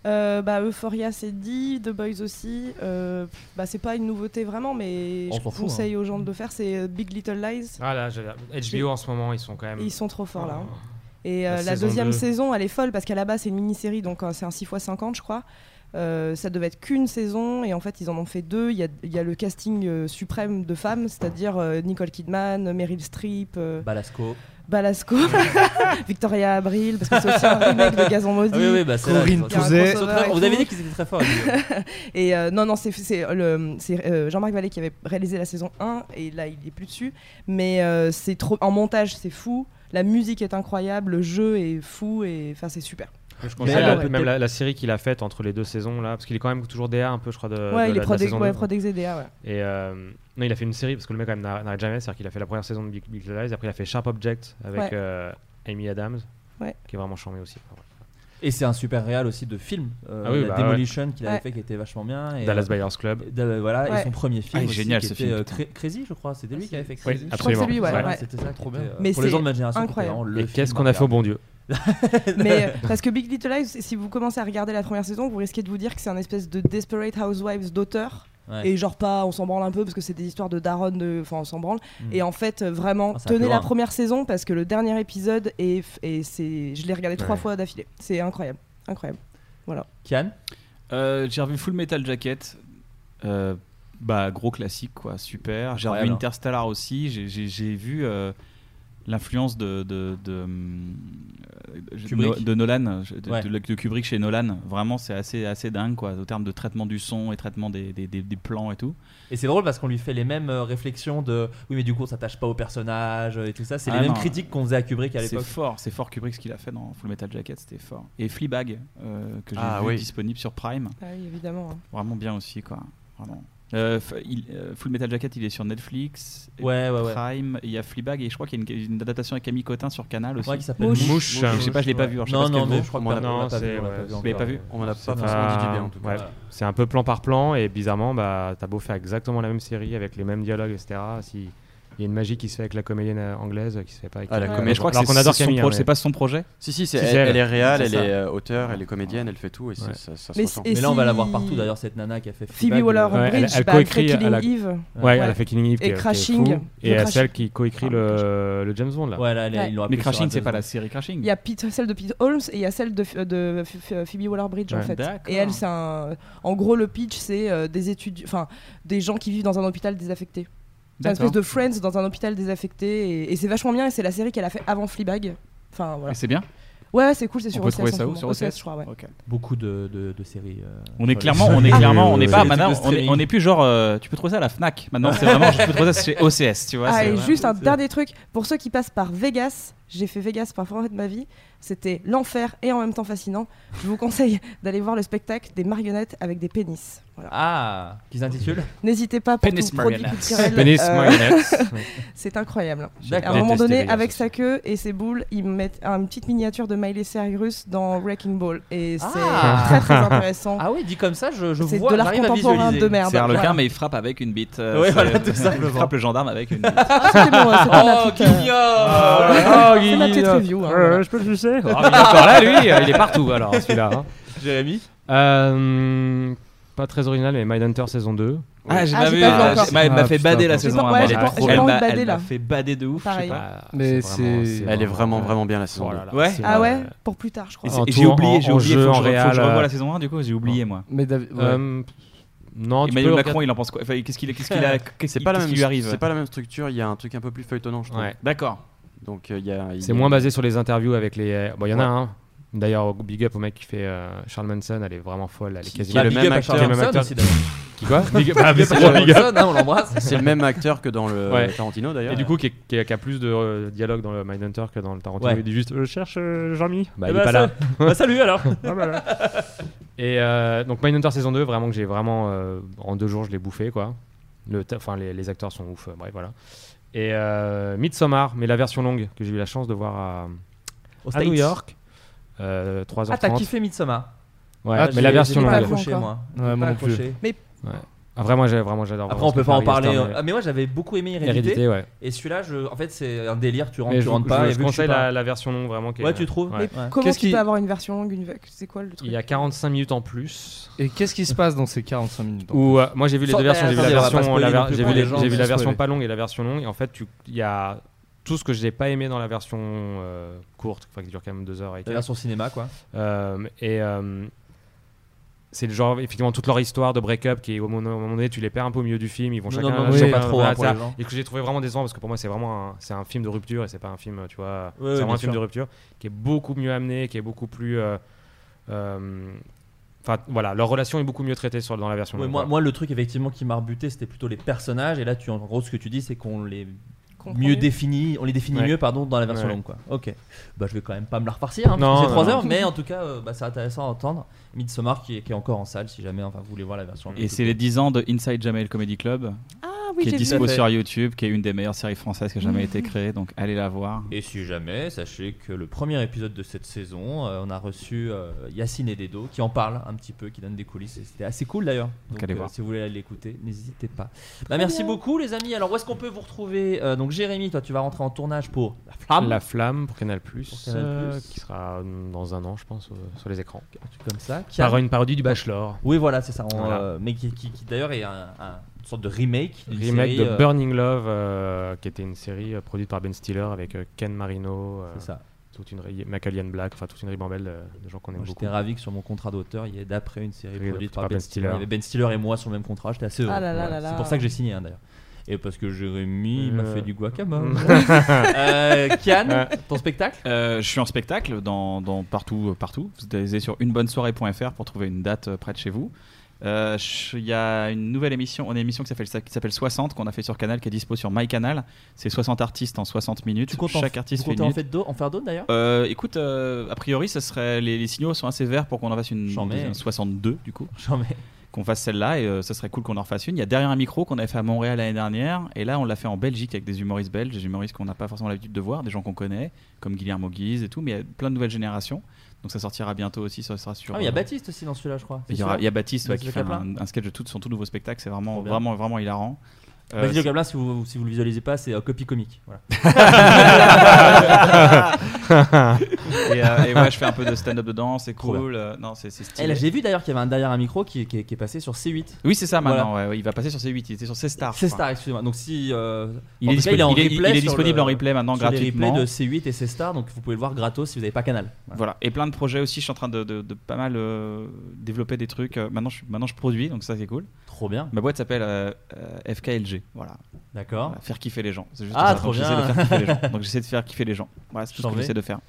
Euh, bah, Euphoria, c'est dit. The Boys aussi. Euh, bah, c'est pas une nouveauté vraiment, mais On je conseille aux gens de le faire. C'est euh, Big Little Lies. Ah là, HBO en ce moment, ils sont quand même. Ils sont trop forts là. hein. Oh. Et euh, La la, saison deuxième deux. saison, elle est folle parce qu'à la base, c'est une mini-série, donc euh, c'est un 6x50, je crois. Euh, ça devait être qu'une saison et en fait ils en ont fait deux. Il y a, il y a le casting euh, suprême de femmes, c'est-à-dire euh, Nicole Kidman, Meryl Streep, euh, Balasco. Balasco, <laughs> Victoria Abril, parce que c'est aussi un remake de Gazon Maudit. Ah oui, oui, bah Corinne très- Vous avez dit qu'ils étaient très forts. <laughs> Et euh, non, non, c'est euh, Jean-Marc Vallée qui avait réalisé la saison 1 et là il est plus dessus. Mais euh, c'est trop en montage, c'est fou. La musique est incroyable, le jeu est fou et enfin c'est super. Je Mais conseille même la, la série qu'il a faite entre les deux saisons là, parce qu'il est quand même toujours DA un peu, je crois, de, de ouais, il la, est de prod, ouais, 2. prod XDA, ouais. Et euh, non, il a fait une série parce que le mec quand même n'a- n'arrête jamais, c'est-à-dire qu'il a fait la première saison de Big, Big Little Lies, après il a fait Sharp Object avec Ouais. euh, Amy Adams, Ouais. qui est vraiment charmé aussi. Et c'est un super réal aussi de film. Euh, Ah oui, la bah Demolition qu'il avait Ouais. fait qui était vachement bien. Et, Dallas euh, Buyers Club. et de- voilà, Ouais. et son premier film. Ah, il aussi, génial, qui ce était, film, euh. Cra- Crazy, je crois. C'était lui qui avait fait Oui, Crazy. Je crois que c'est lui, ouais, Voilà, ouais. C'était ça. Trop bien. Mais pour les gens de ma génération, incroyable. vraiment le Et qu'est-ce qu'on a fait au bon Dieu? <laughs> Mais euh, parce que Big Little Lies, si vous commencez à regarder la première saison, vous risquez de vous dire que c'est un espèce de Desperate Housewives d'auteur. Ouais. Et genre pas, on s'en branle un peu parce que c'est des histoires de daronne, de... enfin on s'en branle. Mm. Et en fait, euh, vraiment, Ah, tenez la première saison parce que le dernier épisode est, et c'est, je l'ai regardé trois fois d'affilée. C'est incroyable, incroyable. Voilà. Kian? Euh, j'ai revu Full Metal Jacket. Euh, bah, gros classique, quoi, super. J'ai revu. Interstellar aussi. J'ai- vu euh, l'influence de, de, de, euh, de Nolan, de, Ouais. de- de Kubrick chez Nolan. Vraiment, c'est assez, assez dingue, quoi, au terme de traitement du son et traitement des, des, des- des plans et tout. Et c'est drôle parce qu'on lui fait les mêmes euh, réflexions de oui, mais du coup, on s'attache pas au personnage euh, et tout ça. C'est Ah les mêmes critiques qu'on faisait à Kubrick à C'est l'époque. fort, c'est fort Kubrick ce qu'il a fait dans Full Metal Jacket, c'était fort. Et Fleabag, euh, que j'ai Ah vu oui. disponible sur Prime. Ah oui, évidemment. hein. Vraiment bien aussi, quoi. Vraiment. Euh, il- euh, Full Metal Jacket, il est sur Netflix, et Ouais, ouais, ouais. Prime. Il y a Fleabag et je crois qu'il y a une, une adaptation avec Camille Cotin sur Canal aussi. Ouais, qui s'appelle Mouche. Mouche. Je sais pas, je l'ai pas vu. alors je sais Non, pas ce non, mais je crois On qu'on l'a non, pas c'est- vu. on l'a ouais, pas vu pas On m'en a pas C'est forcément dit bien ouais. C'est un peu plan par plan et bizarrement, bah, t'as beau faire exactement la même série avec les mêmes dialogues, etc. Si il y a une magie qui se fait avec la comédienne euh, anglaise qui se fait pas avec. Ah, la comédienne. Je crois que qu'on adore son Camille. hein, c'est pas son projet. Si, si, c'est Si, elle, elle. elle est réelle, elle ça. est euh, auteur, elle est comédienne, elle fait tout et c'est- Ouais. ça, ça se Mais là, on va la voir partout d'ailleurs, cette nana qui a fait Phoebe Fleabag, Waller euh, Ouais, elle- Bridge, elle bah, coécrit, Killing elle a- Eve. Ouais, Ouais. elle a fait Killing Eve. Et Crashing. Et celle qui coécrit le, James Bond là. Ouais, là, là, Ouais. ils l'ont Mais Crashing, c'est pas la série Crashing. Il y a celle de Pete Holmes et il y a celle de, Phoebe Waller-Bridge en fait. Et elle, c'est un. En gros, le pitch, c'est euh, des études, enfin, des gens qui vivent dans un hôpital désaffecté. C'est une espèce de Friends dans un hôpital désaffecté et, et c'est vachement bien et c'est la série qu'elle a fait avant Fleabag. Enfin voilà. Et c'est bien. Ouais, c'est cool, c'est sur On peut OCS trouver ça ce où sur OCS, OCS je crois, ouais. Beaucoup de, de, de séries. euh, On est clairement, on est clairement, on n'est pas maintenant, on est, streaming. on est plus genre, euh, tu peux trouver ça à la Fnac. Maintenant, c'est vraiment, je peux trouver ça chez OCS, tu vois. Ah, et juste un dernier truc, pour ceux qui passent par Vegas, J'ai fait Vegas pour la première fois de ma vie. C'était l'enfer et en même temps fascinant. Je vous conseille <laughs> d'aller voir le spectacle des marionnettes avec des pénis. Voilà. Ah, qui s'intitule N'hésitez pas pour Pénis tout produit marionnettes. Pénis marionnettes. <laughs> C'est incroyable. D'accord. À un moment donné, Vegas avec sa queue et ses boules, ils mettent une petite miniature de Miley Cyrus dans Wrecking Ball. Et c'est Ah. très très intéressant. Ah oui, dit comme ça, je, je C'est vois de l'art contemporain de merde. C'est Harlequin, Voilà. mais il frappe avec une bite. euh, Ouais, c'est- voilà, tout <laughs> il simplement. frappe le gendarme avec une bite. Ah, c'était bon, ma Oh, euh, Guignol C'est ma petite review. hein, voilà. je peux le sucer Oh, il est encore là, lui Il est partout, alors, celui-là. hein. Jérémy Euh, pas très original, mais Mindhunter saison 2. Ah, j'ai Ah, pas j'ai vu. pas vu euh, encore. j'ai- Elle m'a Ah, fait putain, bader la saison J'ai pas- 1. ouais, Elle j'ai est pas- trop j'ai pas Elle envie m'a de bader, elle m'a là. fait bader de ouf. je sais Pareil. pas. Mais vraiment- c'est- Elle est vraiment, vraiment bien la saison 2. là là, Ouais. c'est Ah ouais vraiment- Pour plus tard, je crois. Et c'est- En et tout, j'ai oublié, en- j'ai en oublié. jeu, Faut en que je- faut que réal, je revoie euh, la saison 1, du coup, j'ai oublié moi. Mais David- ouais. Euh, non, tu Emmanuel peux Macron, regarder- il en pense quoi? Enfin, Qu'est-ce qu'il qu'est-ce qu'il a qu'est-ce C'est qui- pas la qu'est-ce même. qui lui arrive? C'est pas la même structure. Il y a un truc un peu plus feuilletonnant, je trouve. Ouais. D'accord. Donc euh, il y a. il y C'est a- moins basé sur les interviews avec les. Bon, il y en a un. D'ailleurs, big up au mec qui fait euh, Charles Manson, elle est vraiment folle, elle est Qui- quasiment qui est le même acteur. Charles Qui même Manson acteur. aussi, d'ailleurs. Qui quoi Big up, ah, Big. Manson, hein, on l'embrasse. C'est le même acteur que dans le Ouais. Tarantino d'ailleurs. Et du coup, qui, est- qui a- qui a plus de euh, dialogue dans le Mindhunter que dans le Tarantino. Ouais. Il dit juste Je cherche euh, Jean-Mi. Bah, Eh il bah, est pas ça- là. bah, salut alors. Ah, bah, là. Et euh, donc, Mindhunter saison 2, vraiment que j'ai vraiment. euh, en deux jours, je l'ai bouffé, quoi. Le Enfin, les, les acteurs sont ouf, euh, bref, voilà. Et euh, Midsommar, mais la version longue, que j'ai eu la chance de voir à, Au à. New York. Euh, 3h30. Ah, t'as kiffé Midsommar? Ouais, Ah, mais la version j'ai pas longue. accroché, moi. Ouais, moi pas non plus. accroché. Mais Ouais. Ah, vraiment, j'ai- vraiment, j'adore. Après, on peut pas en parler. Aster, Ah, mais moi, j'avais beaucoup aimé Hérédité. Hérédité, ouais. Et celui-là, je... en fait, c'est un délire. Tu rentres, Mais tu je, rentres je- pas. et je que je conseille pas- la, la version longue vraiment. qui est- Ouais, tu trouves Ouais. Mais Ouais. comment Qu'est-ce tu qui- peux avoir une version longue une... C'est quoi le truc Il y a 45 minutes en plus. Et qu'est-ce qui se passe dans ces 45 minutes Où, euh, moi j'ai vu les Sans- deux versions, j'ai vu la version, j'ai vu, la pas longue et la version longue. Et en fait, tu- il y a tout ce que je n'ai pas aimé dans la version euh, courte, qui dure quand même deux heures et La version cinéma, quoi. Euh, et c'est le genre, effectivement, toute leur histoire de break-up qui, au moment, au moment donné, tu les perds un peu au milieu du film. Ils vont Non, chacun. non, non, oui, pas trop, voilà, hein, ça. Et que j'ai trouvé vraiment décevant parce que pour moi, c'est vraiment un, c'est un film de rupture et c'est pas un film, tu vois. C'est vraiment un film de rupture qui est beaucoup mieux amené, qui est beaucoup plus. euh, euh, Enfin, voilà, leur relation est beaucoup mieux traitée sur, dans la version Ouais, moi, moi, le truc effectivement qui m'a rebuté, c'était plutôt les personnages. Et là, tu, en gros, ce que tu dis, c'est qu'on les mieux définit, on les définit Ouais. mieux, pardon, dans la version Ouais. longue, quoi. Ok. Bah, je vais quand même pas me la refarcir, hein, Non, parce que c'est non, 3 non. heures, mais en tout cas, euh, bah, c'est intéressant à entendre. Midsommar qui est, qui est encore en salle, si jamais, enfin, vous voulez voir la version. Et c'est les 10 ans de Inside Jamel Comedy Club. Ah oui, qui est vu. dispo sur YouTube, qui est une des meilleures séries françaises qui a jamais été créée, donc allez la voir. Et si jamais, sachez que le premier épisode de cette saison, euh, on a reçu euh, Yacine Dedo qui en parle un petit peu, qui donne des coulisses. Et C'était assez cool d'ailleurs. Donc, allez euh, voir. si vous voulez aller l'écouter, n'hésitez pas. Bah, merci beaucoup les amis. Alors où est-ce qu'on peut vous retrouver Euh, Donc Jérémy, toi tu vas rentrer en tournage pour La Flamme. La Flamme pour Canal+, Pour Canal+. euh, qui sera dans un an, je pense, euh, sur les écrans. Un truc comme ça. Qui Par a- une parodie du Bachelor. Oui voilà c'est ça. On, Voilà. euh, mais qui, qui- qui, d'ailleurs est un, sorte de remake. Remake série, de euh, Burning Love, euh, qui était une série euh, produite par Ben Stiller avec euh, Ken Marino, euh, C'est ça. toute une Macaulay Black, enfin toute une ribambelle de, de gens qu'on aime beaucoup. J'étais ravi que sur mon contrat d'auteur, il y ait d'après une série Oui, produite par par Ben Ben Stiller. Stiller. Il y avait Ben Stiller et moi sur le même contrat, j'étais assez heureux. Ah Voilà. là C'est pour ça que j'ai signé hein, d'ailleurs. Et parce que Jérémy il m'a Euh. fait du guacamole. <laughs> euh, Kian, ton spectacle? Euh, je suis en spectacle dans, dans partout, euh, partout. Vous allez sur unebonnesoirée.fr pour trouver une date euh, près de chez vous. Euh, Il y a une nouvelle émission, on a une émission qui s'appelle qui s'appelle 60 qu'on a fait sur Canal qui est dispo sur MyCanal. C'est 60 artistes en 60 minutes. Tu comptes en, Chaque artiste tu fait une en, fait en faire d'autres d'ailleurs? Euh, écoute, euh, a priori, ça serait les, les signaux sont assez verts pour qu'on en fasse une, une 62 du coup. Qu'on fasse celle-là et ça serait cool qu'on en refasse une. Il y a derrière un micro qu'on avait fait à Montréal l'année dernière et là on l'a fait en Belgique avec des humoristes belges, des humoristes qu'on n'a pas forcément l'habitude de voir, des gens qu'on connaît comme Guillermo Guise et tout, mais il y a plein de nouvelles générations. Donc ça sortira bientôt aussi, ça sera sur. Ah, il y a euh, Baptiste aussi dans celui-là, je crois. il y, C'est aura- celui-là il y a Baptiste ouais, qui fait un, un sketch de tout son tout nouveau spectacle, c'est vraiment, vraiment, vraiment hilarant. Euh, Basile c'est- Gablin, si vous, si vous le visualisez pas, c'est euh, copie comique. Voilà. <laughs> <laughs> et, euh, et ouais, je fais un peu de stand-up dedans, c'est cool. euh, non, c'est stylé. là, j'ai vu d'ailleurs qu'il y avait un derrière un micro qui, qui, qui est passé sur C8. Oui, c'est ça Voilà. maintenant. ouais, ouais, il va passer sur C8. Il était sur C-Star. je C'est crois. Star, excusez-moi. Donc si euh, Il en est cas, disponible- en il est- replay il est sur disponible le- en replay maintenant sur les gratuitement. replays de C8 et C-Star, donc vous pouvez le voir gratos si vous n'avez pas Canal. Voilà. Voilà, et plein de projets aussi. Je suis en train de, de- de pas mal euh, développer des trucs. Maintenant, je, maintenant, je produis, donc ça, c'est cool. Trop bien. Ma boîte s'appelle euh, euh, FKLG. Voilà. D'accord. Voilà, faire kiffer les gens. C'est juste Ah, ça. trop Donc, j'essaie bien. de faire kiffer les gens. <laughs> Donc, j'essaie de faire kiffer les gens. Voilà, c'est tout ce que j'essaie de faire.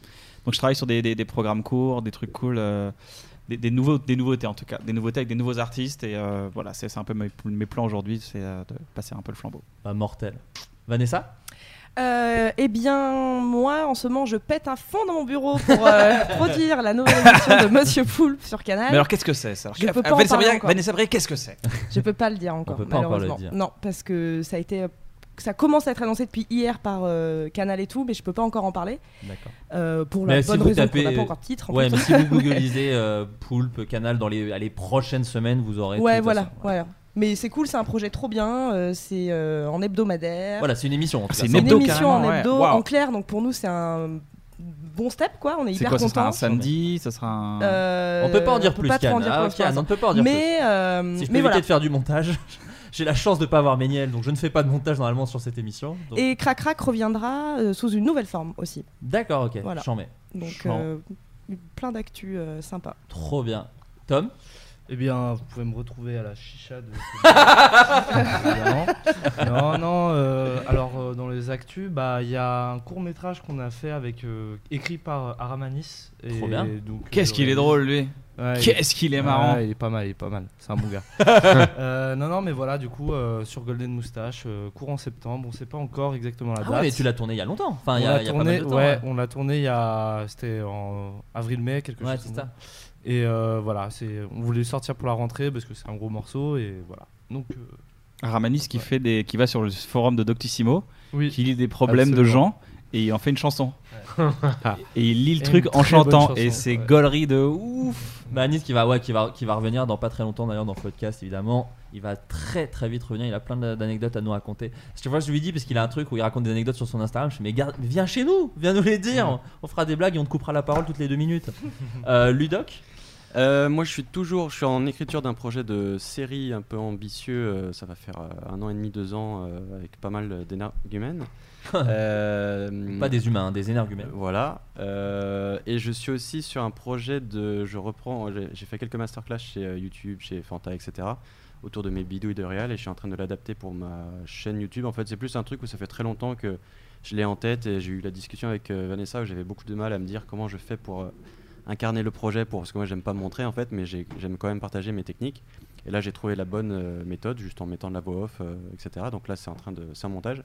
Donc, je travaille sur des, des- des programmes courts, des trucs cool. euh, des, des nouveaux, des nouveautés en tout cas, des nouveautés avec des nouveaux artistes et euh, voilà, c'est c'est un peu mes, mes plans aujourd'hui, c'est euh, de passer un peu le flambeau. Bah, mortel. Vanessa? Euh, eh bien, moi, en ce moment, je pète un fond dans mon bureau pour euh, <laughs> produire la nouvelle émission de Monsieur Poulpe sur Canal. Mais alors qu'est-ce que c'est ça? Je peux pas en Vanessa parler encore. Vanessa Bray, qu'est-ce que c'est? Je peux pas le dire encore. peut pas encore le dire. Non, parce que ça a été, ça commence à être annoncé depuis hier par euh, Canal et tout, mais je peux pas encore en parler. D'accord. Euh, pour la Mais si bonne vous raison tapez, qu'on n'a pas encore de titre. en ouais, mais si vous <laughs> googlisez euh, Poulpe Canal dans les, à les prochaines semaines, vous aurez. Ouais, voilà, façon. Mais c'est cool, c'est un projet trop bien. euh, c'est euh, en hebdomadaire. Voilà, c'est une émission. en tout C'est une C'est une hebdo, émission en ouais. hebdo Waouh. en clair, donc pour nous c'est un bon step quoi. On est C'est hyper quoi Ça sera un samedi Ça sera un. Euh, On peut pas en dire on plus, pas trop en Cannes. dire Ah, plus ok, pour l'instant. on ne peut pas en dire mais, plus. euh, Si je peux mais éviter voilà. de faire du montage, <laughs> j'ai la chance de pas avoir Méniel, donc je ne fais pas de montage normalement sur cette émission. donc- Et Crac Crac reviendra euh, sous une nouvelle forme aussi. D'accord, ok. Voilà. J'en mets. Donc euh, plein d'actu euh, sympa. Trop bien. Tom? Eh bien, vous pouvez me retrouver à la chicha de. Non, non. euh, alors, euh, dans les actus, bah, il y a un court métrage qu'on a fait avec euh, écrit par Aramanis. Et Trop bien. donc, Qu'est-ce qu'il est drôle, lui Ouais, Qu'est-ce qu'il est marrant Ouais, il est pas mal, il est pas mal. C'est un bon gars. <laughs> Euh, non, non, mais voilà, du coup, euh, sur Golden Moustache, euh, courant septembre, on sait pas encore exactement la Ah date. ouais, mais tu l'as tourné il y a longtemps. Enfin, il y On a, l'a il y a pas tourné, mal de temps. ouais, ouais. on l'a tourné il y a, c'était en avril-mai, quelque Ouais, chose. c'est comme ça. Et euh, voilà, c'est, on voulait sortir pour la rentrée parce que c'est un gros morceau et voilà. Donc, euh, Ramanis qui fait des, qui va sur le forum de Doctissimo, Oui. qui lit des problèmes de gens et il en fait une chanson. <laughs> et il lit le Et truc en chantant chanson, et c'est ouais. gaulerie de ouf. Bah, Anis qui va, ouais, qui, va, qui va revenir dans pas très longtemps d'ailleurs dans le podcast évidemment. Il va très très vite revenir. Il a plein d'anecdotes à nous raconter. Je vois, je lui dis parce qu'il a un truc où il raconte des anecdotes sur son Instagram. Je mais, garde, mais viens chez nous, viens nous les dire. On fera des blagues et on te coupera la parole toutes les deux minutes. <laughs> Euh, Ludoc Euh, moi, je suis toujours, je suis en écriture d'un projet de série un peu ambitieux. euh, ça va faire euh, un an et demi, deux ans, euh, avec pas mal d'énergumènes. <laughs> Euh, Pas des humains, hein, des énergumènes. Voilà. Euh, et je suis aussi sur un projet de, je reprends, j'ai j'ai fait quelques masterclass chez euh, YouTube, chez Fanta, etc. autour de mes bidouilles de réal et je suis en train de l'adapter pour ma chaîne YouTube. En fait, c'est plus un truc où ça fait très longtemps que je l'ai en tête et j'ai eu la discussion avec euh, Vanessa où j'avais beaucoup de mal à me dire comment je fais pour euh, incarner le projet pour parce que moi j'aime pas montrer en fait mais j'ai- j'aime quand même partager mes techniques. Et là j'ai trouvé la bonne euh, méthode juste en mettant de la voix off euh, etc donc là c'est en train de c'est un montage.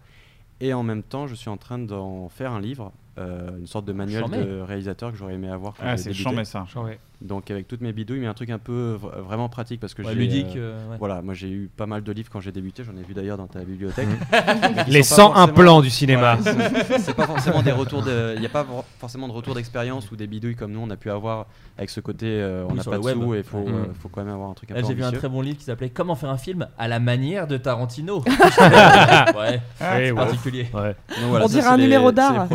Et en même temps je suis en train d'en faire un livre euh, une sorte de manuel Chambé. de réalisateur que j'aurais aimé avoir quand Ah, c'est chambé, ça. Chambé. donc avec toutes mes bidouilles mais un truc un peu v- vraiment pratique parce que Ouais, j'ai ludique, euh, euh, ouais. voilà moi j'ai eu pas mal de livres quand j'ai débuté j'en ai vu d'ailleurs dans ta bibliothèque <laughs> Les sont pas 101 forcément- plans du cinéma. C'est- c'est pas forcément des retours de il n'y a pas forcément de retour d'expérience ou des bidouilles comme nous on a pu avoir avec ce côté euh, on n'a pas de web. sous et il faut, euh, Mhm. faut quand même avoir un truc un Là, peu j'ai vu un très bon livre qui s'appelait Comment faire un film à la manière de Tarantino. <laughs> ouais, particulier. On dirait un numéro d'art.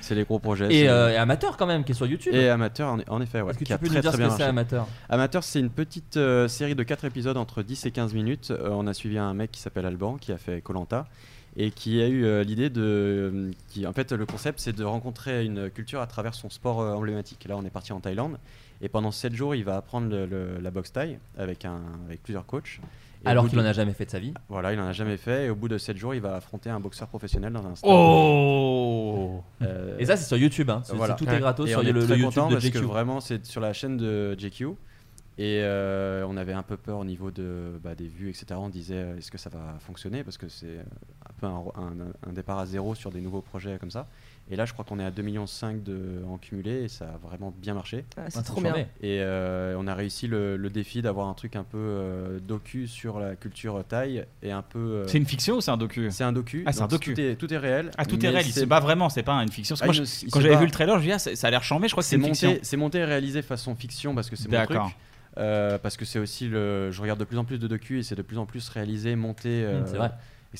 C'est les gros projets. Et, euh, et amateur quand même, qui est sur YouTube. Et amateur, en, en effet, ouais. Est-ce que tu a peux nous très, dire très ce que c'est. Amateur Amateur, c'est une petite euh, série de 4 épisodes entre 10 et 15 minutes. Euh, on a suivi un mec qui s'appelle Alban, qui a fait Colanta et qui a eu l'idée de. Qui, en fait, le concept, c'est de rencontrer une culture à travers son sport emblématique. Là, on est parti en Thaïlande. Et pendant 7 jours, il va apprendre le- le- la boxe thaï avec, un, avec plusieurs coachs. Et Alors qu'il de- en a jamais fait de sa vie. Voilà, il en a jamais fait. Et au bout de 7 jours, il va affronter un boxeur professionnel dans un stade. Oh Et ça, c'est sur YouTube, hein. Tout est gratos Et sur on le- est le très YouTube content de parce que vraiment, c'est sur la chaîne de JQ. Et euh, on avait un peu peur au niveau de, bah, des vues, etc. On disait, euh, est-ce que ça va fonctionner? Parce que c'est un peu un, un- un départ à zéro sur des nouveaux projets comme ça. Et là, je crois qu'on est à 2,5 millions de, en cumulé et ça a vraiment bien marché. Ah, c'est Ah, trop bien. chambé. Et euh, on a réussi le, le défi d'avoir un truc un peu euh, docu sur la culture thaï et un peu. euh, C'est une fiction ou c'est un docu? C'est un docu. Ah, c'est un docu. Tout est, tout est réel. Ah, tout est réel. Il se bat vraiment. C'est pas une fiction. Parce que Ah, moi, je- quand j'avais vu le trailer, je dis ah, ça a l'air chambé. Je crois que c'est une fiction. monté, c'est monté et réalisé façon fiction parce que c'est mon truc. D'accord. Euh, parce que c'est aussi le. Je regarde de plus en plus de docu et c'est de plus en plus réalisé, monté, euh, Mm, c'est vrai.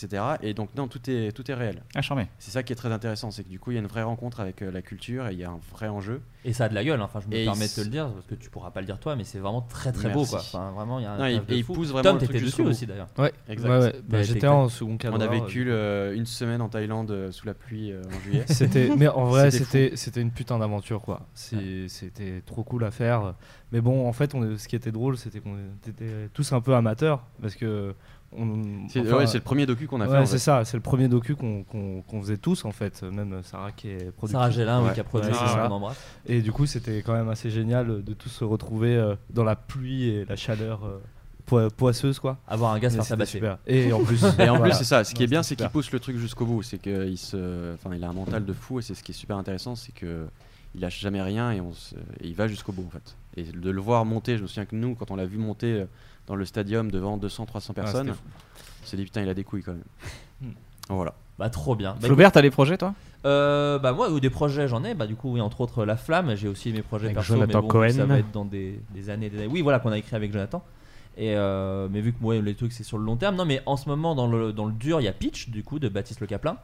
Etc. Et donc non, tout est tout est réel. Ah, charmé. C'est ça qui est très intéressant, c'est que du coup il y a une vraie rencontre avec euh, la culture et il y a un vrai enjeu. Et ça a de la gueule, hein. enfin je me Et permets de te le dire parce que tu pourras pas le dire toi, mais c'est vraiment très très Merci. beau quoi. Enfin vraiment il y a un Non, et- taf de et il fou. pousse vraiment Tom le truc t'étais jusqu'au dessus bout. aussi d'ailleurs. Ouais, Exact. ouais, ouais. Bah, Ouais, j'étais t'es- en second cadre. On a vécu euh, une semaine en Thaïlande euh, sous la pluie euh, en juillet. <laughs> C'était, mais en vrai, c'était, c'était une putain d'aventure, quoi. C'est- C'était trop cool à faire. Mais bon, en fait, on est- ce qui était drôle, c'était qu'on était tous un peu amateurs, parce que. C'est- ouais, le premier docu qu'on a fait, Ouais, c'est ça, c'est le premier docu qu'on, faisait tous, en fait. Même Sarah qui est productrice. Sarah Gélin, qui a produit, ça, embrasse. Et du coup, c'était quand même assez génial de tous se retrouver euh, dans la pluie et la chaleur. euh, poi- poisseuse quoi. Avoir un gars se faire tabasser. super. Et en plus, <laughs> Et en plus, c'est ça. Ce qui Non, est bien, c'est qu'il pousse le truc jusqu'au bout. C'est qu'il se, enfin, il a un mental de fou et c'est ce qui est super intéressant, c'est que il lâche jamais rien et on se- et il va jusqu'au bout en fait. Et de le voir monter, je me souviens que nous, quand on l'a vu monter euh, dans le stadium devant 200-300 personnes, c'était on s'est dit putain, il a des couilles quand même. <laughs> Hmm. Voilà. Bah trop bien. Bah, Flaubert, t'as des projets toi? Euh, bah moi ou des projets j'en ai bah du coup oui entre autres La Flamme j'ai aussi mes projets Avec perso Jonathan mais bon, Cohen. ça va être dans des, des années des années oui voilà qu'on a écrit avec Jonathan et euh, mais vu que moi les trucs c'est sur le long terme non mais en ce moment dans le, dans le dur il y a Pitch du coup de Baptiste Le Caplin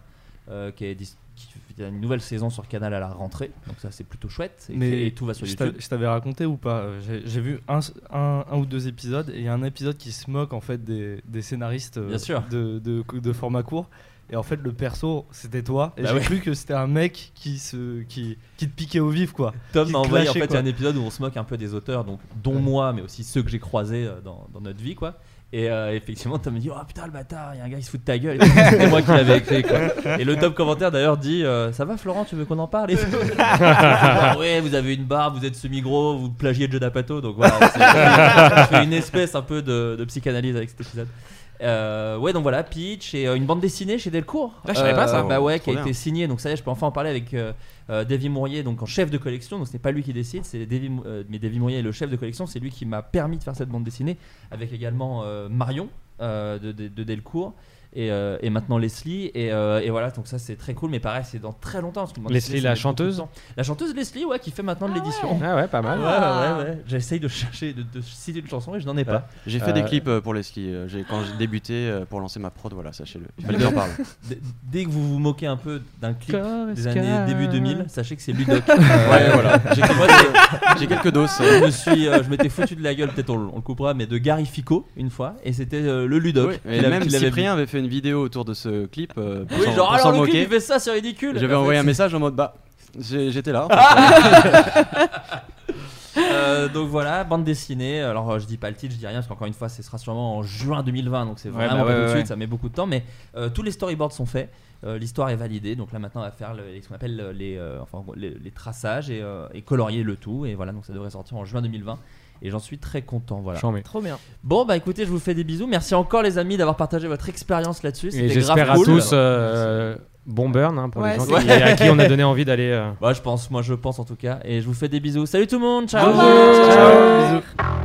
euh, qui, est, dis- qui fait une nouvelle saison sur Canal à la rentrée donc ça c'est plutôt chouette et, Mais et tout va sur YouTube je t'avais raconté ou pas euh, J'ai vu un, un, un ou deux épisodes et il y a un épisode qui se moque en fait des, des scénaristes euh, Bien sûr. De, de, de format court. Et en fait, le perso, c'était toi. Et Bah j'ai ouais. cru que c'était un mec qui, se, qui, qui te piquait au vif, quoi. Tom m'a envoyé en fait il y a un épisode où on se moque un peu des auteurs donc dont moi mais aussi ceux que j'ai croisés euh, dans, dans notre vie quoi et euh, effectivement Tom me dit oh putain le bâtard il y a un gars qui se fout de ta gueule. C'était moi qui l'avais écrit quoi. et le top commentaire d'ailleurs dit euh, ça va Florent tu veux qu'on en parle? Ah <laughs> ouais vous avez une barbe vous êtes semi-gros vous plagiez Joe D'Apato donc voilà je fais une espèce un peu de, de psychanalyse avec cet épisode Euh, ouais donc voilà Peach et euh, une bande dessinée chez Delcourt. Ah, je savais pas ça. bah ouais qui a bien. été signée. Donc ça y est je peux enfin en parler avec euh, euh, Davy Mourier donc en chef de collection. Donc ce n'est pas lui qui décide c'est Davy, euh, mais Davy Mourier est le chef de collection. C'est lui qui m'a permis de faire cette bande dessinée avec également euh, Marion euh, de, de- de Delcourt et, euh, et maintenant Leslie et, euh, et voilà donc ça c'est très cool mais pareil c'est dans très longtemps parce que Leslie, la chanteuse la chanteuse Leslie ouais qui fait maintenant de l'édition Ah ouais, pas mal. Ouais, ouais, ouais. J'essaye de chercher, de, de citer une chanson et je n'en ai pas. J'ai fait Euh, des clips euh, pour les skis. euh, j'ai- Quand j'ai débuté pour lancer ma prod, voilà, sachez-le. Il fallait que j'en parle. D- Dès que vous vous moquez un peu d'un clip Corps des années début 2000, sachez que c'est Ludoc. <laughs> Ouais, voilà. J'ai quelques, c'est- j'ai quelques doses. je me suis, euh, je m'étais foutu de la gueule, peut-être on, le- on le coupera, mais de Gary Fico une fois, et c'était euh, le Ludoc. Oui, et l'a- même Cyprien avait fait une vidéo autour de ce clip. euh. Oui, genre pour alors le clip il fait ça, c'est ridicule. J'avais En envoyé un message en mode bah j'étais là. en <laughs> fait. <laughs> Euh, donc voilà, bande dessinée. Alors je dis pas le titre, je dis rien parce qu'encore une fois, ce sera sûrement en juin 2020, donc c'est Ouais, vraiment bah pas ouais, tout de ouais, suite, ouais. ça met beaucoup de temps. Mais euh, tous les storyboards sont faits, euh, l'histoire est validée, donc là maintenant on va faire le- ce qu'on appelle les, euh, enfin, les, les traçages et, euh, et colorier le tout. Et voilà, donc ça devrait sortir en juin 2020. Et j'en suis très content. Voilà. Trop bien. Bon bah écoutez, je vous fais des bisous. Merci encore les amis d'avoir partagé votre expérience là-dessus. Et C'était j'espère grave à cool. tous euh, bon burn hein, pour Ouais, les gens qui, à qui on a donné envie d'aller. euh, Ouais, je pense, moi je pense en tout cas. Et je vous fais des bisous. Salut tout le monde. Ciao. Ciao, bisous.